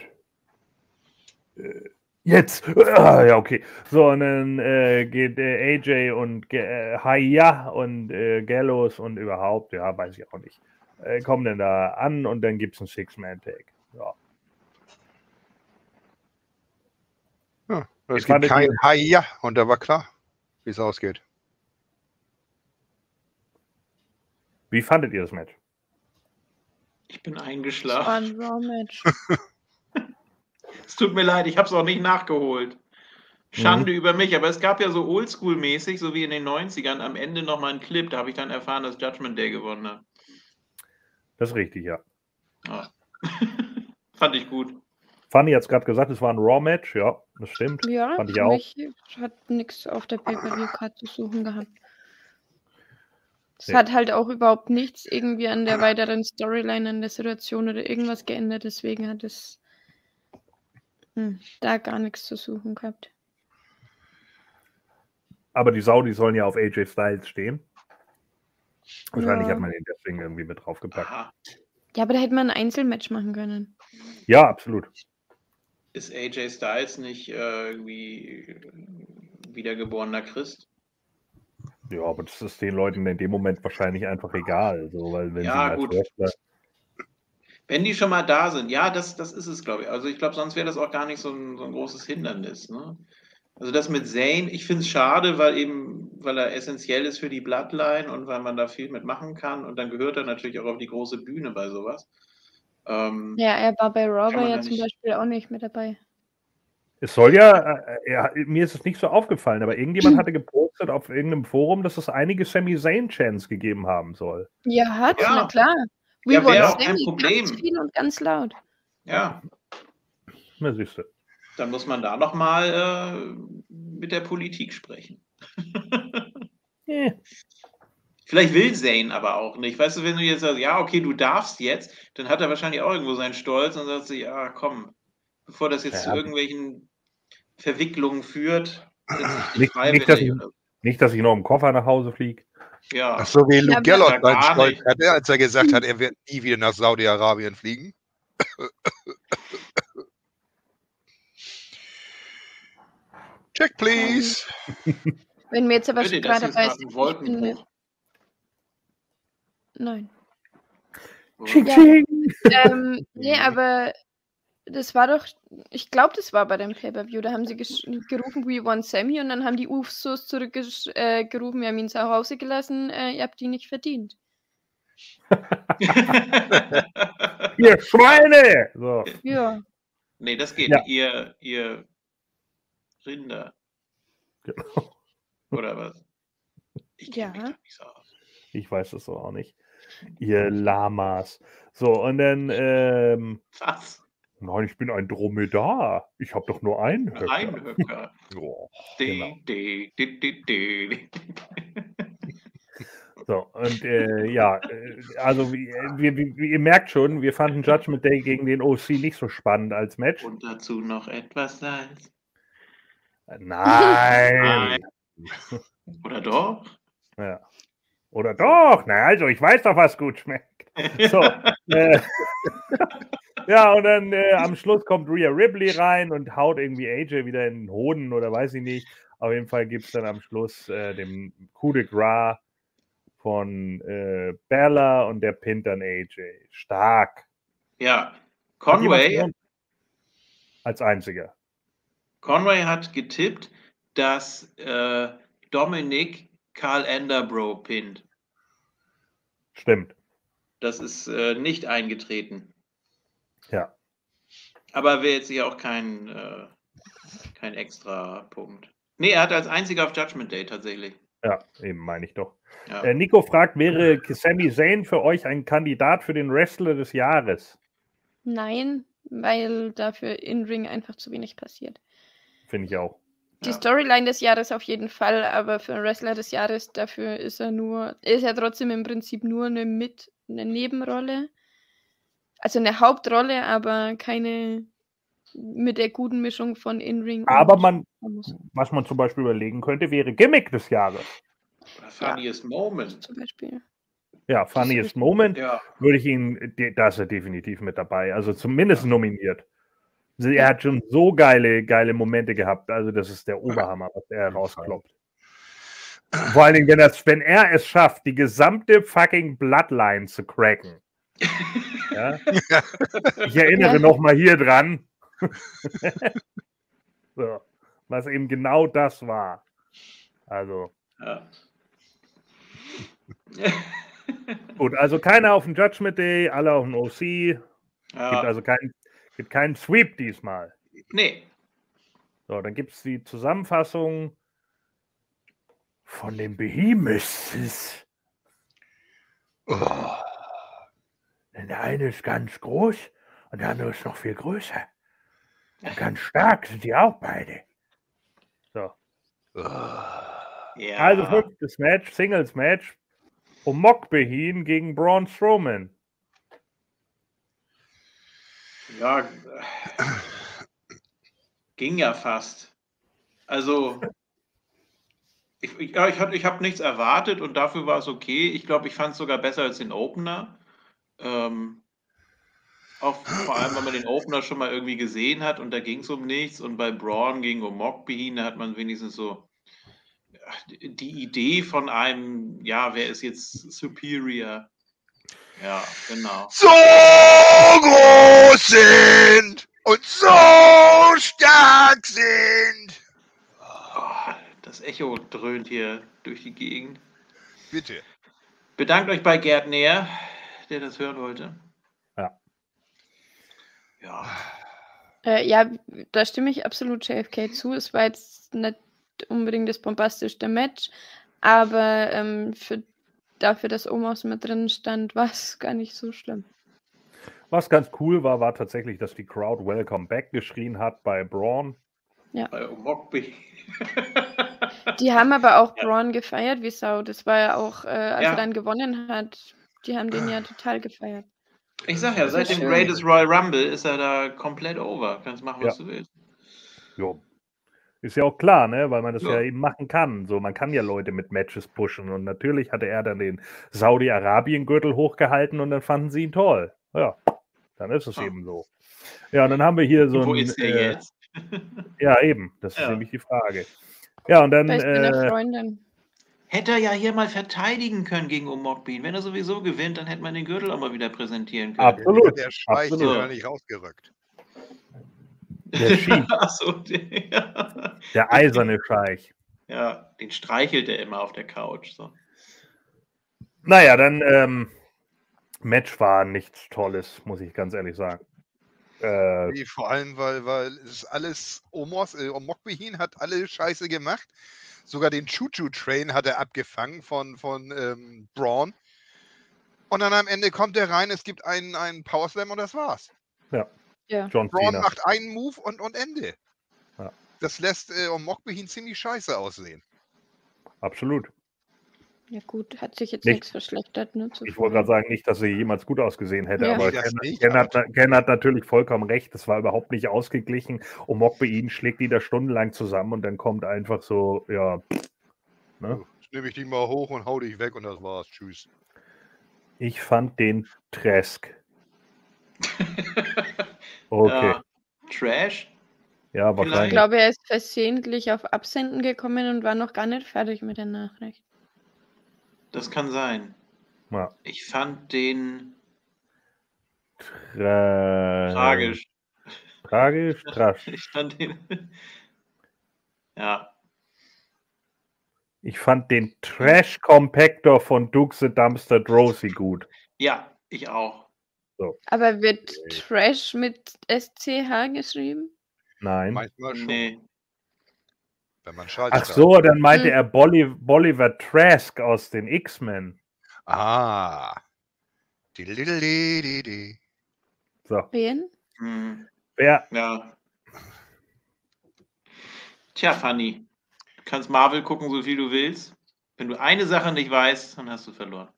Äh, Jetzt. Ah, ja, okay. So, und dann äh, geht äh, AJ und äh, Haya und äh, Gallows und überhaupt, ja, weiß ich auch nicht, äh, kommen dann da an und dann gibt es einen Six-Man-Tag. Ja. Ja, es Ich gibt kein Haia und da war klar, wie es ausgeht. Wie fandet ihr das Match? Ich bin Das war eingeschlafen. ein Raw-Match. Es tut mir leid, ich habe es auch nicht nachgeholt. Schande über mich, aber es gab ja so Oldschool-mäßig, so wie in den 90ern, am Ende nochmal einen Clip, da habe ich dann erfahren, dass Judgment Day gewonnen hat. Das ist richtig, ja. Ja. Fand ich gut. Fanny hat es gerade gesagt, es war ein Raw-Match, ja, das stimmt. Ja, Fand ich für auch. mich hat nichts auf der Pay-Per-View-Card zu suchen gehabt. Es Ja. hat halt auch überhaupt nichts irgendwie an der weiteren Storyline, an der Situation oder irgendwas geändert. Deswegen hat es hm, da gar nichts zu suchen gehabt. Aber die Saudis sollen ja auf AJ Styles stehen. Wahrscheinlich Ja. hat man ihn deswegen irgendwie mit draufgepackt. Aha. Ja, aber da hätte man ein Einzelmatch machen können. Ja, absolut. Ist AJ Styles nicht äh, irgendwie wiedergeborener Christ? Ja, aber das ist den Leuten in dem Moment wahrscheinlich einfach egal. So, weil wenn Ja, gut. Wrestler, Wenn die schon mal da sind, ja, das, das ist es, glaube ich. Also ich glaube, sonst wäre das auch gar nicht so ein, so ein großes Hindernis. Ne? Also das mit Zane, ich finde es schade, weil eben, weil er essentiell ist für die Bloodline und weil man da viel mitmachen kann. Und dann gehört er natürlich auch auf die große Bühne bei sowas. Ähm, Ja, er war bei Raw ja ja zum nicht- Beispiel auch nicht mit dabei. Es soll ja, äh, ja, mir ist es nicht so aufgefallen, aber irgendjemand hatte gepostet auf irgendeinem Forum, dass es einige Sami Zayn-Chants gegeben haben soll. Ja, hat, Ja. na klar. We Ja, want wäre auch kein Sammy, Problem. Ganz viel und ganz laut. ja, Na, siehst du. dann muss man da nochmal äh, mit der Politik sprechen. Eh, Vielleicht will Zane aber auch nicht. Weißt du, wenn du jetzt sagst, ja, okay, du darfst jetzt, dann hat er wahrscheinlich auch irgendwo seinen Stolz und sagt sich, ja, komm, bevor das jetzt Ja. zu irgendwelchen Verwicklungen führt, dich Nicht- nicht, dass ich-. Nicht, dass ich noch im Koffer nach Hause fliege. Ja, Ach so wie Luke Ja, Gallot ja, seinen Stolz hatte, als er gesagt hat, er wird nie wieder nach Saudi-Arabien fliegen. Check, please. Wenn mir jetzt aber bitte, gerade gerade ein. Nein. Ching. ähm, nee, aber das war doch, ich glaube, das war bei dem Pay-Per-View. Da haben sie gerufen, we want Sammy und dann haben die Usos zurückgerufen, äh, gerufen, wir haben ihn zu Hause gelassen, äh, ihr habt ihn nicht verdient. Ihr Schweine! So. Ja. nee, das geht. Ja. Ihr, ihr Rinder. Genau. Oder was? Ich Ja. mich doch nicht so. Ich weiß das so auch nicht. Ihr Lamas. So, und dann, ähm, Was? Nein, ich bin ein Dromedar. Ich habe doch nur einen Höcker. Ein Höcker. Oh, genau. de, de, de, de. So, und äh, ja, äh, also wie, wie, wie, ihr merkt schon, wir fanden Judgment Day gegen den OC nicht so spannend als Match. Und dazu noch etwas Salz. Nein. Oder doch? Ja. Oder doch? Na also, ich weiß doch, was gut schmeckt. So. äh, ja, und dann äh, am Schluss kommt Rhea Ripley rein und haut irgendwie AJ wieder in den Hoden oder weiß ich nicht. Auf jeden Fall gibt es dann am Schluss äh, den Coup de Gras von äh, Bella und der pinnt dann AJ. Stark. Ja, Conway, Als einziger. Conway hat getippt, dass äh, Dominik Karl Enderbro pinnt. Stimmt. Das ist äh, nicht eingetreten. Ja. Aber wäre jetzt hier auch kein, äh, kein extra Punkt. Nee, er hatte als einziger auf Judgment Day tatsächlich. Ja, eben meine ich doch. Ja. Äh, Nico fragt, wäre Sami Zayn für euch ein Kandidat für den Wrestler des Jahres? Nein, weil dafür in Ring einfach zu wenig passiert. Finde ich auch. Die Ja. Storyline des Jahres auf jeden Fall, aber für einen Wrestler des Jahres dafür ist er nur, ist er trotzdem im Prinzip nur eine mit eine Nebenrolle. Also eine Hauptrolle, aber keine mit der guten Mischung von In-Ring Aber und man, was man zum Beispiel überlegen könnte, wäre Gimmick des Jahres. Funniest Moment. zum Beispiel. Ja, Funniest Moment Ja. würde ich ihn, da ist er definitiv mit dabei. Also zumindest nominiert. Also Er hat schon so geile, geile Momente gehabt. Also das ist der Oberhammer, was er rauskloppt. Vor allen Dingen, wenn, das, wenn er es schafft, die gesamte fucking Bloodline zu cracken. Ja? Ich erinnere Ja. noch mal hier dran, so, was eben genau das war. Also Ja. gut, also keiner auf dem Judgment Day, alle auf dem OC. Gibt ja. also keinen gibt keinen Sweep diesmal. Nee. So, dann gibt es die Zusammenfassung von den Behemoths. Oh. Denn Der eine ist ganz groß und der andere ist noch viel größer. Und ganz stark sind die auch beide. So. Ja. Also fünftes Match, Singles Match. Omok Behin gegen Braun Strowman. Ja, ging ja fast. Also, ich, ich, ich, hab- ich habe nichts erwartet und dafür war es okay. Ich glaube, ich fand es sogar besser als den Opener. Ähm, auch vor allem, weil man den Opener schon mal irgendwie gesehen hat und da ging es um nichts. Und bei Braun gegen Omokbehin, da hat man wenigstens so ja, die- die Idee von einem, ja, wer ist jetzt superior? Ja, genau. So groß sind und so stark sind. Oh, das Echo dröhnt hier durch die Gegend. Bitte. Bedankt euch bei Gerd Näher, der das hören wollte. Ja. Ja. Äh, ja, da stimme ich absolut JFK zu. Es war jetzt nicht unbedingt das bombastischste Match, aber ähm, für, dafür, dass Omos mit drin stand, war es gar nicht so schlimm. Was ganz cool war, war tatsächlich, dass die Crowd Welcome Back geschrien hat bei Braun. Bei Omokbe. Die haben aber auch Ja. Braun gefeiert wie Sau. Das war ja auch, äh, als Ja. er dann gewonnen hat, die haben den ja total gefeiert. Ich sag ja, seit ist dem schön. Greatest Royal Rumble ist er da komplett over. Kannst machen, was Ja. du willst. Jo. Ist ja auch klar, ne? weil man das ja. Ja. eben machen kann. So, man kann ja Leute mit Matches pushen. Und natürlich hatte er dann den Saudi-Arabien-Gürtel hochgehalten und dann fanden sie ihn toll. Ja, dann ist es Ah. eben so. Ja, und dann haben wir hier so Und wo ein. ist er äh, jetzt? Ja, eben. Das ist Ja. nämlich die Frage. Ja, und dann. Seiner Äh, Freundin. Hätte er ja hier mal verteidigen können gegen Omokbin. Wenn er sowieso gewinnt, dann hätte man den Gürtel auch mal wieder präsentieren können. Absolut. Der Scheich absolut. ist gar nicht rausgerückt. der Sheik, Achso, der, der eiserne Scheich. ja, den streichelt er immer auf der Couch. So. Naja, dann. Ähm, Match war nichts Tolles, muss ich ganz ehrlich sagen. Äh, Nee, vor allem, weil, weil es alles, Omos, äh, Omokbehin hat alle Scheiße gemacht. Sogar den Choo-Choo-Train hat er abgefangen von, von ähm, Braun. Und dann am Ende kommt er rein, es gibt einen, einen Powerslam und das war's. Ja. John Braun Cena. macht einen Move und, und Ende. Ja. Das lässt äh, Omokbehin ziemlich scheiße aussehen. Absolut. Ja gut, hat sich jetzt Nicht- nichts verschlechtert. Ne, Ich wollte gerade sagen, nicht, dass sie jemals gut ausgesehen hätte, Ja. aber Ken, Ken, hat, Ken hat natürlich vollkommen recht. Das war überhaupt nicht ausgeglichen. Und Mokbein schlägt die da stundenlang zusammen und dann kommt einfach so, ja. Ne? Jetzt nehme ich dich mal hoch und hau dich weg und das war's. Tschüss. Ich fand den Tresk. Okay. Ja. Trash? Ja, Ich wahrscheinlich. glaube, er ist versehentlich auf Absenden gekommen und war noch gar nicht fertig mit der Nachricht. Das kann sein. Ja. Ich fand den Tra tragisch. Tragisch, trasch. Ich fand den. Ja. Ich fand den Trash Compactor von Duke the Dumpster Drosy gut. Ja, ich auch. So. Aber wird okay. Trash mit SCH geschrieben? Nein. Manchmal schon. Nee. Wenn man Ach so, dann meinte hm. er Bolli Bolivar Trask aus den X-Men. Ah. Die, die, die, die, So. Wen? Hm. Wer? Ja. Tja, Fanny. Du kannst Marvel gucken, so viel du willst. Wenn du eine Sache nicht weißt, dann hast du verloren.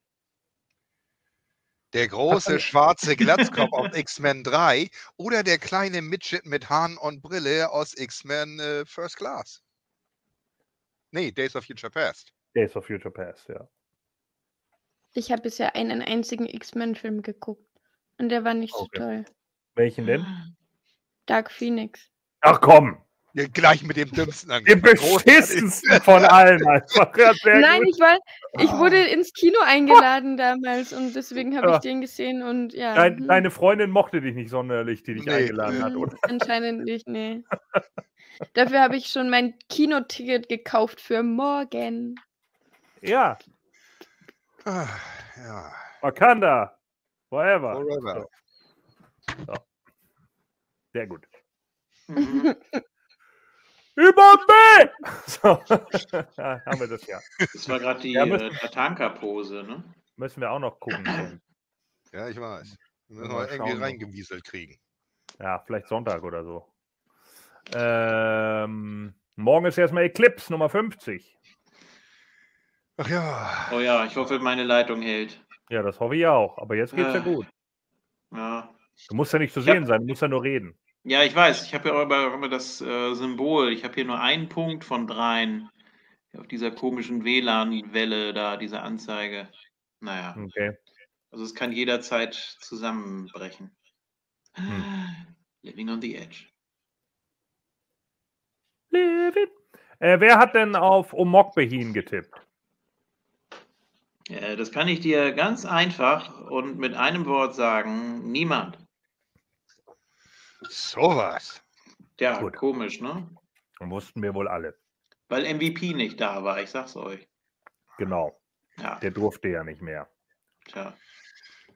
Der große schwarze Glatzkopf aus X-Men 3 oder der kleine Midget mit Hahn und Brille aus X-Men äh, First Class. Nee, Days of Future Past. Days of Future Past, ja. Ich habe bisher einen einzigen X-Men-Film geguckt. Und der war nicht okay. so toll. Welchen denn? Dark Phoenix. Ach komm! Ja, gleich mit dem dümmsten Dem beschissensten von allen einfach. Nein, ich, war, ich wurde ins Kino eingeladen damals und deswegen habe ich den gesehen und ja. Dein, hm. Deine Freundin mochte dich nicht sonderlich, die dich nee. eingeladen hat, oder? Anscheinend nicht, nee. Dafür habe ich schon mein Kinoticket gekauft für morgen. Ja. Ah, ja. Wakanda. Forever. Forever. So. So. Sehr gut. Über B! So, ja, haben wir das ja. Das war gerade die ja, äh, Tatanka-Pose, ne? Müssen wir auch noch gucken. Ja, ich weiß. Wir müssen wir irgendwie reingewieselt kriegen. Ja, vielleicht Sonntag oder so. Ähm, morgen ist erstmal Eclipse Nummer 50. Ach ja. Oh ja, ich hoffe, meine Leitung hält. Ja, das hoffe ich auch. Aber jetzt geht's äh, ja gut. Ja. Du musst ja nicht zu sehen hab, sein, du musst ja nur reden. Ja, ich weiß. Ich habe ja immer, immer das äh, Symbol. Ich habe hier nur einen Punkt von dreien. Auf dieser komischen WLAN-Welle da, diese Anzeige. Naja. Okay. Also es kann jederzeit zusammenbrechen. Hm. Living on the edge. Living. Äh, wer hat denn auf Omokbehin getippt? Ja, das kann ich dir ganz einfach und mit einem Wort sagen: niemand. Sowas. Ja, Gut. komisch, ne? Und wussten wir wohl alle. Weil MVP nicht da war, ich sag's euch. Genau. Ja. Der durfte ja nicht mehr. Tja.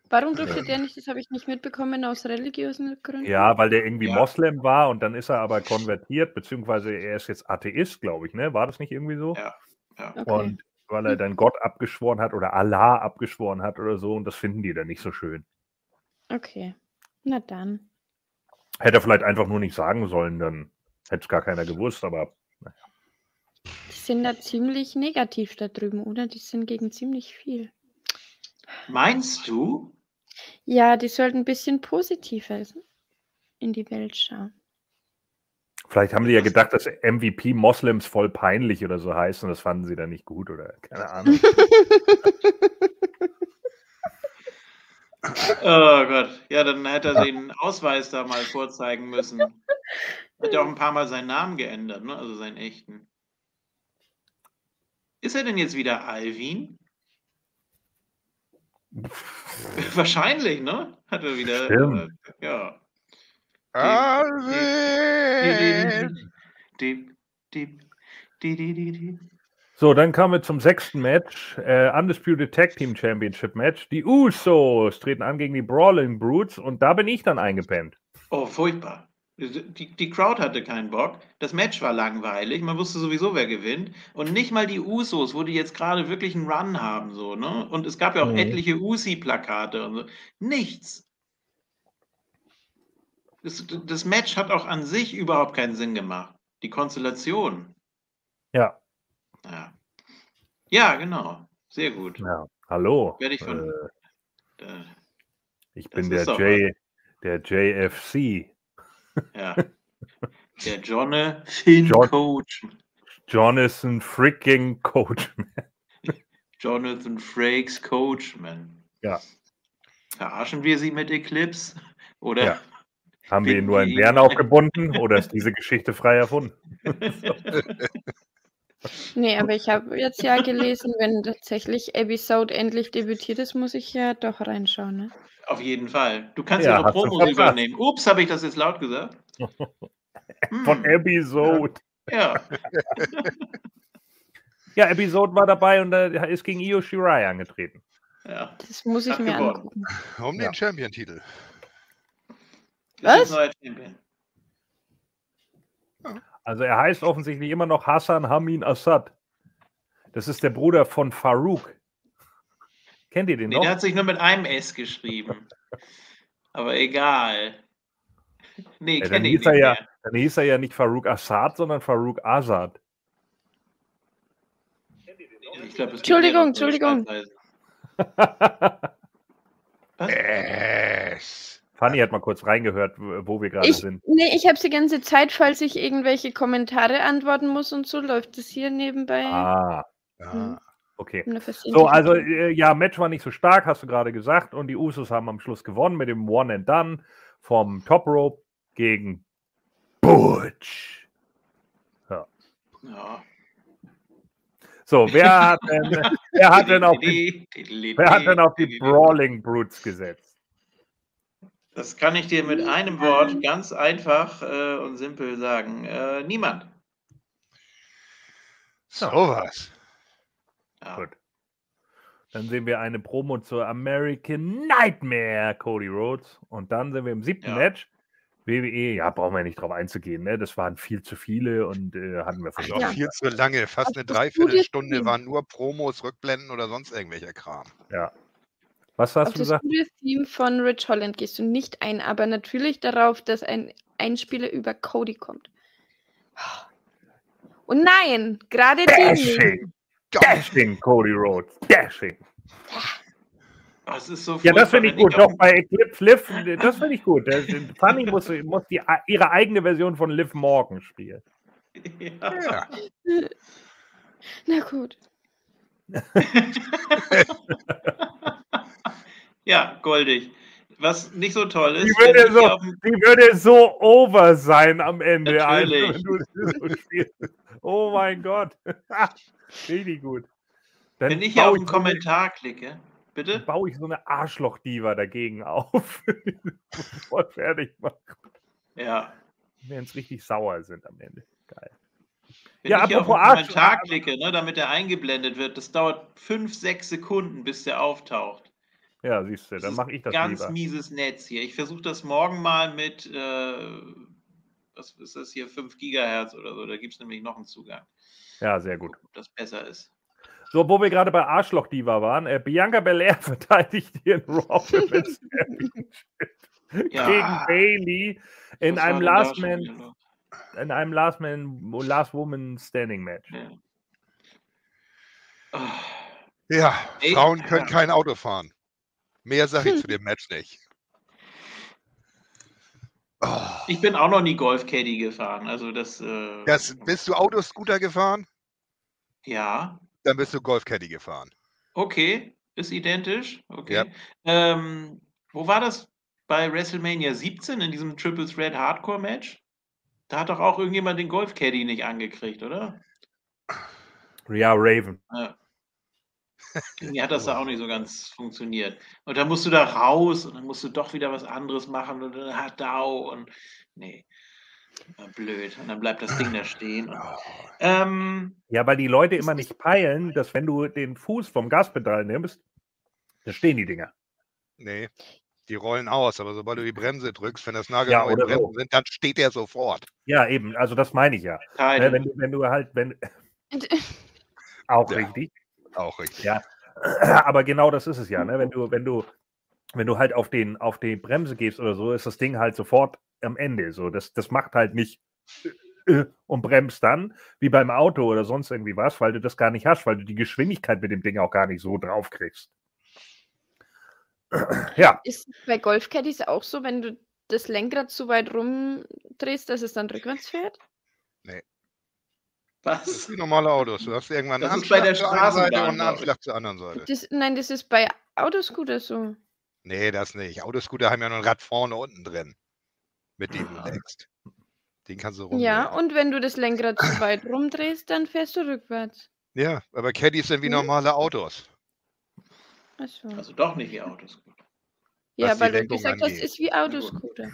Warum durfte der nicht? Das habe ich nicht mitbekommen aus religiösen Gründen. Ja, weil der irgendwie ja. Moslem war und dann ist er aber konvertiert, beziehungsweise er ist jetzt Atheist, glaube ich, ne? War das nicht irgendwie so? Ja. ja. Okay. Und weil er dann Gott abgeschworen hat oder Allah abgeschworen hat oder so und das finden die dann nicht so schön. Okay. Na dann. Hätte er vielleicht einfach nur nicht sagen sollen, dann hätte es gar keiner gewusst, aber naja. Die sind da ziemlich negativ da drüben, oder? Die sind gegen ziemlich viel. Meinst du? Ja, die sollten ein bisschen positiver in die Welt schauen. Vielleicht haben die ja gedacht, dass MVP Moslems voll peinlich oder so heißt und das fanden sie dann nicht gut oder keine Ahnung. Oh Gott, ja, dann hätte er den Ausweis da mal vorzeigen müssen. Hat ja auch ein paar Mal seinen Namen geändert, ne? also seinen echten. Ist er denn jetzt wieder Alvin? Wahrscheinlich, ne? Hat er wieder. Stimmt. Äh, ja. Alvin! Deep, deep, deep, deep, deep, so, dann kommen wir zum sechsten Match. Äh, Undisputed Tag Team Championship Match. Die Usos treten an gegen die Brawling Brutes und da bin ich dann eingepennt. Oh, furchtbar. Die, die Crowd hatte keinen Bock. Das Match war langweilig. Man wusste sowieso, wer gewinnt. Und nicht mal die Usos, wo die jetzt gerade wirklich einen Run haben. So, ne? Und es gab ja auch mhm. etliche Usi-Plakate und so. Nichts. Das, das Match hat auch an sich überhaupt keinen Sinn gemacht. Die Konstellation. Ja. Ja. Ja, genau. Sehr gut. Ja, hallo. Werde ich von. Äh, äh, ich bin der J, der JFC. Ja. Der Jonathan John, Coach. Jonathan freaking Coachman. Jonathan Frakes Coachman. Ja. Verarschen wir sie mit Eclipse? Oder? Ja. Haben wir ihn nur in Bären aufgebunden oder ist diese Geschichte frei erfunden? Nee, aber ich habe jetzt ja gelesen, wenn tatsächlich Episode endlich debütiert ist, muss ich ja doch reinschauen. Ne? Auf jeden Fall. Du kannst ja, ja noch Promos übernehmen. Ups, habe ich das jetzt laut gesagt? Von hm. Episode. Ja. Ja, Episode war dabei und er ist gegen Io Shirai angetreten. Ja. Das muss ich Hat mir gewonnen. angucken. Um den ja. Champion-Titel. Was? Also er heißt offensichtlich immer noch Hassan Hamin Assad. Das ist der Bruder von Farouk. Kennt ihr den nee, noch? Der hat sich nur mit einem S geschrieben. Aber egal. Nee, ja, kenne ich nicht. Ja, dann hieß er ja nicht Farouk Assad, sondern Farouk Azad. Glaub, Entschuldigung, Entschuldigung. Was? Fanny hat mal kurz reingehört, wo wir gerade sind. Nee, ich habe die ganze Zeit, falls ich irgendwelche Kommentare antworten muss und so, läuft das hier nebenbei. Ah. Hm. Okay. So, also äh, ja, Match war nicht so stark, hast du gerade gesagt. Und die Usos haben am Schluss gewonnen mit dem One and Done vom Top Rope gegen Butch. Ja. ja. So, wer hat denn, wer hat denn, auf, die, wer hat denn auf die Brawling Brutes gesetzt? Das kann ich dir mit einem Wort ganz einfach äh, und simpel sagen. Äh, niemand. So was. Ja. Gut. Dann sehen wir eine Promo zur American Nightmare, Cody Rhodes. Und dann sind wir im siebten ja. Match. WWE, ja, brauchen wir nicht drauf einzugehen, ne? Das waren viel zu viele und äh, hatten wir versucht. Ja, viel zu lange, fast eine Dreiviertelstunde waren nur Promos, Rückblenden oder sonst irgendwelcher Kram. Ja. Was hast Auf du gesagt? Das Theme von Rich Holland gehst du nicht ein, aber natürlich darauf, dass ein Einspieler über Cody kommt. Und nein, gerade die. Dashing, Cody Rhodes. Dashing. Das ist so ja, das finde ich gut. Doch bei Eclipse Liv, das finde ich gut. Funny muss, muss die, ihre eigene Version von Liv Morgan spielen. Ja. Na gut. ja, goldig. Was nicht so toll ist. Die würde, so, die würde so over sein am Ende. Natürlich. So oh mein Gott. Richtig gut. Dann Wenn ich hier auf den Kommentar klicke, bitte? Baue ich so eine Arschloch-Diva dagegen auf. Voll fertig machen. Ja. Wenn es richtig sauer sind am Ende. Geil. Wenn ja, ich hier auf den Kommentar klicke, ne, damit er eingeblendet wird, das dauert fünf, sechs Sekunden, bis der auftaucht. Ja, siehst du, dann mache ich das Ganz lieber. mieses Netz hier. Ich versuche das morgen mal mit, äh, was ist das hier, 5 Gigahertz oder so. Da gibt es nämlich noch einen Zugang. Ja, sehr gut. Ob das besser ist. So, wo wir gerade bei Arschloch-Diva waren, äh, Bianca Belair verteidigt ihren Raw ja. gegen Bailey in einem Last Man in einem Last Man Last Woman Standing Match. Ja, oh. ja Frauen können ja. kein Auto fahren. Mehr sage ich zu dem Match nicht. Oh. Ich bin auch noch nie Golf Caddy gefahren. Also das, äh, das. Bist du Autoscooter gefahren? Ja. Dann bist du Golf Caddy gefahren. Okay, ist identisch. Okay. Ja. Ähm, wo war das bei WrestleMania 17 in diesem Triple Threat Hardcore Match? Da hat doch auch irgendjemand den Golf Caddy nicht angekriegt, oder? Ja, Raven. Ja. Mir hat das da auch nicht so ganz funktioniert. Und dann musst du da raus und dann musst du doch wieder was anderes machen und dann hat Dau und nee. Blöd. Und dann bleibt das Ding da stehen. Und, ähm, ja, weil die Leute immer nicht peilen, dass wenn du den Fuß vom Gaspedal nimmst, da stehen die Dinger. Nee, die rollen aus, aber sobald du die Bremse drückst, wenn das nagelneue ja, Bremsen so. sind, dann steht der sofort. Ja, eben, also das meine ich ja. Ne, wenn, du, wenn du halt, wenn. auch ja. richtig. Auch richtig. Ja. Aber genau das ist es ja, ne? Wenn du, wenn du, wenn du halt auf den, auf die Bremse gehst oder so, ist das Ding halt sofort am Ende. So, das, das macht halt nicht äh, und bremst dann, wie beim Auto oder sonst irgendwie was, weil du das gar nicht hast, weil du die Geschwindigkeit mit dem Ding auch gar nicht so drauf kriegst. ja. Ist bei Golfcaddies auch so, wenn du das Lenkrad zu weit rumdrehst, dass es dann rückwärts fährt? Nee. Was? Das ist wie normale Autos. Du hast irgendwann einen Anschlag bei zur einen Seite und einen Anschlag zur anderen Seite. Das, nein, das ist bei Autoscooter so. Nee, das nicht. Autoscooter haben ja nur ein Rad vorne unten drin. Mit dem du lenkst. Den kannst du rumdrehen. Ja, und wenn du das Lenkrad zu weit rumdrehst, dann fährst du rückwärts. Ja, aber Caddies sind wie hm? normale Autos. So. Also doch nicht wie Autoscooter. Ja, weil du gesagt hast, ist wie Autoscooter.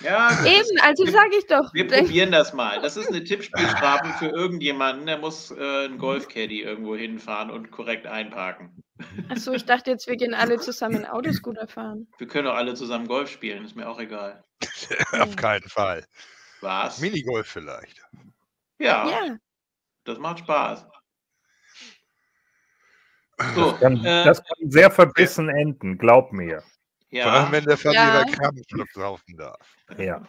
Ja, Eben, also sage ich doch. Wir probieren das mal. Das ist eine Tippspielstrafe für irgendjemanden, der muss äh, einen Golfcaddy irgendwo hinfahren und korrekt einparken. Achso, ich dachte jetzt, wir gehen alle zusammen Autoscooter fahren. Wir können auch alle zusammen Golf spielen, ist mir auch egal. Auf keinen Fall. Was? Minigolf vielleicht. Ja. ja. Das macht Spaß. So, das, kann, äh, das kann sehr verbissen enden, glaub mir. Ja. Vor allem, wenn der Verlierer ja. Krabbenschluck laufen darf. Ja.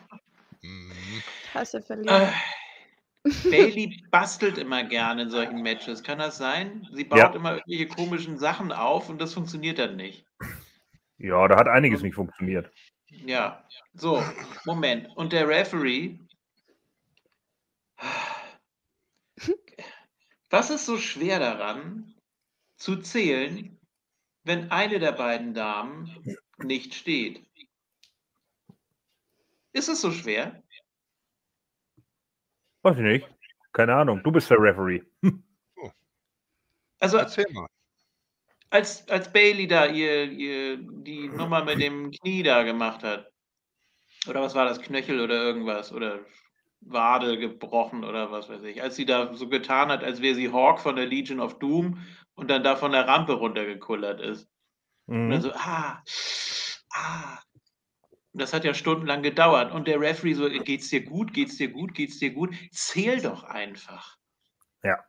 Mhm. Hasse Verlierer. Äh, Bailey bastelt immer gerne in solchen Matches. Kann das sein? Sie baut ja. immer irgendwelche komischen Sachen auf und das funktioniert dann nicht. Ja, da hat einiges nicht funktioniert. Ja, so, Moment. Und der Referee. Was ist so schwer daran, zu zählen, wenn eine der beiden Damen nicht steht? Ist es so schwer? Weiß ich nicht. Keine Ahnung. Du bist der Referee. Oh. Also, Erzähl mal. Als, als Bailey da ihr, ihr die Nummer mit dem Knie da gemacht hat, oder was war das, Knöchel oder irgendwas, oder Wade gebrochen oder was weiß ich, als sie da so getan hat, als wäre sie Hawk von der Legion of Doom und dann da von der Rampe runtergekullert ist. Mhm. Und dann so, ah, ah. Das hat ja stundenlang gedauert. Und der Referee so, geht's dir gut, geht's dir gut, geht's dir gut? Zähl doch einfach. Ja.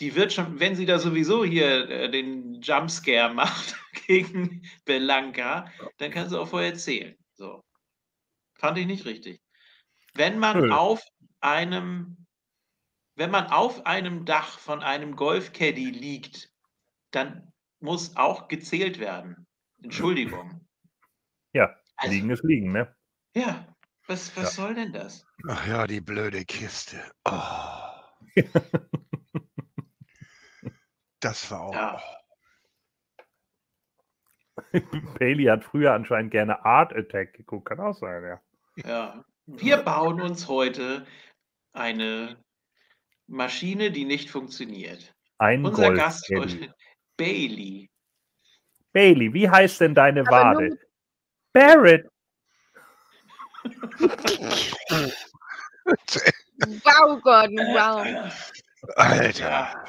Die wird schon, wenn sie da sowieso hier äh, den Jumpscare macht gegen Belanca, dann kann sie auch vorher zählen. So. Fand ich nicht richtig. Wenn man Cool. auf einem wenn man auf einem Dach von einem Golfcaddy liegt, dann muss auch gezählt werden. Entschuldigung. Ja, Also, liegen ist liegen, ne? ja, was, was soll denn das? Ach ja, die blöde Kiste. Oh. Das war auch. Ja. Bailey hat früher anscheinend gerne Art Attack geguckt, kann auch sein, ja. Ja. Wir bauen uns heute eine Maschine, die nicht funktioniert. Ein Unser Golf Gast heute, Bailey. Bailey, wie heißt denn deine Wade? Barrett. wow, Gordon, wow. Alter.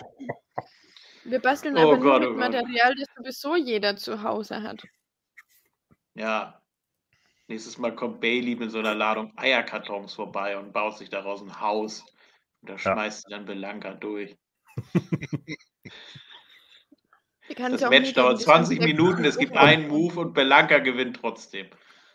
Wir basteln oh aber Gott, nur mit oh Material, das sowieso jeder zu Hause hat. Ja, Nächstes Mal kommt Bailey mit so einer Ladung Eierkartons vorbei und baut sich daraus ein Haus. Und da schmeißt sie dann Belanca durch. Das Match dauert 20 Minuten, es gibt einen Move und Belanca gewinnt trotzdem.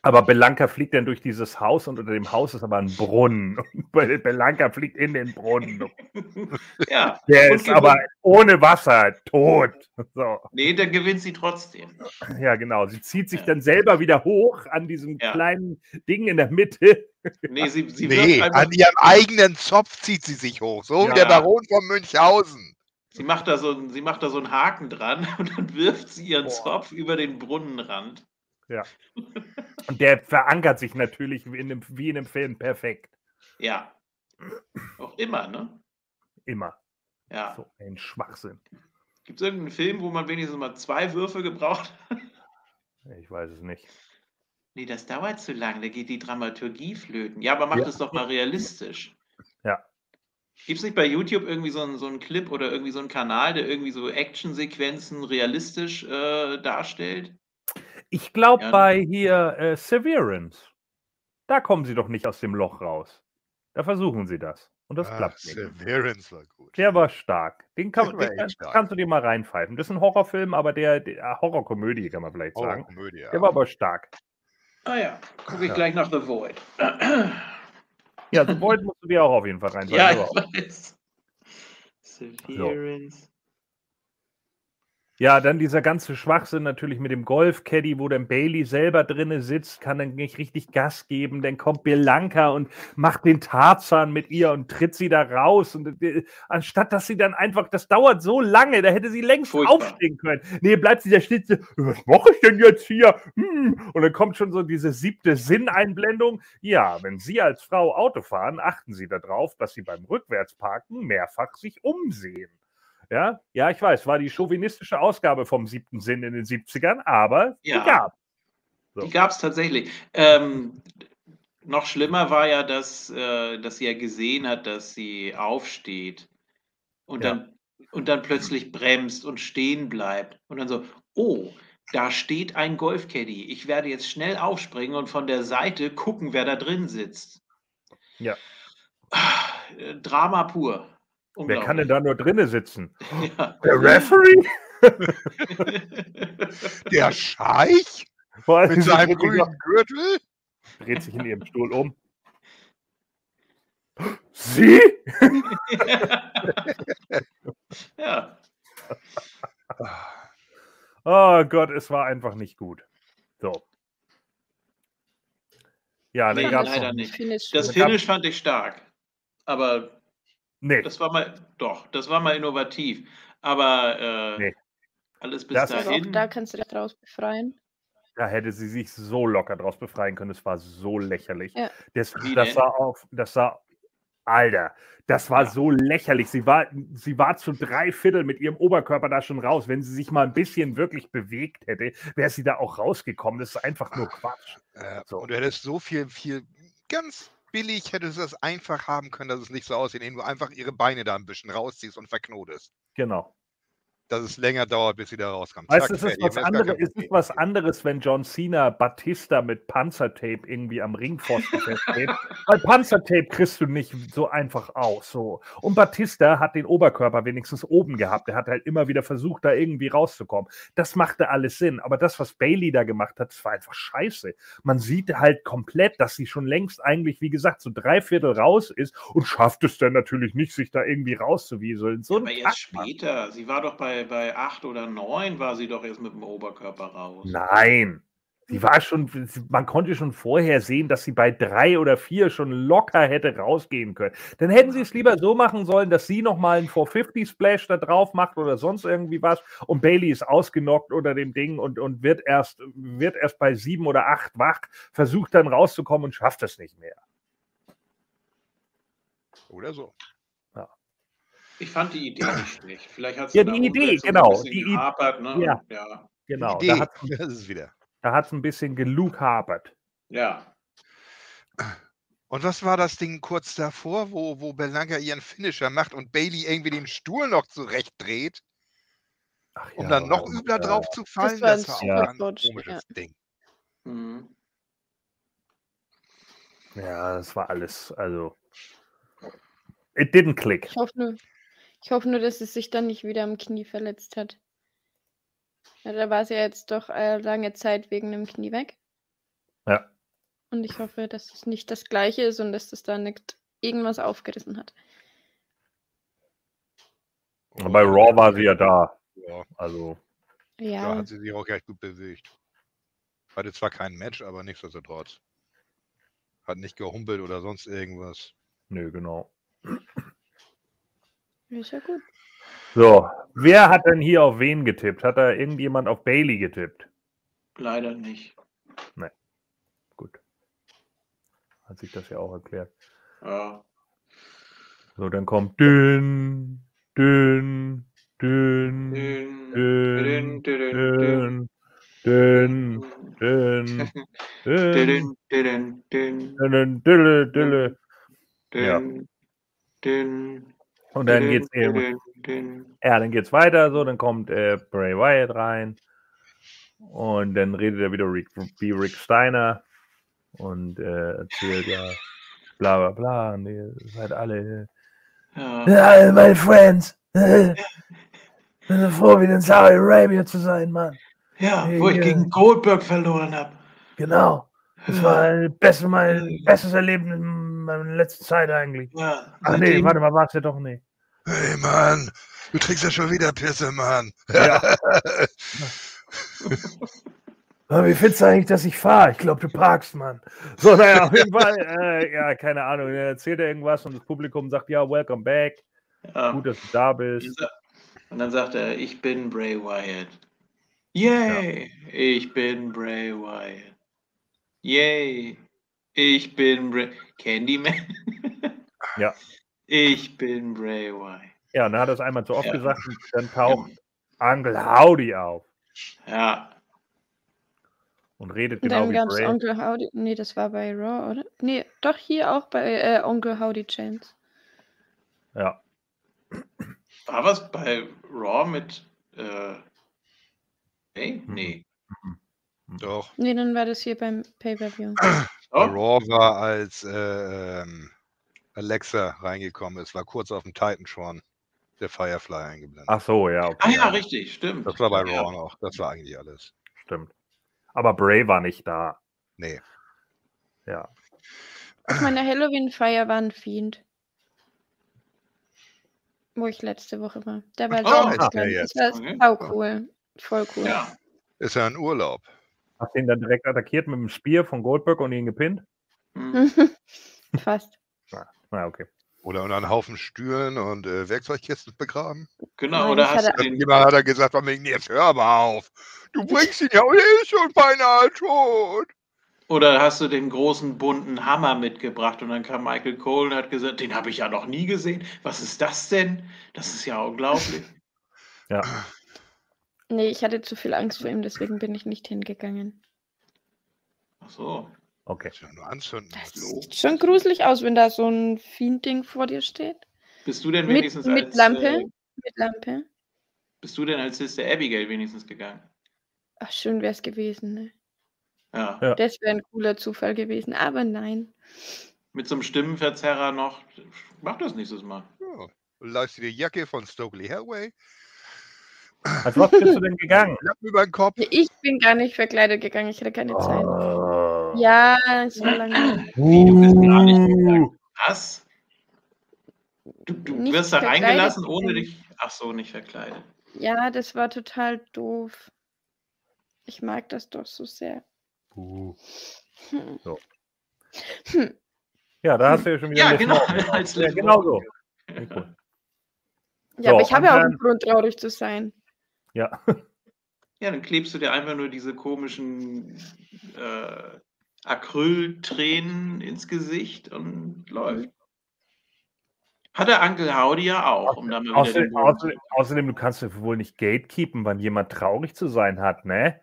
Aber Belanca fliegt dann durch dieses Haus und unter dem Haus ist aber ein Brunnen. Und Belanca fliegt in den Brunnen. ja. Der ist aber ohne Wasser tot. So. Nee, dann gewinnt sie trotzdem. Ja, genau. Sie zieht sich ja. dann selber wieder hoch an diesem ja. kleinen Ding in der Mitte. Nee, sie, sie nee an ihrem eigenen Zopf zieht sie sich hoch. So ja. wie der Baron von Münchhausen. Sie macht, da so, sie macht da so einen Haken dran und dann wirft sie ihren Boah. Zopf über den Brunnenrand. Ja. Und der verankert sich natürlich wie in, einem, wie in einem Film perfekt. Ja. Auch immer, ne? Immer. Ja. So ein Schwachsinn. Gibt es irgendeinen Film, wo man wenigstens mal zwei Würfe gebraucht hat? Ich weiß es nicht. Nee, das dauert zu lang, da geht die Dramaturgie flöten. Ja, aber macht es doch mal realistisch. Ja. Gibt es nicht bei YouTube irgendwie so einen, so einen Clip oder irgendwie so einen Kanal, der irgendwie so Actionsequenzen realistisch äh, darstellt? Ich glaube ja. bei hier äh, Severance, da kommen sie doch nicht aus dem Loch raus. Da versuchen sie das. Und das Ach, klappt nicht. Severance war gut. Der war stark. Den, kann, den kann, kannst du dir mal reinpfeifen. Das ist ein Horrorfilm, aber der, der ah, Horrorkomödie kann man vielleicht sagen. Der ja. war aber stark. Ah ja, gucke ich ja. gleich nach The Void. Ja, The Void musst du dir auch auf jeden Fall reinpfeifen. Ja, ich weiß. Severance. Ja, dann dieser ganze Schwachsinn natürlich mit dem Golf-Caddy, wo dann Bailey selber drinne sitzt, kann dann nicht richtig Gas geben. Dann kommt Bianca und macht den Tarzan mit ihr und tritt sie da raus. Und äh, anstatt dass sie dann einfach, das dauert so lange, da hätte sie längst Furchtbar. aufstehen können. Nee, bleibt sie da stehen, was mache ich denn jetzt hier? Hm. Und dann kommt schon so diese siebte Sinneinblendung. Ja, wenn Sie als Frau Auto fahren, achten Sie darauf, dass Sie beim Rückwärtsparken mehrfach sich umsehen. Ja, ja, ich weiß, war die chauvinistische Ausgabe vom siebten Sinn in den 70ern, aber ja, die gab so. Die gab es tatsächlich. Ähm, noch schlimmer war ja, dass, äh, dass sie ja gesehen hat, dass sie aufsteht und, ja. dann, und dann plötzlich bremst und stehen bleibt. Und dann so, oh, da steht ein Golfcaddy. Ich werde jetzt schnell aufspringen und von der Seite gucken, wer da drin sitzt. Ja. Drama pur. Wer kann denn da nur drinnen sitzen? Ja. Der Referee? der Scheich? Mit seinem grünen Gürtel? Dreht sich in ihrem Stuhl um. Sie? ja. Oh Gott, es war einfach nicht gut. So. Ja, dann nee, gab es. Leider nicht. Finish. Das Finish fand ich stark. Aber nee. das war mal, doch, das war mal innovativ. Aber äh, nee. alles bis das dahin. Auch da kannst du dich draus befreien. Da hätte sie sich so locker draus befreien können. Es war so lächerlich. Ja. Das, das, sah auf, das sah Alter, das war ja. so lächerlich. Sie war, sie war zu drei Viertel mit ihrem Oberkörper da schon raus. Wenn sie sich mal ein bisschen wirklich bewegt hätte, wäre sie da auch rausgekommen. Das ist einfach nur Quatsch. Äh, so. Und du hättest so viel, viel, ganz billig hättest du das einfach haben können, dass es nicht so aussieht, indem du einfach ihre Beine da ein bisschen rausziehst und verknotest. Genau dass es länger dauert, bis sie da rauskommt. Weißt du, es ist, was, andere, ist es was anderes, wenn John Cena Batista mit Panzertape irgendwie am Ringpfosten festhält. Weil Panzertape kriegst du nicht so einfach aus. So. Und Batista hat den Oberkörper wenigstens oben gehabt. Er hat halt immer wieder versucht, da irgendwie rauszukommen. Das machte alles Sinn. Aber das, was Bailey da gemacht hat, das war einfach scheiße. Man sieht halt komplett, dass sie schon längst eigentlich, wie gesagt, so drei Viertel raus ist und schafft es dann natürlich nicht, sich da irgendwie rauszuwieseln. So aber jetzt später. Sie war doch bei bei, acht oder neun war sie doch erst mit dem Oberkörper raus. Nein. Sie war schon, man konnte schon vorher sehen, dass sie bei drei oder vier schon locker hätte rausgehen können. Dann hätten sie es lieber so machen sollen, dass sie nochmal einen 450 Splash da drauf macht oder sonst irgendwie was und Bailey ist ausgenockt unter dem Ding und, und wird, erst, wird erst bei sieben oder acht wach, versucht dann rauszukommen und schafft es nicht mehr. Oder so. Ich fand die Idee nicht schlecht. Vielleicht hat ja, die Idee, genau. Die gehapert, ne? ja, ja, genau. Die Idee, da hat es wieder. Da hat es ein bisschen gelughabert. Ja. Und was war das Ding kurz davor, wo, wo Belanga ihren Finisher macht und Bailey irgendwie den Stuhl noch zurechtdreht, Ach, um ja, dann noch übler ja. drauf zu fallen? Das war, das war auch ein komisches Ding. Mhm. Ja, das war alles, also. It didn't click. Ich hoffe ich hoffe nur, dass es sich dann nicht wieder am Knie verletzt hat. Ja, da war sie ja jetzt doch äh, lange Zeit wegen dem Knie weg. Ja. Und ich hoffe, dass es nicht das gleiche ist und dass das da nicht irgendwas aufgerissen hat. Bei Raw war sie ja da. Ja. Also. Ja. Da hat sie sich auch recht gut bewegt. Hatte zwar kein Match, aber nichtsdestotrotz. Hat nicht gehumpelt oder sonst irgendwas. Nö, genau. Ist ja gut. So, wer hat denn hier auf wen getippt? Hat da irgendjemand auf Bailey getippt? Leider nicht. Nee. Gut. Hat sich das ja auch erklärt. Ja. So, dann kommt dünn, dünn, dünn, dünn, dünn, dünn, dünn, dünn, dünn, dünn, dünn, dünn, dünn, dünn, dünn, und dann geht's eben. Ja, dann geht's weiter, so, dann kommt äh, Bray Wyatt rein. Und dann redet er wieder Rick, wie Rick Steiner und äh, erzählt ja bla bla bla. Und ihr seid alle. Ja, ja meine Friends. bin so froh, wieder in Saudi Arabia zu sein, Mann. Ja, wo ich, ich gegen Goldberg verloren habe. Genau. Das war ein beste, mein bestes Erlebnis in meiner letzten Zeit eigentlich. Ja, Ach nee, warte mal, war es ja doch nicht. Hey Mann, du trinkst ja schon wieder Pisse, Mann. Ja. Wie findest du eigentlich, dass ich fahre? Ich glaube, du parkst, Mann. So, naja, auf jeden Fall, äh, ja, keine Ahnung. Er erzählt irgendwas und das Publikum sagt, ja, welcome back. Ja. Gut, dass du da bist. Und dann sagt er, ich bin Bray Wyatt. Yay, ja. ich bin Bray Wyatt. Yay, ich bin Bra Candyman. ja. Ich bin Bray Wyatt. Ja, und dann hat er es einmal zu oft ja. gesagt und dann taucht Onkel Howdy auf. Ja. Und redet genau dann wie Bray. Onkel Howdy. Nee, das war bei Raw, oder? Nee, doch hier auch bei äh, Onkel Howdy Chance. Ja. War was bei Raw mit äh, Hey? Mhm. Nee. Mhm. Doch. Nee, dann war das hier beim Pay-Per-View. Bei Raw war, als äh, ähm, Alexa reingekommen ist, war kurz auf dem Titan schon der Firefly eingeblendet. Ach so, ja. Okay. Ah ja, richtig, stimmt. Das war bei ja. Noch. Das war eigentlich alles. Stimmt. Aber Bray war nicht da. Nee. Ja. Auf meiner Halloween-Feier war ein Fiend. Wo ich letzte Woche war. Der war oh, so ja, Das war sau cool. Voll cool. Ja. Ist er ein Urlaub. Hast du ihn dann direkt attackiert mit dem Speer von Goldberg und ihn gepinnt? Hm. Fast. Na, na, okay. Oder unter einen Haufen Stühlen und äh, Werkzeugkisten begraben. Genau, Nein, oder hast du den... Jemand hat er gesagt, jetzt hör mal auf. Du bringst ihn ja und er ist schon beinahe tot. Oder hast du den großen bunten Hammer mitgebracht und dann kam Michael Cole und hat gesagt, den habe ich ja noch nie gesehen. Was ist das denn? Das ist ja unglaublich. ja. Nee, ich hatte zu viel Angst vor ihm, deswegen bin ich nicht hingegangen. Ach so. Okay. Das ist ja nur anzünden. Das sieht schon gruselig aus, wenn da so ein Fiend-Ding vor dir steht. Bist du denn wenigstens mit, mit als, Lampe? Äh, mit Lampe. Bist du denn als Sister Abigail wenigstens gegangen? Ach, schön wäre es gewesen, ne? Ja. ja. Das wäre ein cooler Zufall gewesen, aber nein. Mit so einem Stimmenverzerrer noch, mach das nächstes Mal. Ja. Leist die Jacke von Stokely Hathaway als was bist du denn gegangen? Lappen über den Kopf. Ich bin gar nicht verkleidet gegangen, ich hatte keine Zeit. Oh. Ja, es war lange. Wie, du bist gar nicht gegangen. Was? Du, du wirst da reingelassen, ohne bin. dich. Ach so, nicht verkleidet. Ja, das war total doof. Ich mag das doch so sehr. Uh. Hm. So. Hm. Ja, da hast du ja schon wieder. Ja, genau. Als ja, genau so. Cool. Ja, so, aber ich habe ja auch einen Grund, traurig zu sein. Ja. Ja, dann klebst du dir einfach nur diese komischen äh, Acryltränen ins Gesicht und läuft. Mhm. Hatte Onkel Howdy ja auch. Um dann mal außerdem, außerdem, außerdem, du kannst ja wohl nicht gatekeepen, wann jemand traurig zu sein hat, ne?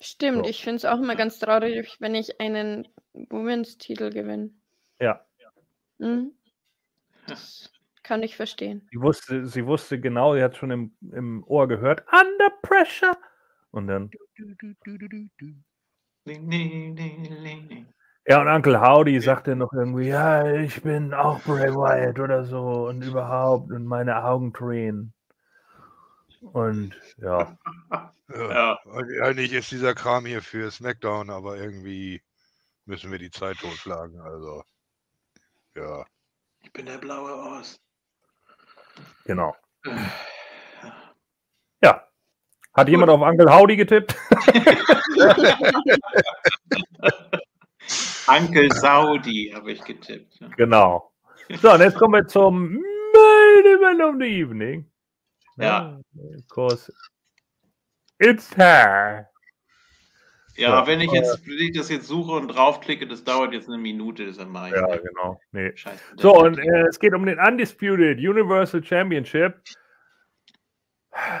Stimmt, so. ich finde es auch immer ganz traurig, wenn ich einen Women's-Titel gewinne. Ja. Mhm. Das kann ich verstehen. Sie wusste, sie wusste genau, sie hat schon im, im Ohr gehört, Under Pressure. Und dann. Ja, und Uncle Howdy sagte noch irgendwie, ja, ich bin auch Bray Wyatt oder so und überhaupt und meine Augen tränen. Und ja. ja. Eigentlich ist dieser Kram hier für SmackDown, aber irgendwie müssen wir die Zeit totschlagen. Also, ja. Ich bin der blaue Ost. Genau. Ja. Hat Gut. jemand auf Uncle Howdy getippt? Uncle Saudi habe ich getippt. Genau. So, und jetzt kommen wir zum Main Event of the Evening. Ja. Ah, of course. It's her. Ja, ja, wenn ich jetzt, wenn ich das jetzt suche und draufklicke, das dauert jetzt eine Minute, deshalb mache mein. Ja, genau. Nee. Scheiße, so, und äh, es geht um den Undisputed Universal Championship.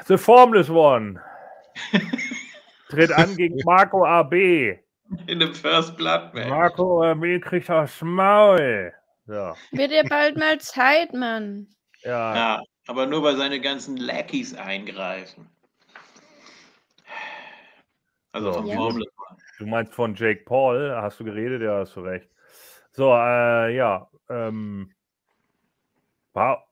The Formless One tritt an gegen Marco AB. In dem First Blood Match. Marco AB kriegt das Maul. Ja. Wird ihr bald mal Zeit, Mann. Ja. ja. Aber nur weil seine ganzen Lackies eingreifen. Also, ja. du meinst von Jake Paul, hast du geredet? Ja, hast du recht. So, äh, ja, ähm, war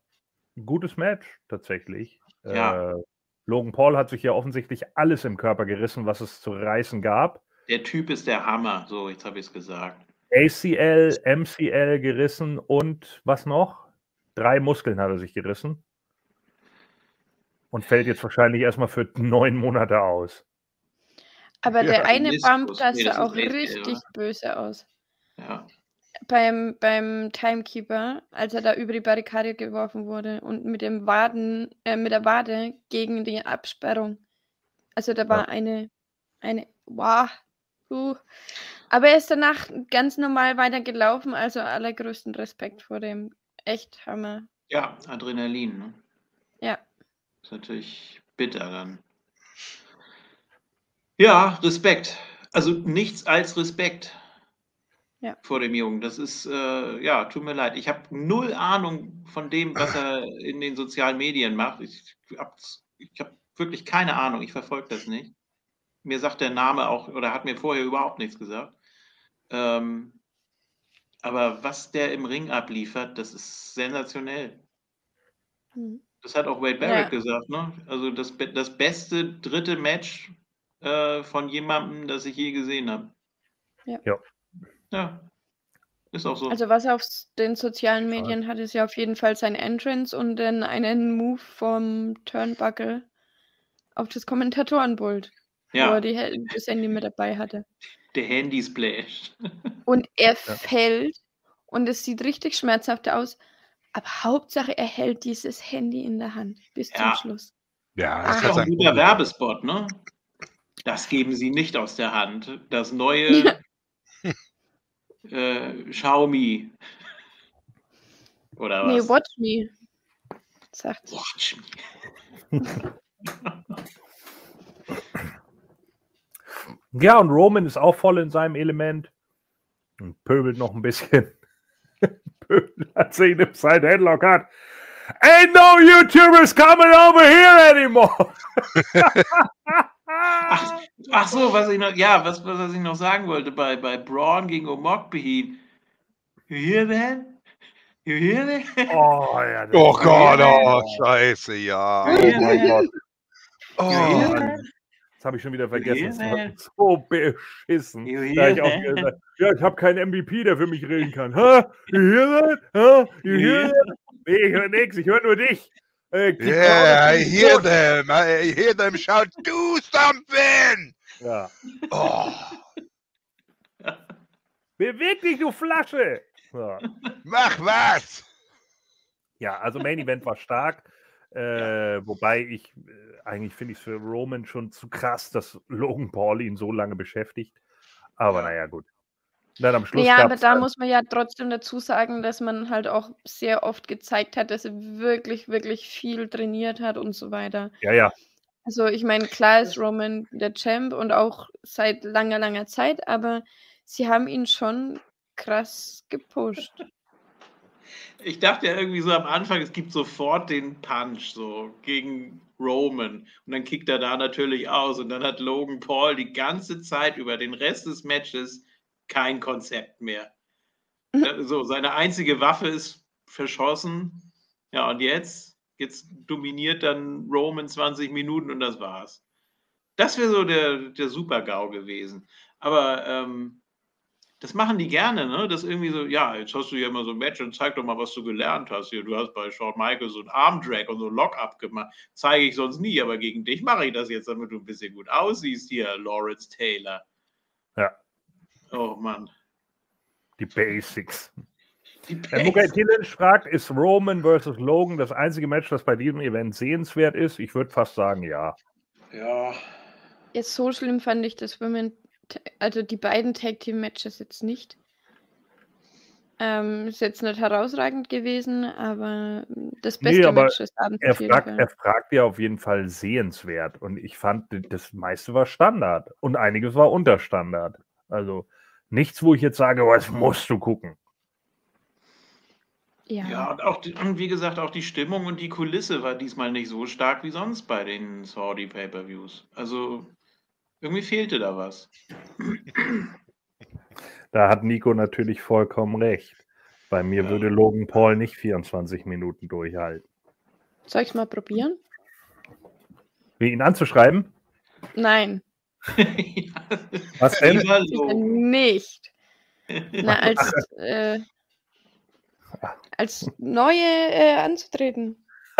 ein gutes Match tatsächlich. Ja. Äh, Logan Paul hat sich ja offensichtlich alles im Körper gerissen, was es zu reißen gab. Der Typ ist der Hammer, so jetzt habe ich es gesagt. ACL, MCL gerissen und was noch? Drei Muskeln hat er sich gerissen. Und fällt jetzt wahrscheinlich erstmal für neun Monate aus. Aber ja, der eine Bump, das sah auch richtig, äh, richtig böse aus. Ja. Beim, beim Timekeeper, als er da über die Barrikade geworfen wurde und mit dem Waden, äh, mit der Wade gegen die Absperrung. Also da war ja. eine, eine, wow, huh. Aber er ist danach ganz normal weitergelaufen, also allergrößten Respekt vor dem. Echt Hammer. Ja, Adrenalin, ne? Ja. Ist natürlich bitter dann. Respekt. Also nichts als Respekt ja. vor dem Jungen. Das ist, äh, ja, tut mir leid. Ich habe null Ahnung von dem, was er in den sozialen Medien macht. Ich habe hab wirklich keine Ahnung. Ich verfolge das nicht. Mir sagt der Name auch, oder hat mir vorher überhaupt nichts gesagt. Ähm, aber was der im Ring abliefert, das ist sensationell. Mhm. Das hat auch Wade Barrett ja. gesagt, ne? Also das, das beste dritte Match äh, von jemandem, das ich je gesehen habe. Ja. ja. Ja. Ist auch so. Also was er auf den sozialen Medien hat, ist ja auf jeden Fall sein Entrance und dann einen Move vom Turnbuckle auf das Kommentatorenpult, ja. wo er die, das Handy mit dabei hatte. Der Handy-Splash. Und er ja. fällt und es sieht richtig schmerzhaft aus, aber Hauptsache er hält dieses Handy in der Hand bis ja. zum Schluss. Ja, das Ach, ist ein guter Werbespot, ne? Das geben sie nicht aus der Hand. Das neue äh, Xiaomi. Oder was? Nee, Watch Me. Sagt Watch Me. ja, und Roman ist auch voll in seinem Element und pöbelt noch ein bisschen. pöbelt, als er ihn im Side Headlock hat. Ain't no YouTubers coming over here anymore. ach, ach, so, was ich noch, ja, was, was ich noch sagen wollte bei, bei Braun gegen Omokbehin. You hear that? You hear that? Oh, ja, oh Gott, oh, scheiße, ja. Oh mein Gott. Oh, das habe ich schon wieder vergessen. Das so beschissen. Da ich auch gesagt, ja, ich habe keinen MVP, der für mich reden kann. Ha? You hear that? Ha? You hear that? Nee, ich höre nichts, ich höre nur dich. Uh, yeah, I hear them. I hear them shout, do something! Ja. Oh. Beweg dich, du Flasche! Ja. Mach was! Ja, also Main Event war stark. Äh, wobei ich, äh, eigentlich finde ich es für Roman schon zu krass, dass Logan Paul ihn so lange beschäftigt. Aber naja, gut. Dann am Schluss ja, aber da muss man ja trotzdem dazu sagen, dass man halt auch sehr oft gezeigt hat, dass er wirklich, wirklich viel trainiert hat und so weiter. Ja, ja. Also ich meine, klar ist Roman der Champ und auch seit langer, langer Zeit, aber sie haben ihn schon krass gepusht. Ich dachte ja irgendwie so am Anfang, es gibt sofort den Punch so gegen Roman und dann kickt er da natürlich aus und dann hat Logan Paul die ganze Zeit über den Rest des Matches kein Konzept mehr. Mhm. So, seine einzige Waffe ist verschossen. Ja, und jetzt, jetzt dominiert dann Roman 20 Minuten und das war's. Das wäre so der, der Super-GAU gewesen. Aber ähm, das machen die gerne, ne? Das irgendwie so, ja, jetzt hast du ja immer so ein Match und zeig doch mal, was du gelernt hast. Hier, du hast bei Shawn Michaels so ein Armdrag und so ein Lock-up gemacht. Zeige ich sonst nie, aber gegen dich mache ich das jetzt, damit du ein bisschen gut aussiehst hier, Lawrence Taylor. Ja. Oh Mann. Die Basics. Die Basics. fragt, ist Roman versus Logan das einzige Match, das bei diesem Event sehenswert ist? Ich würde fast sagen, ja. Ja. Jetzt so schlimm fand ich das Women, also die beiden Tag Team Matches jetzt nicht. Ähm, ist jetzt nicht herausragend gewesen, aber das beste nee, Match ist abends er fragt, er fragt ja auf jeden Fall sehenswert und ich fand, das meiste war Standard und einiges war Unterstandard. Also nichts, wo ich jetzt sage, was musst du gucken. Ja. ja, und auch, und wie gesagt, auch die Stimmung und die Kulisse war diesmal nicht so stark wie sonst bei den Saudi Pay-Per-Views. Also irgendwie fehlte da was. Da hat Nico natürlich vollkommen recht. Bei mir ja. würde Logan Paul nicht 24 Minuten durchhalten. Soll ich es mal probieren? Wie ihn anzuschreiben? Nein. Was denn? Nicht. Na, als, äh, als neue äh, anzutreten.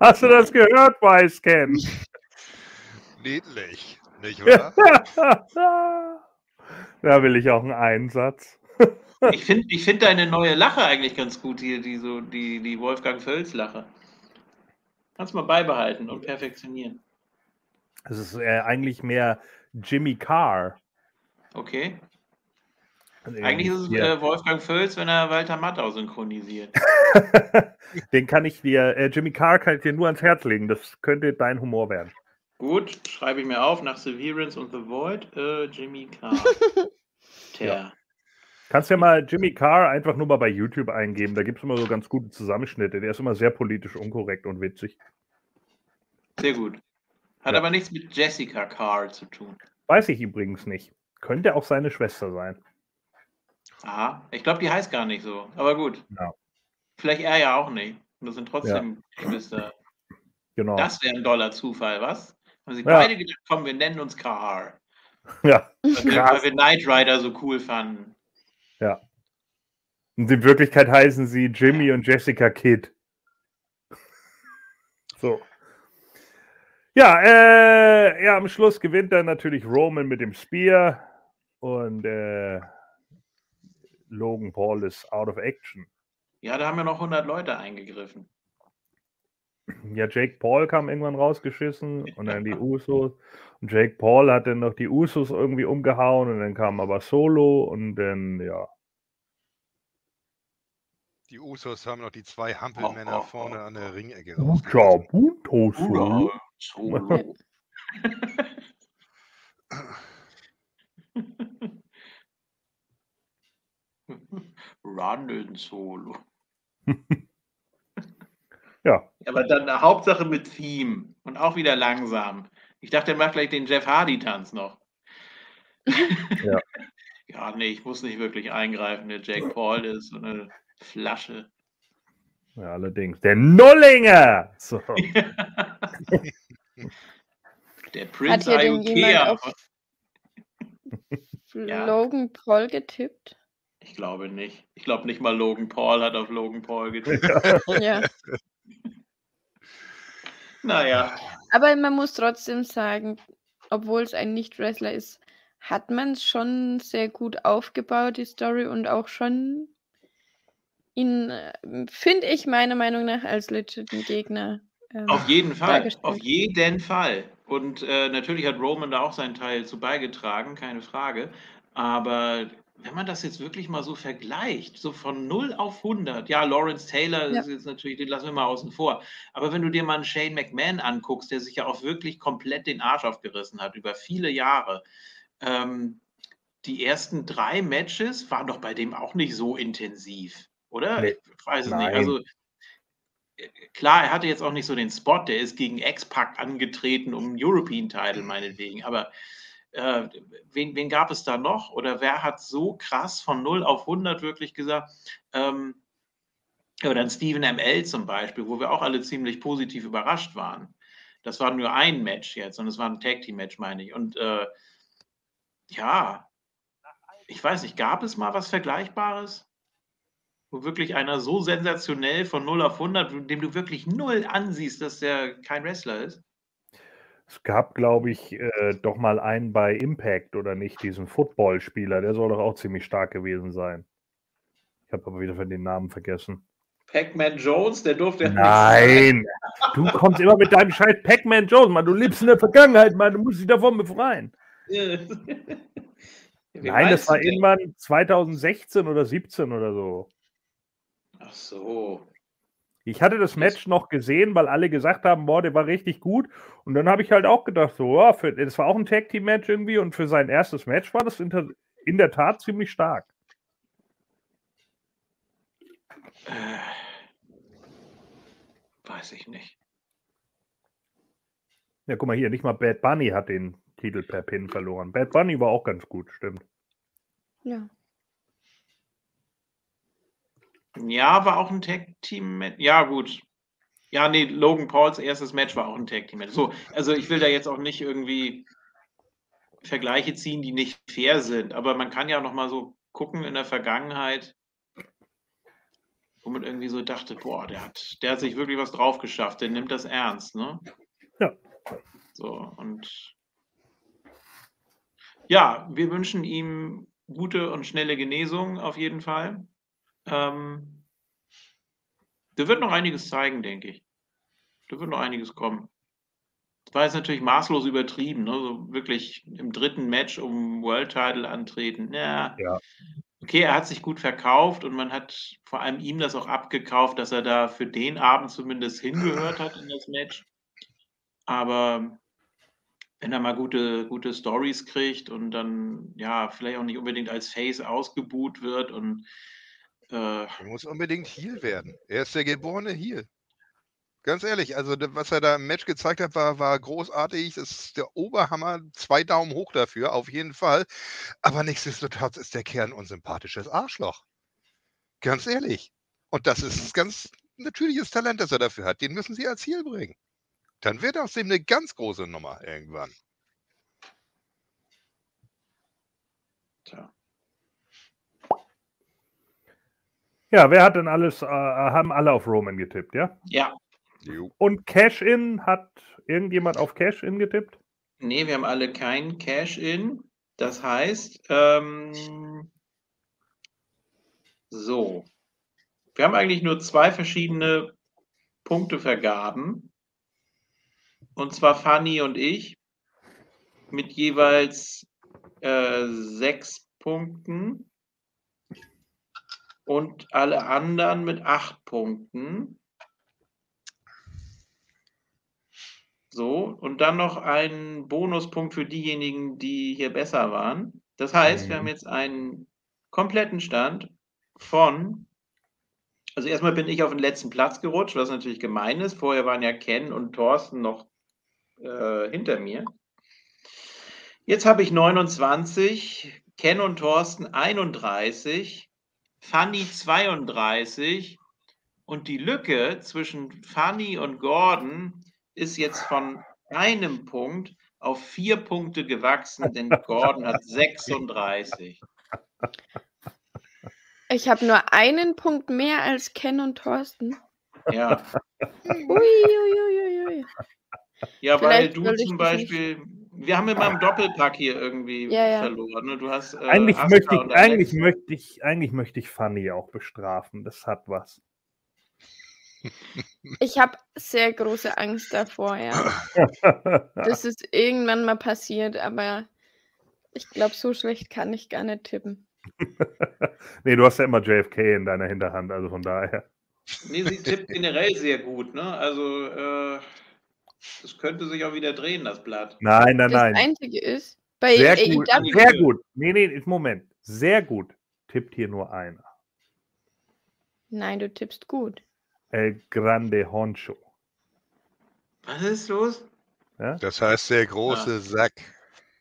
Hast du das gehört, Weißken? Niedlich, nicht wahr? da will ich auch einen Einsatz. ich finde ich find deine neue Lache eigentlich ganz gut hier, die, so, die, die Wolfgang Völz-Lache. Kannst mal beibehalten und perfektionieren. Es ist äh, eigentlich mehr Jimmy Carr. Okay. Eigentlich ist es äh, Wolfgang Völz, wenn er Walter Matthau synchronisiert. Den kann ich dir, äh, Jimmy Carr kann ich dir nur ans Herz legen. Das könnte dein Humor werden. Gut, schreibe ich mir auf nach Severance und The Void. Äh, Jimmy Carr. ja. Kannst ja mal Jimmy Carr einfach nur mal bei YouTube eingeben. Da gibt es immer so ganz gute Zusammenschnitte. Der ist immer sehr politisch unkorrekt und witzig. Sehr gut. Hat ja. aber nichts mit Jessica Carr zu tun. Weiß ich übrigens nicht. Könnte auch seine Schwester sein. Aha, ich glaube, die heißt gar nicht so. Aber gut. Ja. Vielleicht er ja auch nicht. Und das sind trotzdem ja. Geschwister. Genau. Das wäre ein doller Zufall, was? Haben sie ja. beide gedacht, komm, wir nennen uns Car. Ja. Weil wir, weil wir Knight Rider so cool fanden. Ja. Und in Wirklichkeit heißen sie Jimmy und Jessica Kidd. So. Ja, äh, ja, am Schluss gewinnt dann natürlich Roman mit dem Spear und äh, Logan Paul ist out of action. Ja, da haben ja noch 100 Leute eingegriffen. Ja, Jake Paul kam irgendwann rausgeschissen und dann die Usos. Und Jake Paul hat dann noch die Usos irgendwie umgehauen und dann kam aber Solo und dann, ja. Die Usos haben noch die zwei Hampelmänner oh, oh, vorne an der Ringecke rausgelassen. Solo. Solo. Run Solo. ja. Aber dann Hauptsache mit Theme und auch wieder langsam. Ich dachte, er macht gleich den Jeff Hardy-Tanz noch. ja. ja, nee, ich muss nicht wirklich eingreifen. Der Jake Paul ist so eine Flasche. Ja, allerdings. Der Nullinger! So. der Prince Ikea. Logan Paul getippt? Ich glaube nicht. Ich glaube nicht mal Logan Paul hat auf Logan Paul getippt. ja. naja. Aber man muss trotzdem sagen, obwohl es ein Nicht-Wrestler ist, hat man es schon sehr gut aufgebaut, die Story, und auch schon ihn, äh, finde ich meiner Meinung nach, als legitimen Gegner. Ähm, auf jeden Fall, auf jeden Fall. Und äh, natürlich hat Roman da auch seinen Teil zu beigetragen, keine Frage. Aber wenn man das jetzt wirklich mal so vergleicht, so von 0 auf 100, ja, Lawrence Taylor ja. ist jetzt natürlich, den lassen wir mal außen vor. Aber wenn du dir mal einen Shane McMahon anguckst, der sich ja auch wirklich komplett den Arsch aufgerissen hat über viele Jahre, ähm, die ersten drei Matches waren doch bei dem auch nicht so intensiv, oder? Nee. Ich weiß es Nein. nicht. Also äh, klar, er hatte jetzt auch nicht so den Spot, der ist gegen X-Pac angetreten um einen European Title meinetwegen, aber äh, wen, wen, gab es da noch? Oder wer hat so krass von 0 auf 100 wirklich gesagt? Ähm, oder ein Stephen ML zum Beispiel, wo wir auch alle ziemlich positiv überrascht waren. Das war nur ein Match jetzt und es war ein Tag Team Match, meine ich. Und äh, ja, ich weiß nicht, gab es mal was Vergleichbares? Wo wirklich einer so sensationell von 0 auf 100, dem du wirklich null ansiehst, dass der kein Wrestler ist? Es gab, glaube ich, äh, doch mal einen bei Impact oder nicht, diesen Footballspieler. Der soll doch auch ziemlich stark gewesen sein. Ich habe aber wieder von den Namen vergessen. Pac-Man Jones, der durfte Nein, du kommst immer mit deinem Scheiß Pac-Man Jones, Mann. Du lebst in der Vergangenheit, Mann. Du musst dich davon befreien. Nein, das war irgendwann 2016 oder 17 oder so. Ach so. Ich hatte das Match noch gesehen, weil alle gesagt haben, boah, der war richtig gut. Und dann habe ich halt auch gedacht, so, ja, für, das war auch ein Tag Team Match irgendwie und für sein erstes Match war das in, in der Tat ziemlich stark. Äh, weiß ich nicht. Ja, guck mal hier, nicht mal Bad Bunny hat den Titel per Pin verloren. Bad Bunny war auch ganz gut, stimmt. Ja. Ja, war auch ein Tag-Team-Match. Ja, gut. Ja, nee, Logan Pauls erstes Match war auch ein Tag-Team-Match. So, also ich will da jetzt auch nicht irgendwie Vergleiche ziehen, die nicht fair sind, aber man kann ja noch mal so gucken in der Vergangenheit, wo man irgendwie so dachte, boah, der hat, der hat sich wirklich was drauf geschafft, der nimmt das ernst, ne? Ja. So, und ja, wir wünschen ihm gute und schnelle Genesung auf jeden Fall. Ähm, da wird noch einiges zeigen, denke ich. Da wird noch einiges kommen. Das war jetzt natürlich maßlos übertrieben, ne? so wirklich im dritten Match um World Title antreten. Ja, ja. okay, er hat sich gut verkauft und man hat vor allem ihm das auch abgekauft, dass er da für den Abend zumindest hingehört hat in das Match. Aber wenn er mal gute, gute Stories kriegt und dann ja vielleicht auch nicht unbedingt als Face ausgebuht wird und äh, er muss unbedingt Heal werden. Er ist der geborene Heal. Ganz ehrlich, also was er da im Match gezeigt hat, war, war großartig. Das ist der Oberhammer. Zwei Daumen hoch dafür, auf jeden Fall. Aber nichtsdestotrotz ist der Kern unsympathisches Arschloch. Ganz ehrlich. Und das ist ein ganz natürliches Talent, das er dafür hat. Den müssen sie als Ziel bringen. Dann wird aus dem eine ganz große Nummer irgendwann. Tja. Ja, wer hat denn alles, äh, haben alle auf Roman getippt, ja? Ja. Und Cash-In, hat irgendjemand auf Cash-In getippt? Nee, wir haben alle kein Cash-In. Das heißt, ähm, so. Wir haben eigentlich nur zwei verschiedene Punktevergaben. Und zwar Fanny und ich mit jeweils äh, sechs Punkten und alle anderen mit acht Punkten. So, und dann noch ein Bonuspunkt für diejenigen, die hier besser waren. Das heißt, wir haben mhm. jetzt einen kompletten Stand von, also erstmal bin ich auf den letzten Platz gerutscht, was natürlich gemein ist. Vorher waren ja Ken und Thorsten noch äh, hinter mir. Jetzt habe ich 29, Ken und Thorsten 31, Fanny 32 und die Lücke zwischen Fanny und Gordon ist jetzt von einem Punkt auf vier Punkte gewachsen, denn Gordon hat 36. Ich habe nur einen Punkt mehr als Ken und Thorsten. Ja. Uiuiuiui. Ui, ui. Ja, Vielleicht weil du zum Beispiel, wir haben immer im Doppelpack hier irgendwie ja, ja. verloren. Ne? Du hast, äh, eigentlich, möchte ich, eigentlich, möchte ich, eigentlich möchte ich Fanny auch bestrafen. Das hat was. Ich habe sehr große Angst davor, ja. dass es irgendwann mal passiert, aber ich glaube, so schlecht kann ich gar nicht tippen. nee, du hast ja immer JFK in deiner Hinterhand, also von daher. Nee, sie tippt generell sehr gut, ne? Also, äh, das könnte sich auch wieder drehen, das Blatt. Nein, nein, nein. Das Einzige ist, bei sehr AEW. Gut, sehr gut. Nee, nee, Moment. Sehr gut. Tippt hier nur einer. Nein, du tippst gut. El Grande Honcho. Was ist los? Ja? Das heißt der große ja. Sack.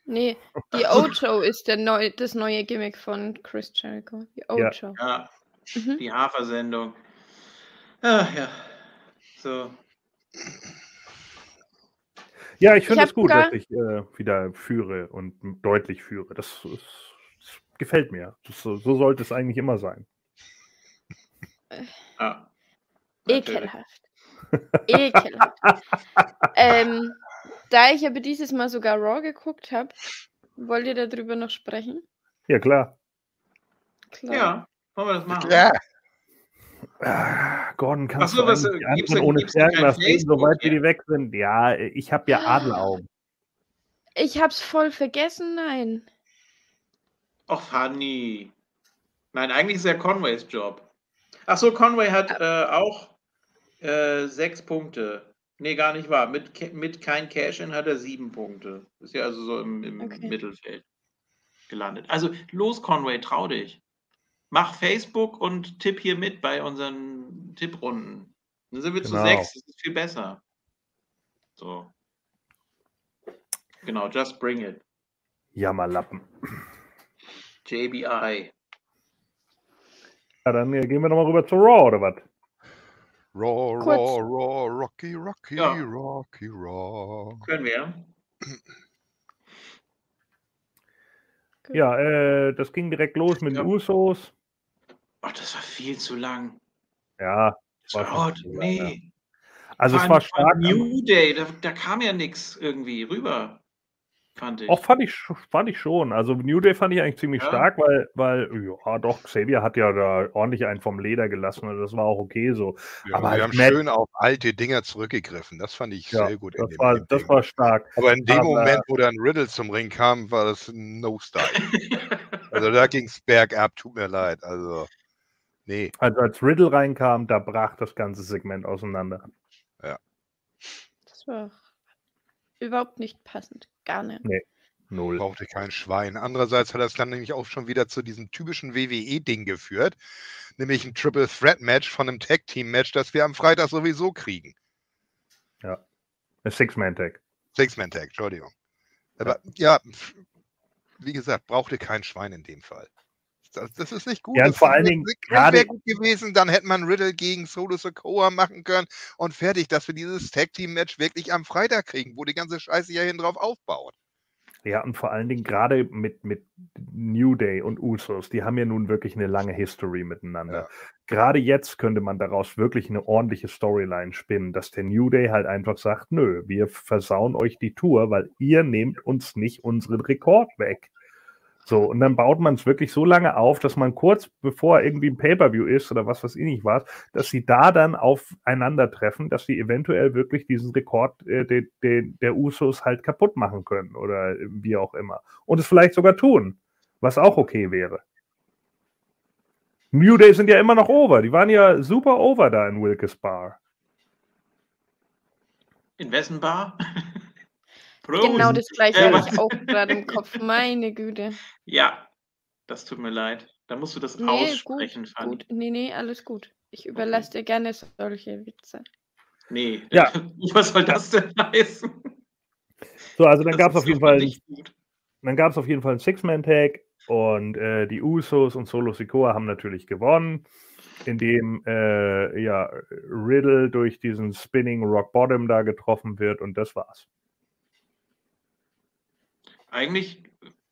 Nee, die Ocho ist der neu, das neue Gimmick von Chris Jericho. Die Ocho. Ja, mhm. die Hafersendung. Ah, ja. So. Ja, ich finde es gut, dass ich äh, wieder führe und deutlich führe. Das, das, das gefällt mir. Das, so sollte es eigentlich immer sein. Ah. Ekelhaft. Ekelhaft. ähm, da ich aber dieses Mal sogar Raw geguckt habe, wollt ihr darüber noch sprechen? Ja, klar. klar. Ja, wollen wir das machen? Ja. Ah, Gordon, kannst so, du was, die anderen ohne Stärken lassen, sobald ja. die weg sind? Ja, ich habe ja Adelaugen. Ich hab's voll vergessen, nein. Och, Fanny. Nein, eigentlich ist ja Conways Job. Ach so, Conway hat äh, auch äh, sechs Punkte. Nee, gar nicht wahr. Mit, mit kein Cash-In hat er sieben Punkte. Ist ja also so im, im okay. Mittelfeld gelandet. Also los, Conway, trau dich mach Facebook und tipp hier mit bei unseren Tipprunden. Dann sind wir genau. zu sechs, das ist viel besser. So. Genau, just bring it. Jammerlappen. JBI. Ja, dann gehen wir nochmal rüber zu Raw, oder was? Raw. Raw, Raw, Rocky, Rocky, ja. Rocky, Raw. Können wir. Ja, äh, das ging direkt los mit ja. den Usos. Ach, das war viel zu lang. Ja. War oh, nee. Lang, ja. Also war es war stark. New Day, da, da kam ja nichts irgendwie rüber. Fand ich. Auch fand ich, fand ich schon. Also New Day fand ich eigentlich ziemlich ja. stark, weil, weil, ja doch, Xavier hat ja da ordentlich einen vom Leder gelassen und das war auch okay so. Ja, aber wir haben Matt, schön auf alte Dinger zurückgegriffen. Das fand ich ja, sehr gut. Das, war, das war stark. Aber in dem aber, Moment, wo dann Riddle zum Ring kam, war das ein No-Style. also da ging es bergab, tut mir leid. Also, nee. Also als Riddle reinkam, da brach das ganze Segment auseinander. Ja. Das war überhaupt nicht passend. Gar nicht. Nee. Null. Brauchte kein Schwein. Andererseits hat das dann nämlich auch schon wieder zu diesem typischen WWE-Ding geführt, nämlich ein Triple Threat Match von einem Tag Team Match, das wir am Freitag sowieso kriegen. Ja. Ein Six-Man-Tag. Six-Man-Tag, Entschuldigung. Aber ja. ja, wie gesagt, brauchte kein Schwein in dem Fall. Das, das ist nicht gut. Ja, und vor allen Dingen gerade gut gewesen, dann hätte man Riddle gegen Solo Sokoa machen können und fertig, dass wir dieses Tag Team Match wirklich am Freitag kriegen, wo die ganze Scheiße ja hin drauf aufbaut. Ja, und vor allen Dingen gerade mit, mit New Day und Usos, die haben ja nun wirklich eine lange History miteinander. Ja. Gerade jetzt könnte man daraus wirklich eine ordentliche Storyline spinnen, dass der New Day halt einfach sagt, nö, wir versauen euch die Tour, weil ihr nehmt uns nicht unseren Rekord weg. So, und dann baut man es wirklich so lange auf, dass man kurz bevor irgendwie ein Pay-Per-View ist oder was weiß ich nicht was, dass sie da dann aufeinandertreffen, dass sie eventuell wirklich diesen Rekord äh, de, de, der Usos halt kaputt machen können oder wie auch immer. Und es vielleicht sogar tun, was auch okay wäre. New Day sind ja immer noch over. Die waren ja super over da in Wilkes Bar. In wessen Bar? Prost. Genau das gleiche habe ich auch gerade im Kopf. Meine Güte. Ja, das tut mir leid. Da musst du das nee, aussprechen, gut, Fanny. gut. Nee, nee, alles gut. Ich überlasse okay. dir gerne solche Witze. Nee, ja. was soll das denn heißen? So, also dann gab es auf jeden Fall. Dann gab es auf jeden Fall einen Six-Man-Tag und äh, die Usos und Solo Sikoa haben natürlich gewonnen, indem äh, ja, Riddle durch diesen Spinning Rock Bottom da getroffen wird und das war's eigentlich,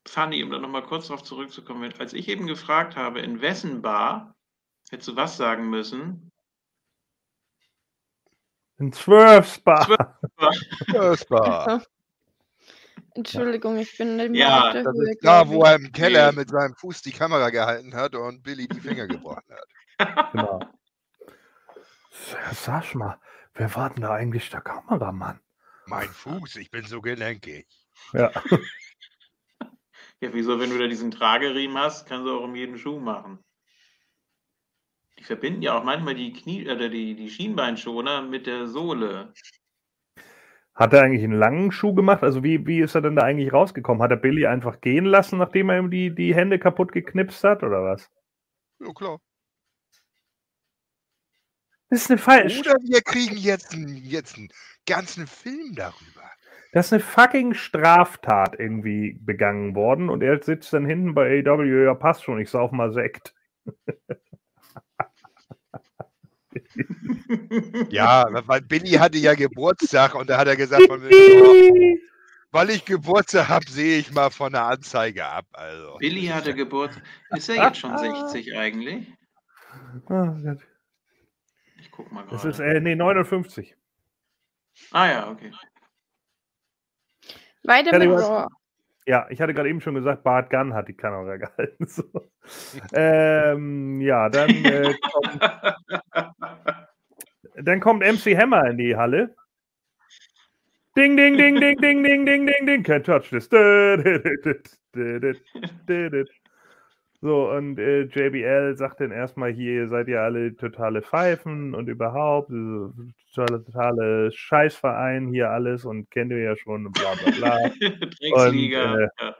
Fanny, um da nochmal kurz darauf zurückzukommen, als ich eben gefragt habe, in wessen Bar, hättest du was sagen müssen? In Zwölfsbar. Zwölfsbar. Entschuldigung, ich bin nicht mehr ja, auf der das Höhe. Ist da, wo er im Keller mit seinem Fuß die Kamera gehalten hat und Billy die Finger gebrochen hat. Genau. Sag mal, wer war denn da eigentlich der Kameramann? Mein Fuß, ich bin so gelenkig. Ja. Ja, wieso, wenn du da diesen Trageriemen hast, kannst du auch um jeden Schuh machen. Die verbinden ja auch manchmal die Knie oder die, die Schienbeinschoner mit der Sohle. Hat er eigentlich einen langen Schuh gemacht? Also wie, wie ist er denn da eigentlich rausgekommen? Hat er Billy einfach gehen lassen, nachdem er ihm die, die Hände kaputt geknipst hat, oder was? Ja, klar. Das ist eine falsche. Oder wir kriegen jetzt einen, jetzt einen ganzen Film darüber. Da ist eine fucking Straftat irgendwie begangen worden und er sitzt dann hinten bei AW, ja passt schon, ich sauf mal Sekt. ja, weil Billy hatte ja Geburtstag und da hat er gesagt, mir, weil ich Geburtstag habe, sehe ich mal von der Anzeige ab. Also. Billy hatte Geburtstag. Ist er jetzt schon 60 eigentlich? Oh ich guck mal gerade. Das ist, äh, nee, 59. Ah ja, okay. Weiter mit Raw. Ja, ich hatte gerade eben schon gesagt, Bart Gunn hat die Kamera gehalten. So. ähm, ja, dann, äh, kommt, dann kommt MC Hammer in die Halle. Ding, ding, ding, ding, ding, ding, ding, ding, ding, can't touch this. So, und äh, JBL sagt dann erstmal hier, ihr seid ja alle totale Pfeifen und überhaupt, äh, totale, totale Scheißverein hier alles und kennt ihr ja schon und bla bla bla. Drecksliga. Und, äh, ja.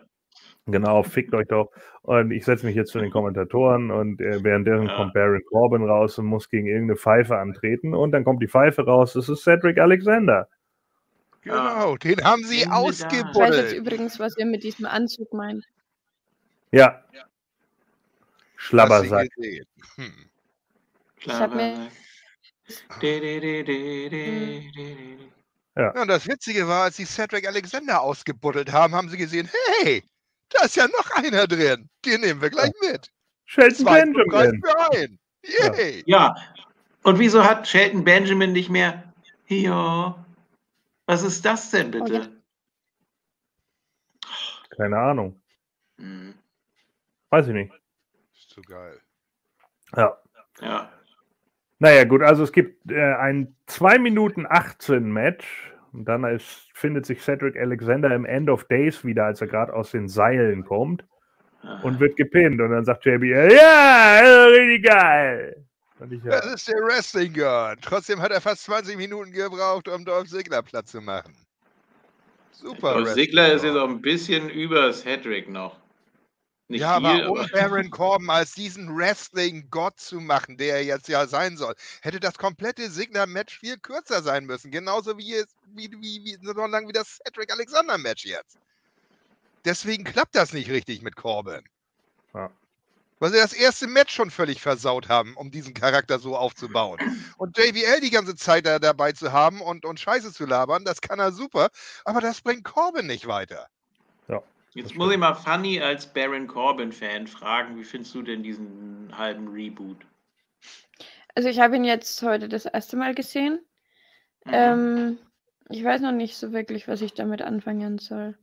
Genau, fickt euch doch. Und ich setze mich jetzt zu den Kommentatoren und äh, währenddessen ja. kommt Baron Corbin raus und muss gegen irgendeine Pfeife antreten und dann kommt die Pfeife raus, das ist Cedric Alexander. Genau, den haben sie ausgebuddelt. Ich weiß jetzt übrigens, was ihr mit diesem Anzug meint. Ja. ja. Schlabbersack. Hm. Ich habe mir. Ja. ja. Und das Witzige war, als sie Cedric Alexander ausgebuddelt haben, haben sie gesehen, hey, da ist ja noch einer drin. Den nehmen wir gleich mit. Shelton Benjamin. Ja. ja. Und wieso hat Shelton Benjamin nicht mehr? Ja. Was ist das denn bitte? Oh, Keine Ahnung. Mhm. Weiß ich nicht. Zu geil. Ja. Ja. Naja, gut, also es gibt äh, ein 2 Minuten 18 Match. Und dann ist, findet sich Cedric Alexander im End of Days wieder, als er gerade aus den Seilen kommt. Und wird gepinnt. Und dann sagt JBL, ja, richtig geil. Ich, ja. Das ist der Wrestling God. Trotzdem hat er fast 20 Minuten gebraucht, um Dolph Ziggler Platz zu machen. Super. Dolph Ziggler ist jetzt auch ein bisschen über Cedric noch. Nicht ja, viel, aber um Baron Corbin als diesen Wrestling-Gott zu machen, der er jetzt ja sein soll, hätte das komplette Signer-Match viel kürzer sein müssen. Genauso wie, wie, wie, wie so lang wie das Cedric Alexander-Match jetzt. Deswegen klappt das nicht richtig mit Corbin. Ja. Weil sie das erste Match schon völlig versaut haben, um diesen Charakter so aufzubauen. Und JBL die ganze Zeit da dabei zu haben und, und Scheiße zu labern, das kann er super, aber das bringt Corbin nicht weiter. Jetzt muss ich mal Funny als Baron Corbin-Fan fragen, wie findest du denn diesen halben Reboot? Also ich habe ihn jetzt heute das erste Mal gesehen. Mhm. Ähm, ich weiß noch nicht so wirklich, was ich damit anfangen soll.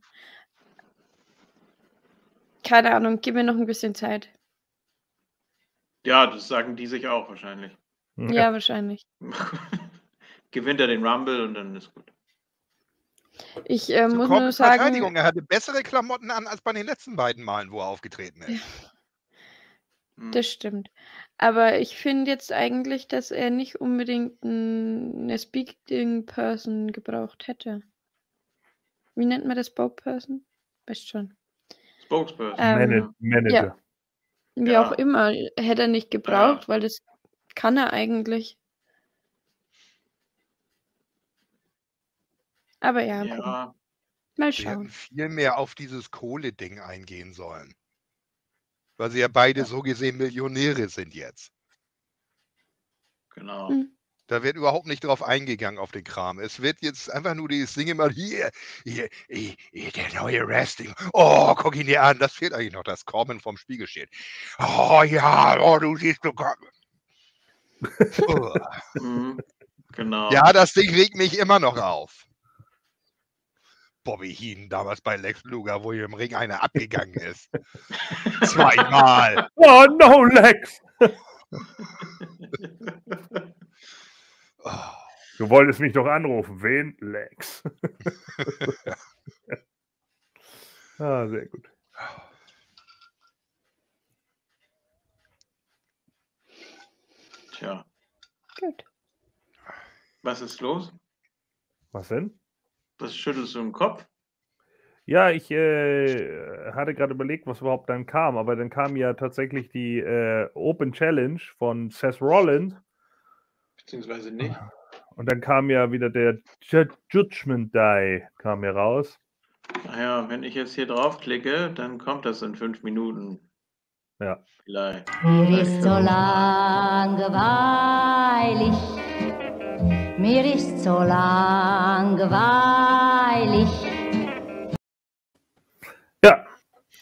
Keine Ahnung, gib mir noch ein bisschen Zeit. Ja, das sagen die sich auch wahrscheinlich. Ja, ja wahrscheinlich. Gewinnt er den Rumble und dann ist gut. Ich äh, muss nur sagen. Verteidigung, er hatte bessere Klamotten an als bei den letzten beiden Malen, wo er aufgetreten ist. Hm. Das stimmt. Aber ich finde jetzt eigentlich, dass er nicht unbedingt eine Speaking Person gebraucht hätte. Wie nennt man das Spokesperson? Weißt schon. Spokesperson. Ähm, Manager. Ja. Wie ja. auch immer, hätte er nicht gebraucht, ja. weil das kann er eigentlich. Aber ja, ja. mal schauen. viel mehr auf dieses Kohle-Ding eingehen sollen. Weil sie ja beide ja. so gesehen Millionäre sind jetzt. Genau. Hm. Da wird überhaupt nicht drauf eingegangen auf den Kram. Es wird jetzt einfach nur dieses Ding immer hier, hier, hier, der neue Wrestling. Oh, guck ihn dir an. Das fehlt eigentlich noch, das Corbin vom Spiegel steht. Oh ja, oh, du siehst du Corbin. oh. mhm, genau. Ja, das Ding regt mich immer noch auf. Bobby Heen damals bei Lex Luger, wo hier im Ring einer abgegangen ist. Zweimal. Oh no, Lex. Du wolltest mich doch anrufen. Wen? Lex. ah, sehr gut. Tja. Gut. Was ist los? Was denn? Was schüttelst du im Kopf? Ja, ich äh, hatte gerade überlegt, was überhaupt dann kam, aber dann kam ja tatsächlich die äh, Open Challenge von Seth Rollins Beziehungsweise nicht. Und dann kam ja wieder der Judgment Die, kam hier raus. Naja, wenn ich jetzt hier draufklicke, dann kommt das in fünf Minuten. Ja. Vielleicht. Mir ist so langweilig. Mir ist so langweilig.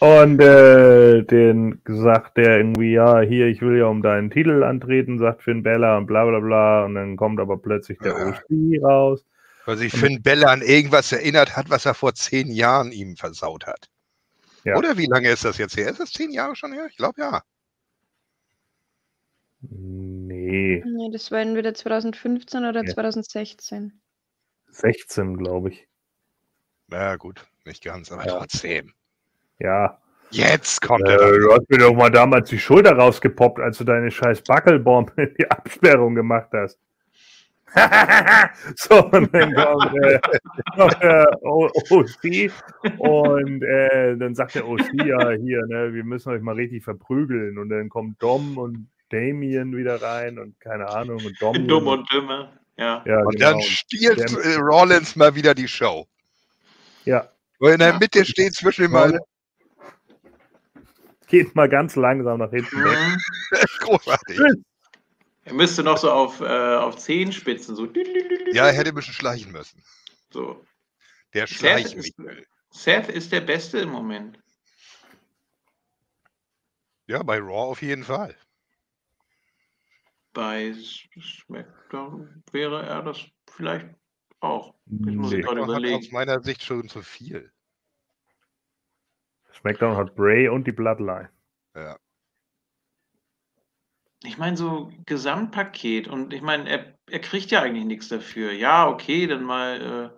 Und äh, den sagt der irgendwie, ja, hier, ich will ja um deinen Titel antreten, sagt Finn Bella und bla bla bla. Und dann kommt aber plötzlich der ja. OC raus. Weil sich Finn Bella an irgendwas erinnert hat, was er vor zehn Jahren ihm versaut hat. Ja. Oder wie lange ist das jetzt her? Ist das zehn Jahre schon her? Ich glaube ja. Nee. Nee, das war entweder 2015 oder ja. 2016. 16, glaube ich. Na gut, nicht ganz, aber ja. trotzdem. Ja. Jetzt kommt äh, er. Du hast mir doch mal damals die Schulter rausgepoppt, als du deine scheiß Backelbombe in die Absperrung gemacht hast. so, und dann kommt, äh, der OC und äh, dann sagt der OC ja hier, ne, wir müssen euch mal richtig verprügeln. Und dann kommt Dom und Damien wieder rein und keine Ahnung. Und Dom Dumm und Dümmer, ja. ja und genau. dann stiehlt der, Rollins mal wieder die Show. Ja. Weil in der Mitte steht zwischen mal geht mal ganz langsam nach hinten weg. Großartig. Er müsste noch so auf, äh, auf Zehenspitzen so. Ja, er hätte ein bisschen schleichen müssen. So. Der Schleich Seth ist, Seth ist der Beste im Moment. Ja, bei Raw auf jeden Fall. Bei SmackDown wäre er das vielleicht auch. Ich muss nee. gerade überlegen. Hat aus meiner Sicht schon zu viel. SmackDown hat Bray und die Bloodline. Ja. Ich meine, so Gesamtpaket und ich meine, er, er kriegt ja eigentlich nichts dafür. Ja, okay, dann mal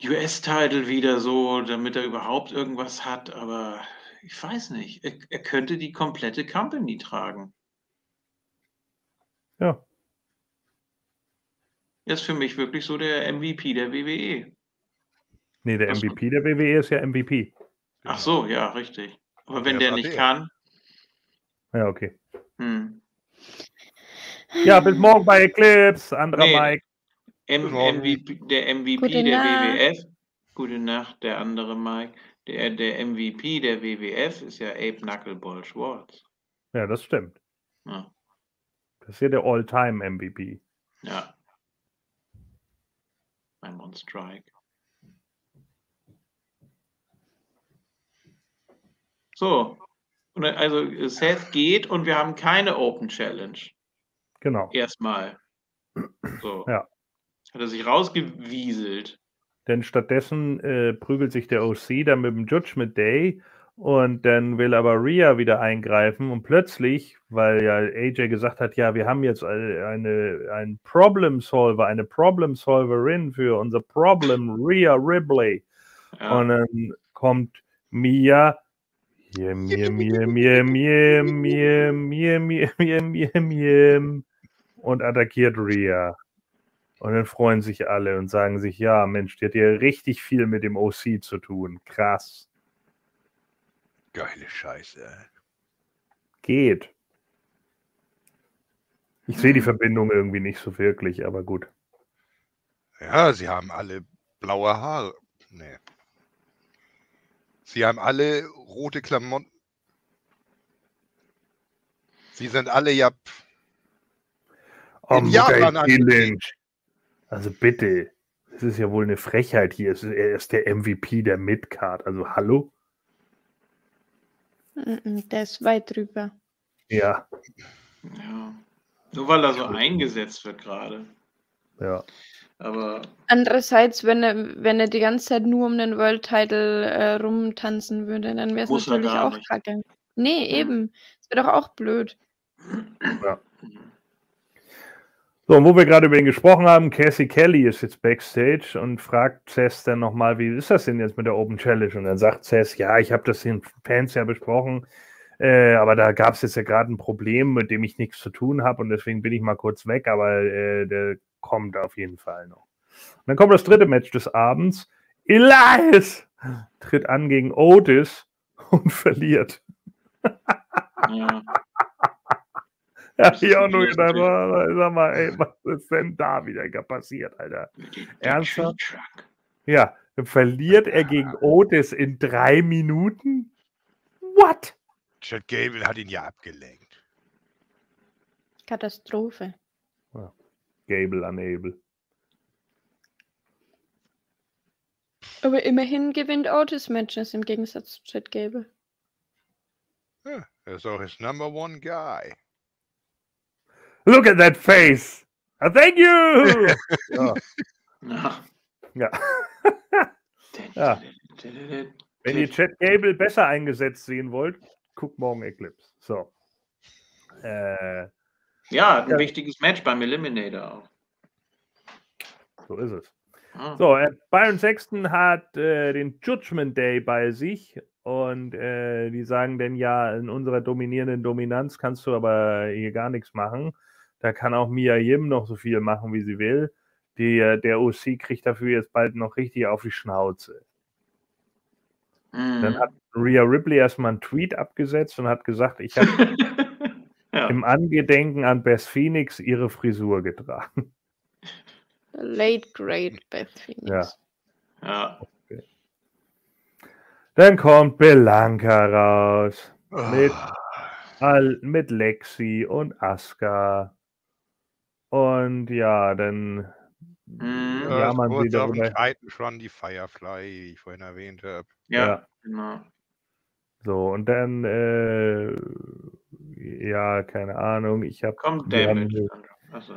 äh, US-Title wieder so, damit er überhaupt irgendwas hat, aber ich weiß nicht. Er, er könnte die komplette Company tragen. Ja. Ist für mich wirklich so der MVP der WWE. Nee, der Was- MVP der WWE ist ja MVP. Ach so, ja, richtig. Aber wenn Der der nicht kann, Ja, okay. hm. Ja, bis morgen bei Eclipse. Anderer Nee. Mike. M. MVP, der MVP Gute der Nacht. WWF. Gute Nacht, der andere Mike. Der, der MVP der WWF ist ja Abe Knuckleball Schwartz. Ja, das stimmt. Ja, Das ist ja der All-Time-MVP. ja. I'm on strike. So. Also Seth geht und wir haben keine Open Challenge. Genau. Erstmal. So. Ja. Hat er sich rausgewieselt. Denn stattdessen äh, prügelt sich der OC dann mit dem Judgment Day und dann will aber Rhea wieder eingreifen und plötzlich, weil ja AJ gesagt hat, ja, wir haben jetzt eine, eine ein Problem Solver, eine Problem Solverin für unser Problem, Rhea Ripley. Ja. Und dann kommt Mia, mir, mir, mir, mir, mir, mir, mir, mir, mir, mir, und attackiert Rhea. Und dann freuen sich alle und sagen sich, ja, Mensch, die hat ja richtig viel mit dem OC zu tun. Krass. Geile Scheiße. Geht. Ich sehe die Verbindung irgendwie nicht so wirklich, aber gut. Ja, sie haben alle blaue Haare. Nee. Sie haben alle rote Klamotten. Sie sind alle ja. Oh, In Japan angelegt. Also bitte. Das ist ja wohl eine Frechheit hier. Es Er ist der MVP der Midcard. Also hallo? Mhm, Der ist weit drüber. Ja, ja. Nur weil er so eingesetzt wird gerade. ja. Aber Andererseits, wenn er, wenn er die ganze Zeit nur um den World Title äh, rumtanzen würde, dann wäre es natürlich auch nicht. kacke. Nee, Ja. eben. Das wäre doch auch blöd. So, und wo wir gerade über ihn gesprochen haben, Cassie Kelly ist jetzt Backstage und fragt Cess dann nochmal, wie ist das denn jetzt mit der Open Challenge? Und dann sagt Cess, ja, ich habe das den Fans ja besprochen, äh, aber da gab es jetzt ja gerade ein Problem, mit dem ich nichts zu tun habe und deswegen bin ich mal kurz weg, aber äh, der kommt auf jeden Fall noch. Und dann kommt das dritte Match des Abends. Elias tritt an gegen Otis und verliert. ja. Ja, Das ich ist auch nur gedacht, oh, sag mal, ey, was ist denn da wieder passiert, Alter? Ernsthaft? Ja, dann verliert er gegen Otis in drei Minuten? What? Chad Gable hat ihn ja abgelenkt. Katastrophe. Gable unable. Aber immerhin gewinnt Otis Matches im Gegensatz zu Chad Gable. Ja, er ist auch his number one guy. Look at that face! Ah, thank you! ja, Ja. ja. Wenn ihr Chad Gable besser eingesetzt sehen wollt, guckt morgen Eclipse. So. Äh, Ja, ein Ja. wichtiges Match beim Eliminator auch. so ist es. Ah. So, äh, Byron Sexton hat äh, den Judgment Day bei sich und äh, die sagen dann ja, in unserer dominierenden Dominanz kannst du aber hier gar nichts machen. Da kann auch Mia Yim noch so viel machen, wie sie will. Die, äh, der OC kriegt dafür jetzt bald noch richtig auf die Schnauze. Mhm. Dann hat Rhea Ripley erstmal einen Tweet abgesetzt und hat gesagt, ich habe ja. im Angedenken an Beth Phoenix ihre Frisur getragen. The late great Beth Phoenix. ja. Dann kommt Belanca raus. Mit Al mit Lexi und Asuka. Und ja, dann Mhm. Ja, man kurz sieht auf dem Titan schon die Firefly, wie ich vorhin erwähnt habe. ja, Ja. genau. so und dann äh, ja, keine Ahnung, ich habe Kommt Damage. Achso.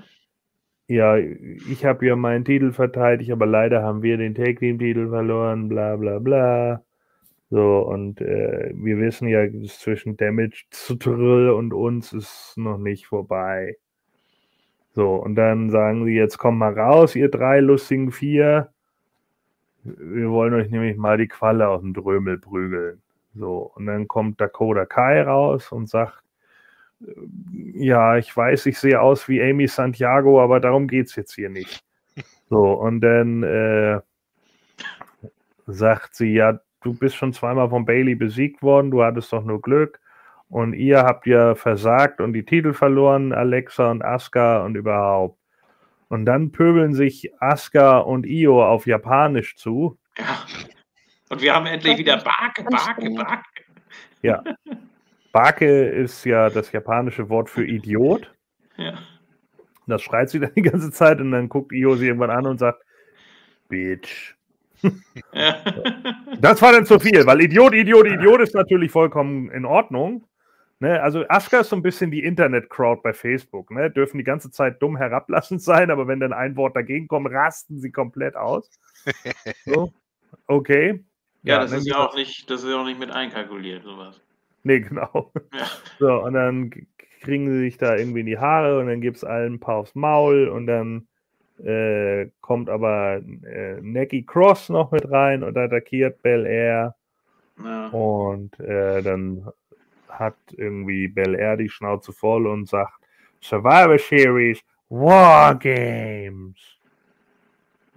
ja, ich habe ja meinen Titel verteidigt, aber leider haben wir den Tag Team Titel verloren, bla bla bla. So, und äh, wir wissen ja, zwischen Damage zu Drill und uns ist noch nicht vorbei. So, und dann sagen sie, jetzt komm mal raus, ihr drei lustigen Vier. Wir wollen euch nämlich mal die Qualle aus dem Drömel prügeln. So, und dann kommt Dakota Kai raus und sagt, äh, ja, ich weiß, ich sehe aus wie Amy Santiago, aber darum geht es jetzt hier nicht. So, und dann äh, sagt sie, ja, du bist schon zweimal von Bailey besiegt worden, du hattest doch nur Glück. Und ihr habt ja versagt und die Titel verloren, Alexa und Asuka und überhaupt. Und dann pöbeln sich Asuka und Io auf Japanisch zu. Ja. Und wir haben endlich wieder Bake, Bake, Bake. Ja. Bake ist ja das japanische Wort für Idiot. Ja. Das schreit sie dann die ganze Zeit und dann guckt Io sie irgendwann an und sagt, Bitch. Ja. Das war dann zu viel, weil Idiot, Idiot, Idiot ist natürlich vollkommen in Ordnung. Ne, also Aska ist so ein bisschen die Internet-Crowd bei Facebook. Ne? Dürfen die ganze Zeit dumm herablassend sein, aber wenn dann ein Wort dagegen kommt, rasten sie komplett aus. So, okay. Ja, das ist ja auch nicht, das ist ja auch nicht mit einkalkuliert, sowas. Nee, genau. Ja. So, und dann kriegen sie sich da irgendwie in die Haare und dann gibt es allen ein paar aufs Maul und dann äh, kommt aber äh, Neki Cross noch mit rein und attackiert Bel Air. Ja. Und äh, dann hat irgendwie Bel Air die Schnauze voll und sagt Survivor Series War Games.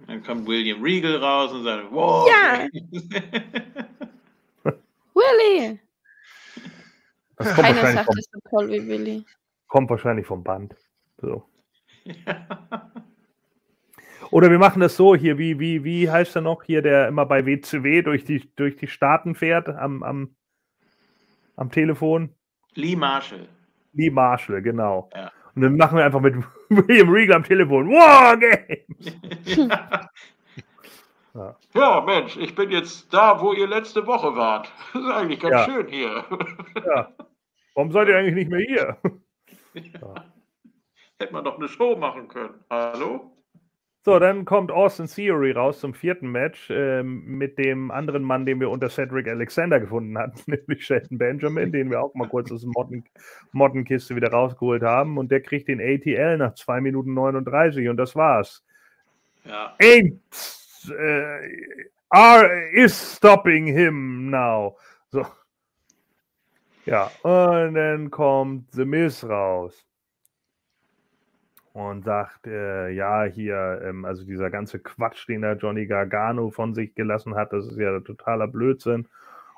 Dann kommt William Regal raus und sagt, wow. Ja. Willy! Das kommt Keiner wahrscheinlich, sagt vom, so toll wie Willy. kommt wahrscheinlich vom Band. So. Oder wir machen das so hier, wie, wie, wie heißt er noch hier, der immer bei WCW durch die, durch die Staaten fährt am, am, am Telefon? Lee Marshall. Lee Marshall, genau. Ja. Und dann machen wir einfach mit William Regal am Telefon War Games! ja. Ja. ja, Mensch, ich bin jetzt da, wo ihr letzte Woche wart. Das ist eigentlich ganz schön hier. Ja. Warum seid ihr eigentlich nicht mehr hier? Hätte man doch eine Show machen können. Hallo? So, dann kommt Austin Theory raus zum vierten Match ähm, mit dem anderen Mann, den wir unter Cedric Alexander gefunden hatten, nämlich Shelton Benjamin, den wir auch mal kurz aus der Motten- Mottenkiste wieder rausgeholt haben. Und der kriegt den ATL nach 2 Minuten 39 und das war's. Ja. Ain't äh, are, is stopping him now. So. Ja, und dann kommt The Miz raus und sagt, äh, ja, hier, ähm, also dieser ganze Quatsch, den da Johnny Gargano von sich gelassen hat, das ist ja totaler Blödsinn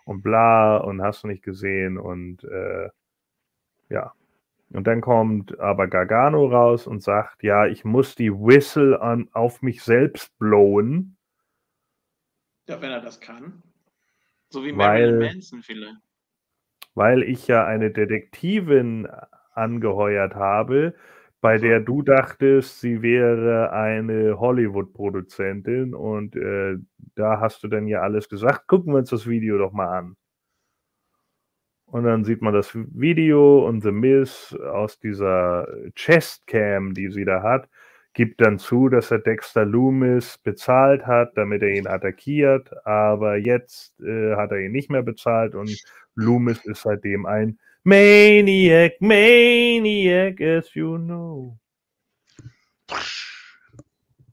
und bla und hast du nicht gesehen und äh, ja. Und dann kommt aber Gargano raus und sagt, ja, ich muss die Whistle an, auf mich selbst blowen, ja, wenn er das kann. So wie Weil- Marilyn Manson vielleicht. weil ich ja eine Detektivin angeheuert habe, bei der du dachtest, sie wäre eine Hollywood-Produzentin und äh, da hast du dann ja alles gesagt. Gucken wir uns das Video doch mal an. Und dann sieht man das Video und The Miz aus dieser Chestcam, die sie da hat, gibt dann zu, dass er Dexter Loomis bezahlt hat, damit er ihn attackiert, aber jetzt äh, hat er ihn nicht mehr bezahlt und Loomis ist seitdem ein Maniac, Maniac, as you know.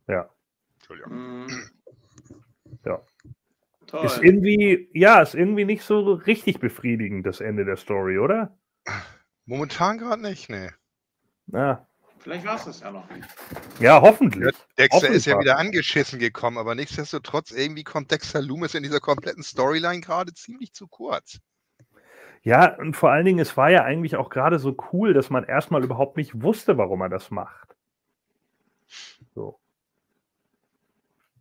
Ja, Entschuldigung. Ja. Toll. ist irgendwie, ja, ist irgendwie nicht so richtig befriedigend, das Ende der Story, oder? Momentan gerade nicht, ne. Ja, Vielleicht war es das ja noch nicht. ja hoffentlich. Dexter ist ja wieder angeschissen gekommen, aber nichtsdestotrotz, irgendwie kommt Dexter Loomis in dieser kompletten Storyline gerade ziemlich zu kurz. Ja, und vor allen Dingen, es war ja eigentlich auch gerade so cool, dass man erstmal überhaupt nicht wusste, warum er das macht. So.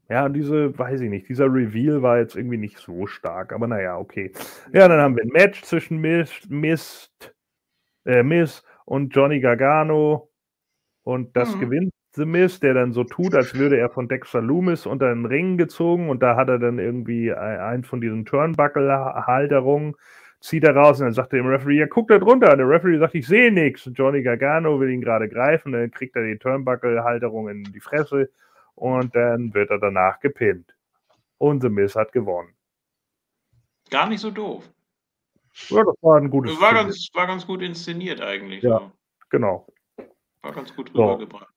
Ja, und diese, weiß ich nicht, dieser Reveal war jetzt irgendwie nicht so stark, aber naja, okay. Ja, dann haben wir ein Match zwischen Mist, Mist, äh, Miz und Johnny Gargano und das Mhm. gewinnt The Miz, der dann so tut, als würde er von Dexter Loomis unter den Ring gezogen und da hat er dann irgendwie ein- einen von diesen Turnbuckle-Halterungen, zieht er raus und dann sagt er dem Referee, ja, guck da drunter. Und der Referee sagt, ich sehe nichts. Und Johnny Gargano will ihn gerade greifen, dann kriegt er die Turnbuckle-Halterung in die Fresse und dann wird er danach gepinnt. Und The Miz hat gewonnen. Gar nicht so doof. Ja, das war ein gutes war ganz, war ganz gut inszeniert eigentlich. Ja, so. genau. War ganz gut So. rübergebracht.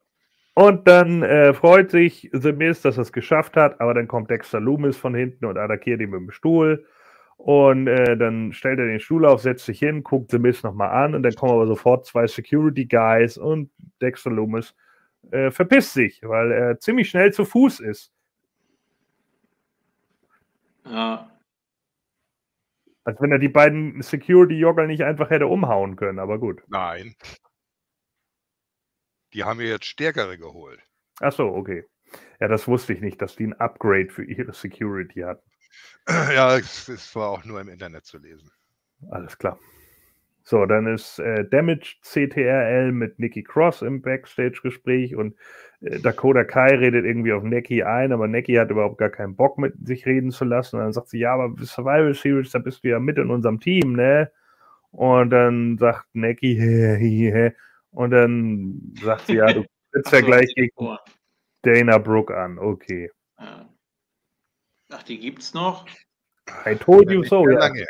Und dann äh, freut sich The Miz, dass er es geschafft hat, aber dann kommt Dexter Loomis von hinten und attackiert ihn mit dem Stuhl. Und äh, dann stellt er den Stuhl auf, setzt sich hin, guckt The Miz nochmal an und dann kommen aber sofort zwei Security Guys und Dexter Loomis äh, verpisst sich, weil er ziemlich schnell zu Fuß ist. Ja. Als wenn er die beiden Security-Jogger nicht einfach hätte umhauen können, aber gut. Nein. Die haben mir jetzt stärkere geholt. Ach so, okay. Ja, das wusste ich nicht, dass die ein Upgrade für ihre Security hatten. Ja, es, es war auch nur im Internet zu lesen. Alles klar. So, dann ist äh, Damage CTRL mit Nikki Cross im Backstage-Gespräch und äh, Dakota Kai redet irgendwie auf Neki ein, aber Neki hat überhaupt gar keinen Bock mit sich reden zu lassen. Und dann sagt sie, ja, aber Survival Series, da bist du ja mit in unserem Team, ne? Und dann sagt Neki, und dann sagt sie, ja, du trittst ja gleich gegen. Dana Brooke an. Okay. Ja. Ach, die gibt's noch? I told you so, ja. lange.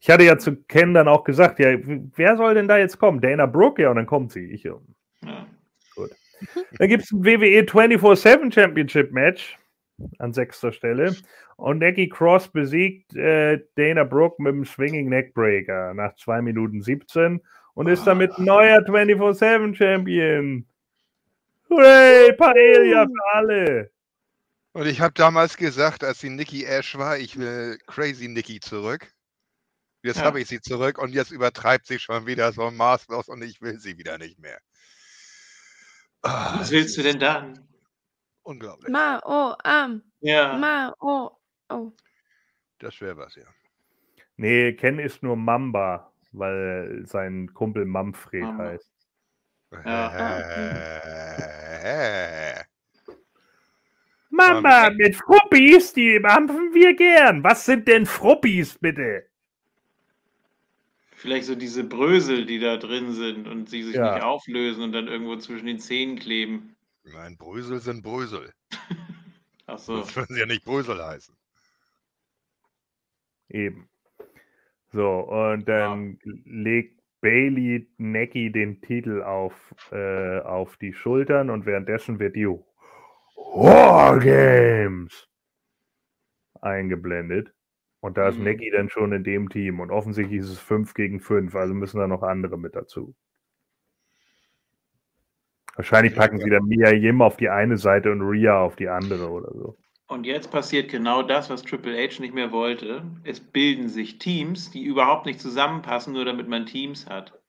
Ich hatte ja zu Ken dann auch gesagt, ja, wer soll denn da jetzt kommen? Dana Brooke? Ja, und dann kommt sie. Ich, Ja. Dann gibt es ein WWE 24-7 Championship Match an sechster Stelle. Und Nikki Cross besiegt äh, Dana Brooke mit dem Swinging Neckbreaker nach 2 Minuten 17 und ist damit neuer 24-7 Champion. Hooray, Paella für alle. Und ich habe damals gesagt, als sie Nikki Ash war, ich will Crazy Nikki zurück. Jetzt Ja. habe ich sie zurück und jetzt übertreibt sie schon wieder so maßlos und ich will sie wieder nicht mehr. Ah, Was willst du denn dann? Unglaublich. Ma, oh, am, Ja. ma, oh, oh. Das wäre was, ja. Nee, Ken ist nur Mamba, weil sein Kumpel Manfred Mamba. heißt. Äh, Mama, mit Fruppis, die mampfen wir gern. Was sind denn Fruppis, bitte? Vielleicht so diese Brösel, die da drin sind und sie sich Ja. nicht auflösen und dann irgendwo zwischen den Zähnen kleben. Nein, Brösel sind Brösel. Ach so. Das würden sie ja nicht Brösel heißen. Eben. So, und dann legt Bailey Necki den Titel auf, äh, auf die Schultern und währenddessen wird die War Games eingeblendet. Und da ist Mhm. Necki dann schon in dem Team. Und offensichtlich ist es 5 gegen 5, also müssen da noch andere mit dazu. Wahrscheinlich packen sie dann Mia Yim auf die eine Seite und Rhea auf die andere oder so. Und jetzt passiert genau das, was Triple H nicht mehr wollte. Es bilden sich Teams, die überhaupt nicht zusammenpassen, nur damit man Teams hat.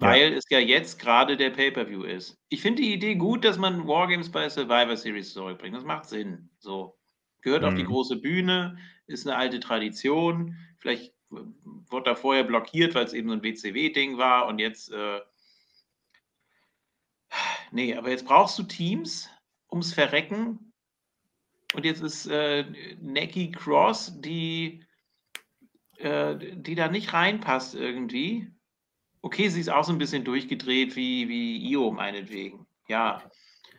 Ja. Weil es ja jetzt gerade der Pay-Per-View ist. Ich finde die Idee gut, dass man Wargames bei Survivor Series zurückbringt. Das macht Sinn. So. Gehört auf die Mhm. große Bühne, ist eine alte Tradition. Vielleicht wurde da vorher blockiert, weil es eben so ein WCW-Ding war und jetzt. Äh, nee, aber jetzt brauchst du Teams ums Verrecken. Und jetzt ist äh, Neki Cross, die, äh, die da nicht reinpasst irgendwie. Okay, sie ist auch so ein bisschen durchgedreht wie, wie Io meinetwegen. Ja,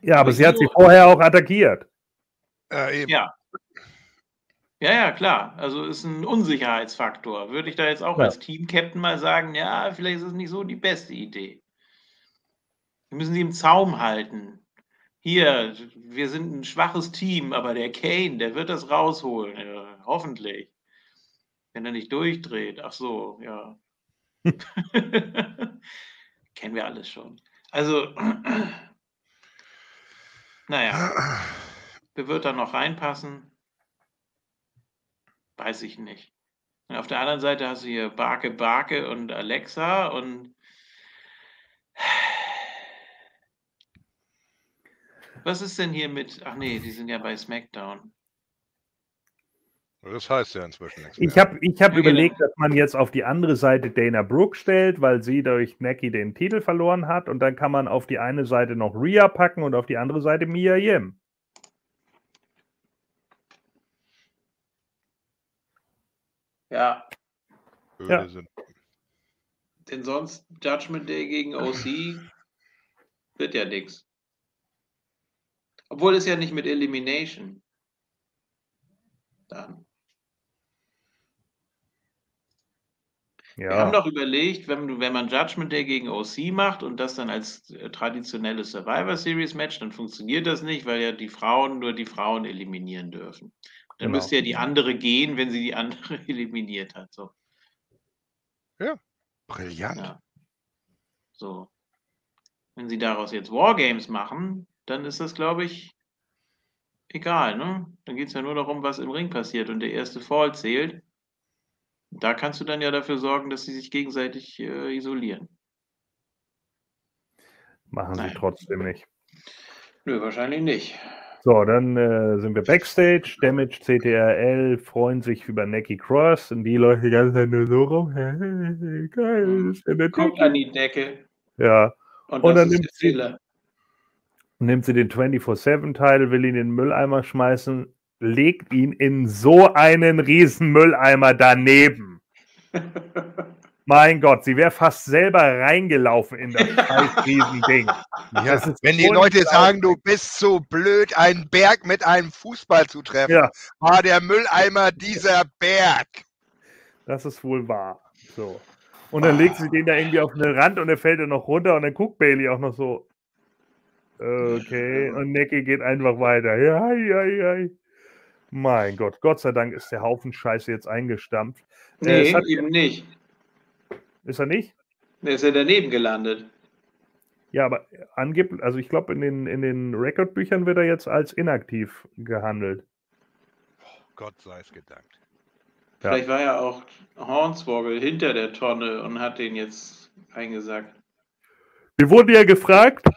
Ja, aber Aber sie hat sie Io- vorher auch attackiert. Äh, eben. ja. Ja, ja, klar. Also ist ein Unsicherheitsfaktor. Würde ich da jetzt auch Ja. als Team-Captain mal sagen, ja, vielleicht ist es nicht so die beste Idee. Wir müssen sie im Zaum halten. Hier, wir sind ein schwaches Team, aber der Kane, der wird das rausholen. Ja, hoffentlich. Wenn er nicht durchdreht. Ach so, ja. Kennen wir alles schon. Also, naja. Wer wird da noch reinpassen? Weiß ich nicht. Und auf der anderen Seite hast du hier Barke Barke und Alexa und was ist denn hier mit. Ach nee, die sind ja bei SmackDown. Das heißt ja inzwischen nichts Ich mehr. habe ich hab Ja, überlegt, genau. dass man jetzt auf die andere Seite Dana Brooke stellt, weil sie durch Necki den Titel verloren hat. Und dann kann man auf die eine Seite noch Rhea packen und auf die andere Seite Mia Yim. Ja, ja. sind. denn sonst Judgment Day gegen OC wird ja nichts. Obwohl es ja nicht mit Elimination. Dann. Ja. Wir haben doch überlegt, wenn, wenn man Judgment Day gegen OC macht und das dann als äh, traditionelles Survivor Series Match, dann funktioniert das nicht, weil ja die Frauen nur die Frauen eliminieren dürfen. Dann genau. müsste ja die andere gehen, wenn sie die andere eliminiert hat. So. Ja, brillant. Ja. So. Wenn sie daraus jetzt Wargames machen, dann ist das, glaube ich, egal. Ne? Dann geht es ja nur darum, was im Ring passiert und der erste Fall zählt. Da kannst du dann ja dafür sorgen, dass sie sich gegenseitig äh, isolieren. Machen Nein. sie trotzdem nicht. Nö, wahrscheinlich nicht. So, dann äh, sind wir Backstage. Damage CTRL freuen sich über Necky Cross und die Leute die ganze Zeit nur so rum. Geil, mhm. ist ja der Kommt an die Decke. Ja. Und, und dann nimmt sie, nimmt sie den 24-7-Teil, will ihn in den Mülleimer schmeißen legt ihn in so einen riesen Mülleimer daneben. mein Gott, sie wäre fast selber reingelaufen in das scheiß Riesending. Ja, wenn die Leute sagen, du bist so blöd, einen Berg mit einem Fußball zu treffen, ja. war der Mülleimer dieser Berg. Das ist wohl wahr. So. Und dann legt sie den da irgendwie auf den Rand und er fällt dann noch runter und dann guckt Bailey auch noch so. Okay, und Necki geht einfach weiter. Ja, ja, ja. Mein Gott, Gott sei Dank ist der Haufen Scheiße jetzt eingestampft. Äh, nee, hat, eben nicht. Ist er nicht? Der ist ja daneben gelandet. Ja, aber angeblich, also ich glaube, in den, in den Rekordbüchern wird er jetzt als inaktiv gehandelt. Oh, Gott sei es gedankt. Vielleicht ja. war ja auch Hornswoggle hinter der Tonne und hat den jetzt eingesackt. Wir wurden ja gefragt,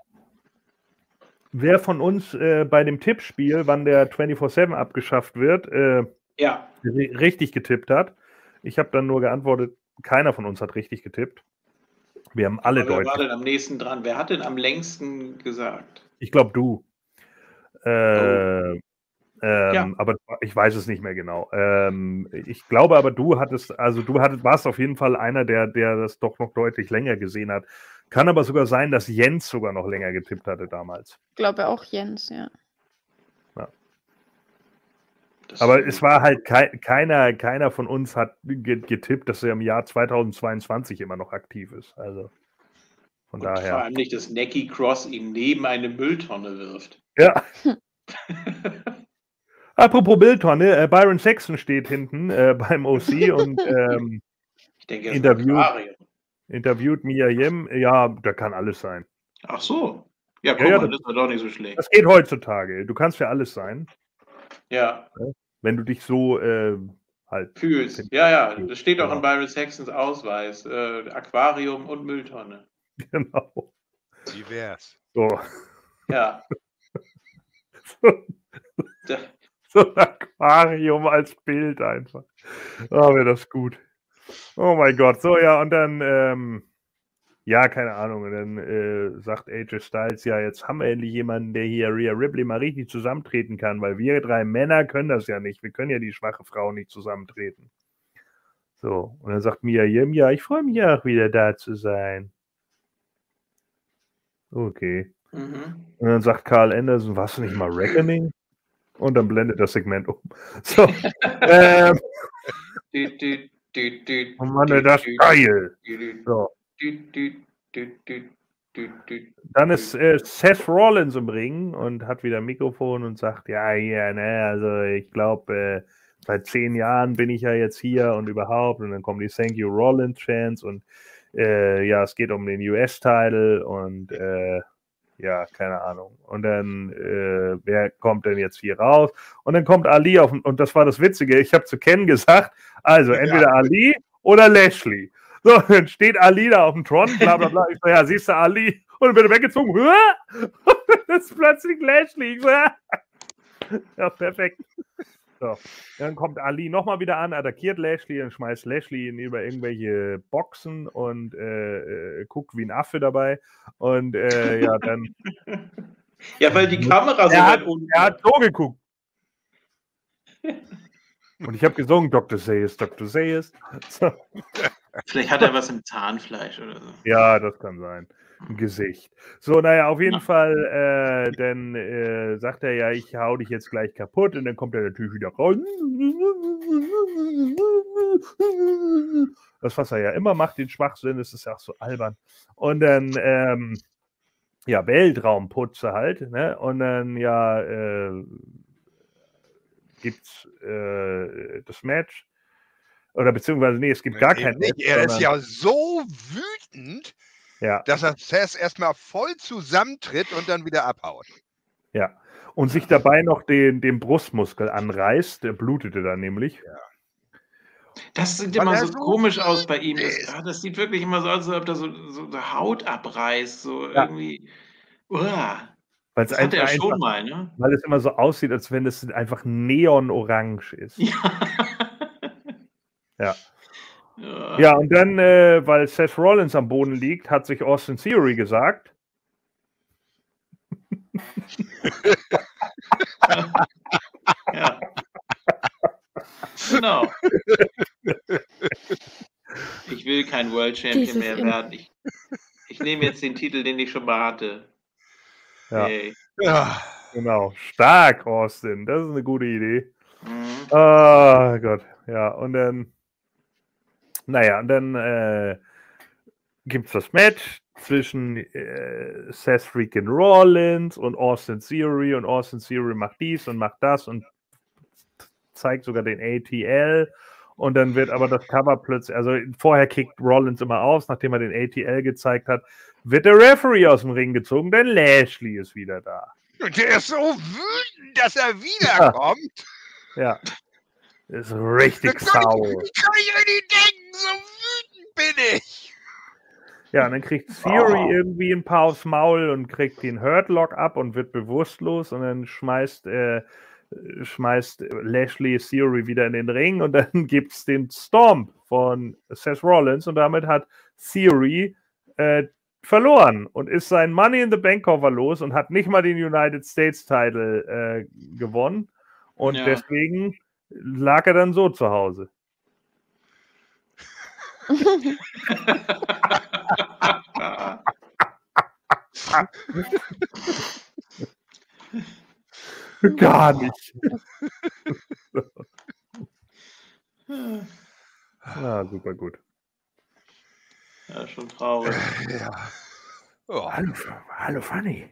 wer von uns äh, bei dem Tippspiel, wann der 24-7 abgeschafft wird, äh, ja. richtig getippt hat. Ich habe dann nur geantwortet, keiner von uns hat richtig getippt. Wir haben alle deutlich. Wer war denn am nächsten dran? Wer hat denn am längsten gesagt? Ich glaube, du. Äh, oh. ähm, ja. Aber ich weiß es nicht mehr genau. Ähm, ich glaube aber, du hattest, also du hattest, warst auf jeden Fall einer, der, der das doch noch deutlich länger gesehen hat. Kann aber sogar sein, dass Jens sogar noch länger getippt hatte damals. Ich glaube auch Jens, ja. ja. Aber es war halt kei keiner, keiner von uns hat getippt, dass er im Jahr 2022 immer noch aktiv ist. Also von Und daher. Vor allem nicht, dass Necky Cross ihn neben eine Mülltonne wirft. Ja. Apropos Mülltonne, äh, Byron Saxon steht hinten äh, beim OC und ähm, ich denke, interviewt, interviewt Mia Yim. Ja, da kann alles sein. Ach so. Ja, guck ja, mal, das, ist doch nicht so schlecht. Das geht heutzutage. Du kannst ja alles sein. Ja. Wenn du dich so äh, halt fühlst. Ja, ja, das steht auch ja. in Byron Saxons Ausweis. Äh, Aquarium und Mülltonne. Genau. Divers. So. Ja. so, so ein Aquarium als Bild einfach. Oh, wäre das gut. Oh mein Gott, so ja, und dann, ähm, ja, keine Ahnung, und dann äh, sagt AJ Styles, ja, jetzt haben wir endlich jemanden, der hier Rhea Ripley mal richtig zusammentreten kann, weil wir drei Männer können das ja nicht. Wir können ja die schwache Frau nicht zusammentreten. So, und dann sagt Mia Yim, ja, ich freue mich auch wieder da zu sein. Okay. Mhm. Und dann sagt Carl Anderson, warst du nicht mal Reckoning? Und dann blendet das Segment um. So. ähm, Oh Mann, das ist geil. So. Dann ist äh, Seth Rollins im Ring und hat wieder ein Mikrofon und sagt, ja, ja, ne, also ich glaube, äh, seit zehn Jahren bin ich ja jetzt hier und überhaupt. Und dann kommen die Thank You Rollins Chants und äh, ja, es geht um den US-Title und äh, ja, keine Ahnung. Und dann, äh, wer kommt denn jetzt hier raus? Und dann kommt Ali auf, und das war das Witzige, ich habe zu Ken gesagt, also entweder ja. Ali oder Lashley. So, dann steht Ali da auf dem Tron, bla bla bla. Ich so, ja, siehst du Ali? Und dann wird er weggezogen. Und das ist plötzlich Lashley. So, ja. ja, perfekt. So. Dann kommt Ali nochmal wieder an, attackiert Lashley und schmeißt Lashley in über irgendwelche Boxen und äh, äh, guckt wie ein Affe dabei. Und äh, ja, dann. Ja, weil die Kamera so er hat, er hat so geguckt. Und ich habe gesungen, Dr. Sayers, Dr. Sayers. So. Vielleicht hat er was im Zahnfleisch oder so. Ja, das kann sein. Gesicht. So, naja, auf jeden. Fall, äh, dann äh, sagt er ja, ich hau dich jetzt gleich kaputt und dann kommt er natürlich wieder raus. Das, was er ja immer macht, den Schwachsinn, das ist ja auch so albern. Und dann, ähm, ja, Weltraumputze halt, ne? Und dann, ja, äh, gibt's äh, das Match. Oder beziehungsweise, nee, es gibt gar kein Match. Er ist ja so wütend, ja. dass er Seth erstmal voll zusammentritt und dann wieder abhaut. Ja. Und sich dabei noch den, den Brustmuskel anreißt, der blutete dann nämlich. Ja. Das sieht immer so, komisch aus bei ihm. Das, ja, das, sieht wirklich immer so aus, als ob er so, so Haut abreißt. So ja. irgendwie. Uah. Weil es einfach, er schon mal, ne? Weil es immer so aussieht, als wenn es einfach neonorange ist. Ja. ja. Ja. Ja, und dann, äh, weil Seth Rollins am Boden liegt, hat sich Austin Theory gesagt. ja. Genau. Ich will kein World Champion mehr werden. Ich, ich nehme jetzt den Titel, den ich schon mal hatte. Ja. Hey. ja. Genau. Stark, Austin. Das ist eine gute Idee. Mhm. Oh Gott. Ja, und dann, naja, und dann äh, gibt es das Match zwischen äh, Seth Freakin Rollins und Austin Theory und Austin Theory macht dies und macht das und zeigt sogar den ATL und dann wird aber das Cover plötzlich, also vorher kickt Rollins immer aus, nachdem er den ATL gezeigt hat, wird der Referee aus dem Ring gezogen, denn Lashley ist wieder da. Und der ist so wütend, dass er wiederkommt. Ja. ja. Ist richtig sauer. Ich kann ich mir nicht denken, so wütend bin ich. Ja, und dann kriegt Theory oh. irgendwie ein paar aufs Maul und kriegt den Hurtlock ab und wird bewusstlos und dann schmeißt, äh, schmeißt Lashley Theory wieder in den Ring und dann gibt es den Stomp von Seth Rollins und damit hat Theory äh, verloren und ist sein Money in the Bank Cover los und hat nicht mal den United States Title äh, gewonnen. Und ja. deswegen lag er dann so zu Hause. Gar nicht. ah, super gut. Ja, schon traurig. Ja. Oh. Hallo, hallo Fanny.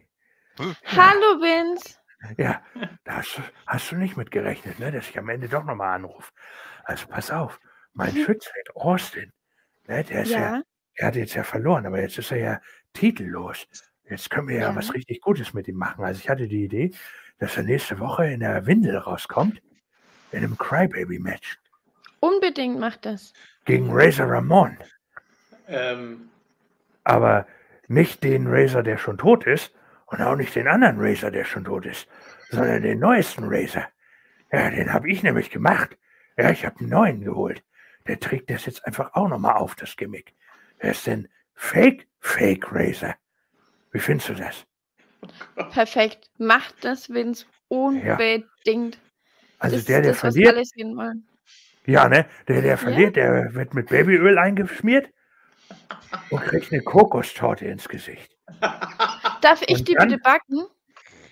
Hallo Vince. Ja, da hast, hast, du nicht mit gerechnet, ne, dass ich am Ende doch nochmal anrufe. Also pass auf, mein mhm. Schütze, Austin, ne, der ist ja. ja, er hat jetzt ja verloren, aber jetzt ist er ja titellos. Jetzt können wir ja, ja was richtig Gutes mit ihm machen. Also ich hatte die Idee, dass er nächste Woche in der Windel rauskommt, in einem Crybaby-Match. Unbedingt macht das. Gegen Razor Ramon. Ähm. Aber nicht den Razer, der schon tot ist, und auch nicht den anderen Razer, der schon tot ist, sondern den neuesten Razer. Ja, den habe ich nämlich gemacht. Ja, ich habe einen neuen geholt. Der trägt das jetzt einfach auch nochmal auf, das Gimmick. Er ist ein Fake, Fake Razer. Wie findest du das? Perfekt. Macht das, Vince. Unbedingt. Ja. Also das, der, der das, verliert. Ja, ne? Der, der verliert, ja. der wird mit Babyöl eingeschmiert und kriegt eine Kokostorte ins Gesicht. Darf ich die dann, bitte backen?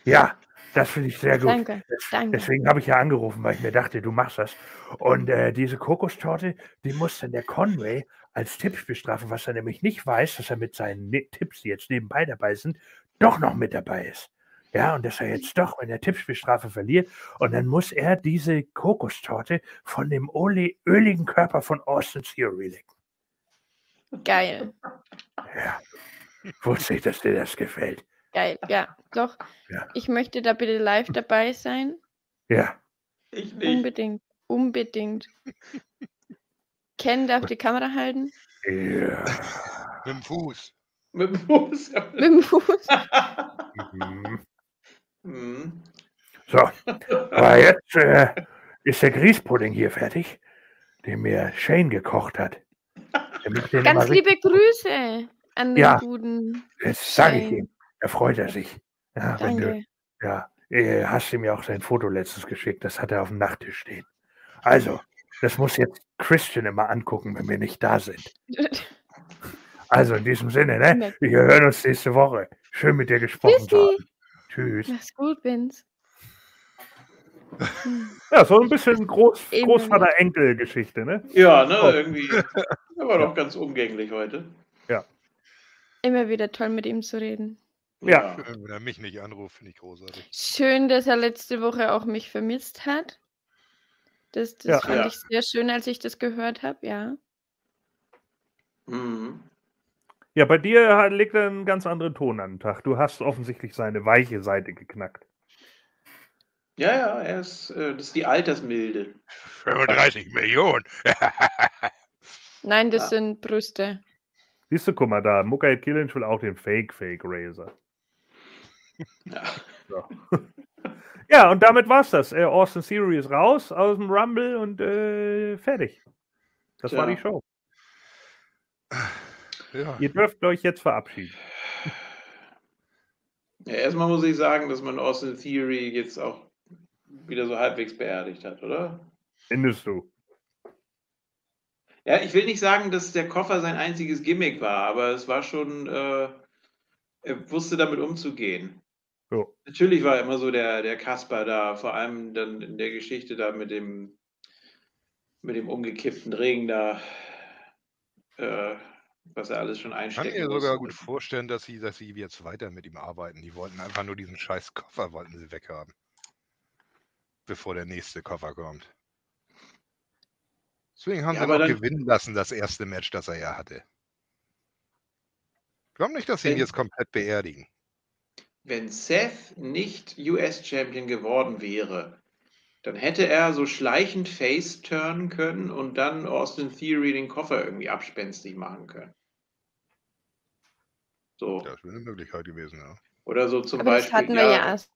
Ja, das finde ich sehr gut. Danke, danke. Deswegen habe ich ja angerufen, weil ich mir dachte, du machst das. Und äh, diese Kokostorte, die muss dann der Conway als Tipps bestrafen, was er nämlich nicht weiß, dass er mit seinen ne Tipps, die jetzt nebenbei dabei sind, doch noch mit dabei ist. Ja, und dass er jetzt doch in der Tippspielstrafe verliert. Und dann muss er diese Kokostorte von dem öligen Körper von Austin Theory lecken. Geil. Ja. Wusste ich, dass dir das gefällt. Geil, ja, doch. Ja. Ich möchte da bitte live dabei sein. Ja. Ich nicht. Unbedingt, unbedingt. Ken darf die Kamera halten. Ja. Mit dem Fuß. Mit dem Fuß. Mit dem Fuß. mhm. Mhm. So, aber jetzt äh, ist der Grießpudding hier fertig, den mir Shane gekocht hat. Ganz liebe Grüße an den ja, guten. Jetzt sage ich ihm, da freut er sich. Ja, Danke. Du, ja, hast ihm ja auch sein Foto letztens geschickt, das hat er auf dem Nachttisch stehen. Also, das muss jetzt Christian immer angucken, wenn wir nicht da sind. Also in diesem Sinne, ne? Wir hören uns nächste Woche. Schön mit dir gesprochen zu haben. Tschüss. Mach's gut, Vince. Ja, so ein bisschen Groß, Großvater-Enkel-Geschichte, ne? Ja, ne, oh. irgendwie. Er war doch ganz umgänglich heute. Immer wieder toll mit ihm zu reden. Ja. Schön, wenn er mich nicht anruft, finde ich großartig. Schön, dass er letzte Woche auch mich vermisst hat. Das, das Ja. fand Ja. ich sehr schön, als ich das gehört habe, ja. Mhm. Ja, bei dir hat- liegt ein ganz anderen Ton an den Tag. Du hast offensichtlich seine weiche Seite geknackt. Ja, ja, er ist, äh, das ist die Altersmilde. 35 Millionen. Nein, das Ja. sind Brüste. Siehst du, guck mal da, Mukai Killench will auch den Fake-Fake-Razor. Ja. So. ja, und damit war's das. Äh, Austin Theory ist raus aus dem Rumble und äh, fertig. Das war Tja. die Show. ja. Ihr dürft euch jetzt verabschieden. ja, erstmal muss ich sagen, dass man Austin Theory jetzt auch wieder so halbwegs beerdigt hat, oder? Findest du? Ja, ich will nicht sagen, dass der Koffer sein einziges Gimmick war, aber es war schon, äh, er wusste damit umzugehen. So. Natürlich war immer so der, der Kasper da, vor allem dann in der Geschichte da mit dem, mit dem umgekippten Ring da, äh, was er alles schon Ich kann mir sogar gut vorstellen, dass sie, dass sie jetzt weiter mit ihm arbeiten. Die wollten einfach nur diesen scheiß Koffer wollten sie weghaben. Bevor der nächste Koffer kommt. Deswegen haben Ja, sie aber noch dann- gewinnen lassen, das erste Match, das er ja hatte. Ich glaube nicht, dass sie ihn jetzt komplett beerdigen. Wenn Seth nicht US-Champion geworden wäre, dann hätte er so schleichend Face turnen können und dann Austin Theory den Koffer irgendwie abspenstig machen können. So. Das wäre eine Möglichkeit gewesen, ja. Oder so zum Aber das Beispiel. hatten wir ja erst.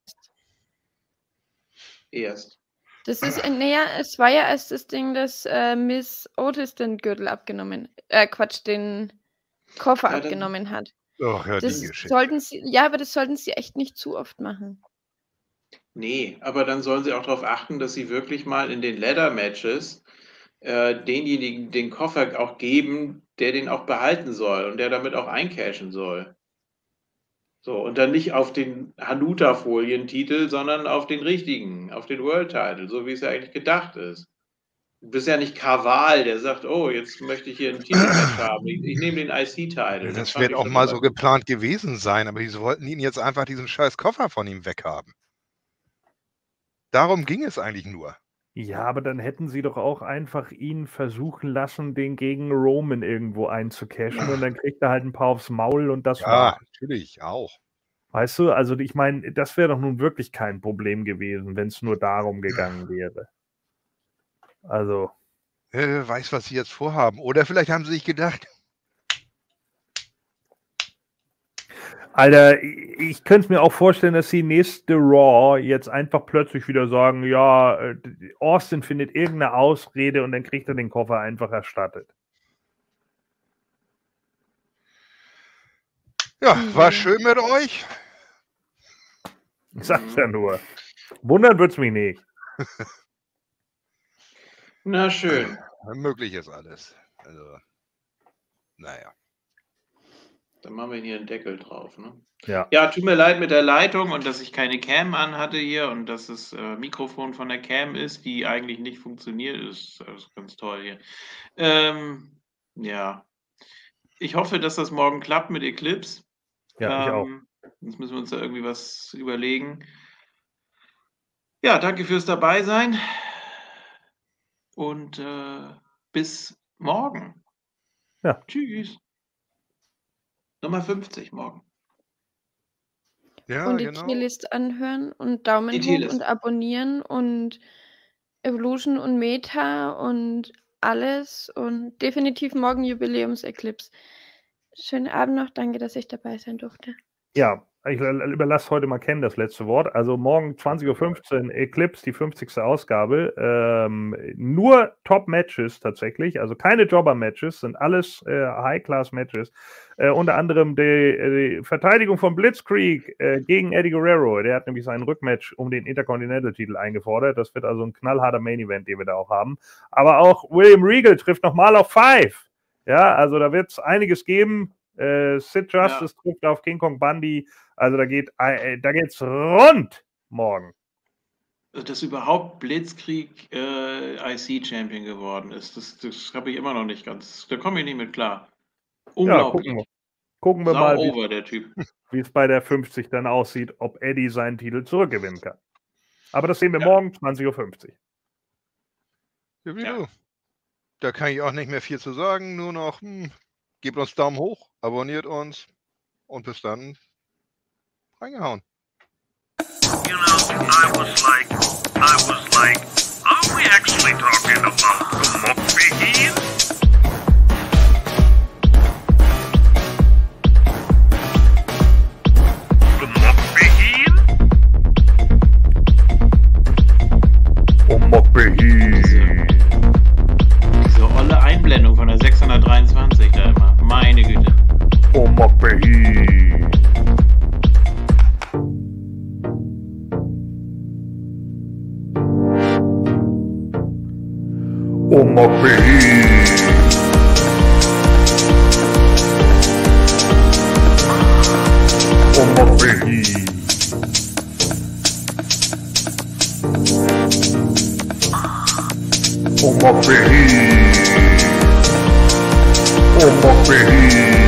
erst. Das ist, äh, naja, es war ja erst das Ding, dass äh, Miss Otis den Gürtel abgenommen, äh, Quatsch, den Koffer Ja, abgenommen hat. Ach ja, Das sollten sie, ja, aber das sollten sie echt nicht zu oft machen. Nee, aber dann sollen sie auch darauf achten, dass sie wirklich mal in den Ladder-Matches äh, denjenigen den Koffer auch geben, der den auch behalten soll und der damit auch eincashen soll. So, und dann nicht auf den Hanuta-Folientitel, sondern auf den richtigen, auf den World-Title, so wie es ja eigentlich gedacht ist. Du bist ja nicht Kaval, der sagt, oh, jetzt möchte ich hier einen Titelmatch haben. Ich, ich nehme den IC-Title. Das wird auch mal so geplant gewesen sein, aber sie wollten ihn jetzt einfach diesen scheiß Koffer von ihm weghaben. Darum ging es eigentlich nur. Ja, aber dann hätten sie doch auch einfach ihn versuchen lassen, den gegen Roman irgendwo einzucashen und dann kriegt er halt ein paar aufs Maul und das Ja, war. natürlich, auch. Weißt du, also ich meine, das wäre doch nun wirklich kein Problem gewesen, wenn es nur darum gegangen wäre. Also, Wer weiß, was sie jetzt vorhaben. Oder vielleicht haben sie sich gedacht, Alter, ich, könnte mir auch vorstellen, dass die nächste Raw jetzt einfach plötzlich wieder sagen, ja, äh, Austin findet irgendeine Ausrede und dann kriegt er den Koffer einfach erstattet. ja, war Mhm. schön mit euch. Ich sag's ja nur. Wundern wird's mich nicht. Na schön. Möglich ist alles. Also, naja. Dann machen wir hier einen Deckel drauf. Ne? Ja. Ja, tut mir leid mit der Leitung und dass ich keine Cam anhatte hier und dass das äh, Mikrofon von der Cam ist, die eigentlich nicht funktioniert. Ist, das ist ganz toll hier. Ähm, ja. Ich hoffe, dass das morgen klappt mit Eclipse. Ja, ich auch. Ähm, Jetzt müssen wir uns da irgendwie was überlegen. Ja, danke fürs Dabeisein und äh, bis morgen. Ja. Tschüss. Nummer 50 morgen. Ja, und die genau. Tierlist anhören und Daumen hoch und abonnieren und Evolution und Meta und alles und definitiv morgen Jubiläums-Eclipse. Schönen Abend noch, danke, dass ich dabei sein durfte. Ja, ich überlasse heute mal Ken das letzte Wort. Also morgen 20.15 Uhr Eclipse, die 50. Ausgabe. Ähm, nur Top-Matches tatsächlich, also keine Jobber-Matches, sind alles äh, High-Class-Matches. Äh, unter anderem die, die, Verteidigung von Blitzkrieg äh, gegen Eddie Guerrero. Der hat nämlich seinen Rückmatch um den Intercontinental-Titel eingefordert. Das wird also ein knallharter Main-Event, den wir da auch haben. Aber auch William Regal trifft nochmal auf Five. Ja, also da wird es einiges geben. Äh, Sid Justice ja. trifft auf King Kong Bundy. Also da geht äh, da geht's rund morgen. Dass überhaupt Blitzkrieg äh, IC-Champion geworden ist, das, das habe ich immer noch nicht ganz. Da komme ich nicht mit klar. Unglaublich. Ja, gucken wir, gucken wir mal, wie es bei der 50 dann aussieht, ob Eddie seinen Titel zurückgewinnen kann. Aber das sehen wir ja. morgen, 20.50 Uhr. Ja, wie ja. du. Da kann ich auch nicht mehr viel zu sagen, nur noch, hm, gebt uns Daumen hoch, abonniert uns und bis dann reingehauen. You know, I was like, I was like, are we actually talking about the Mukbigeen. Diese olle Einblendung von der 623 da immer. Meine Güte. Oh, ma Oh, Oh, ma Oh, como feliz.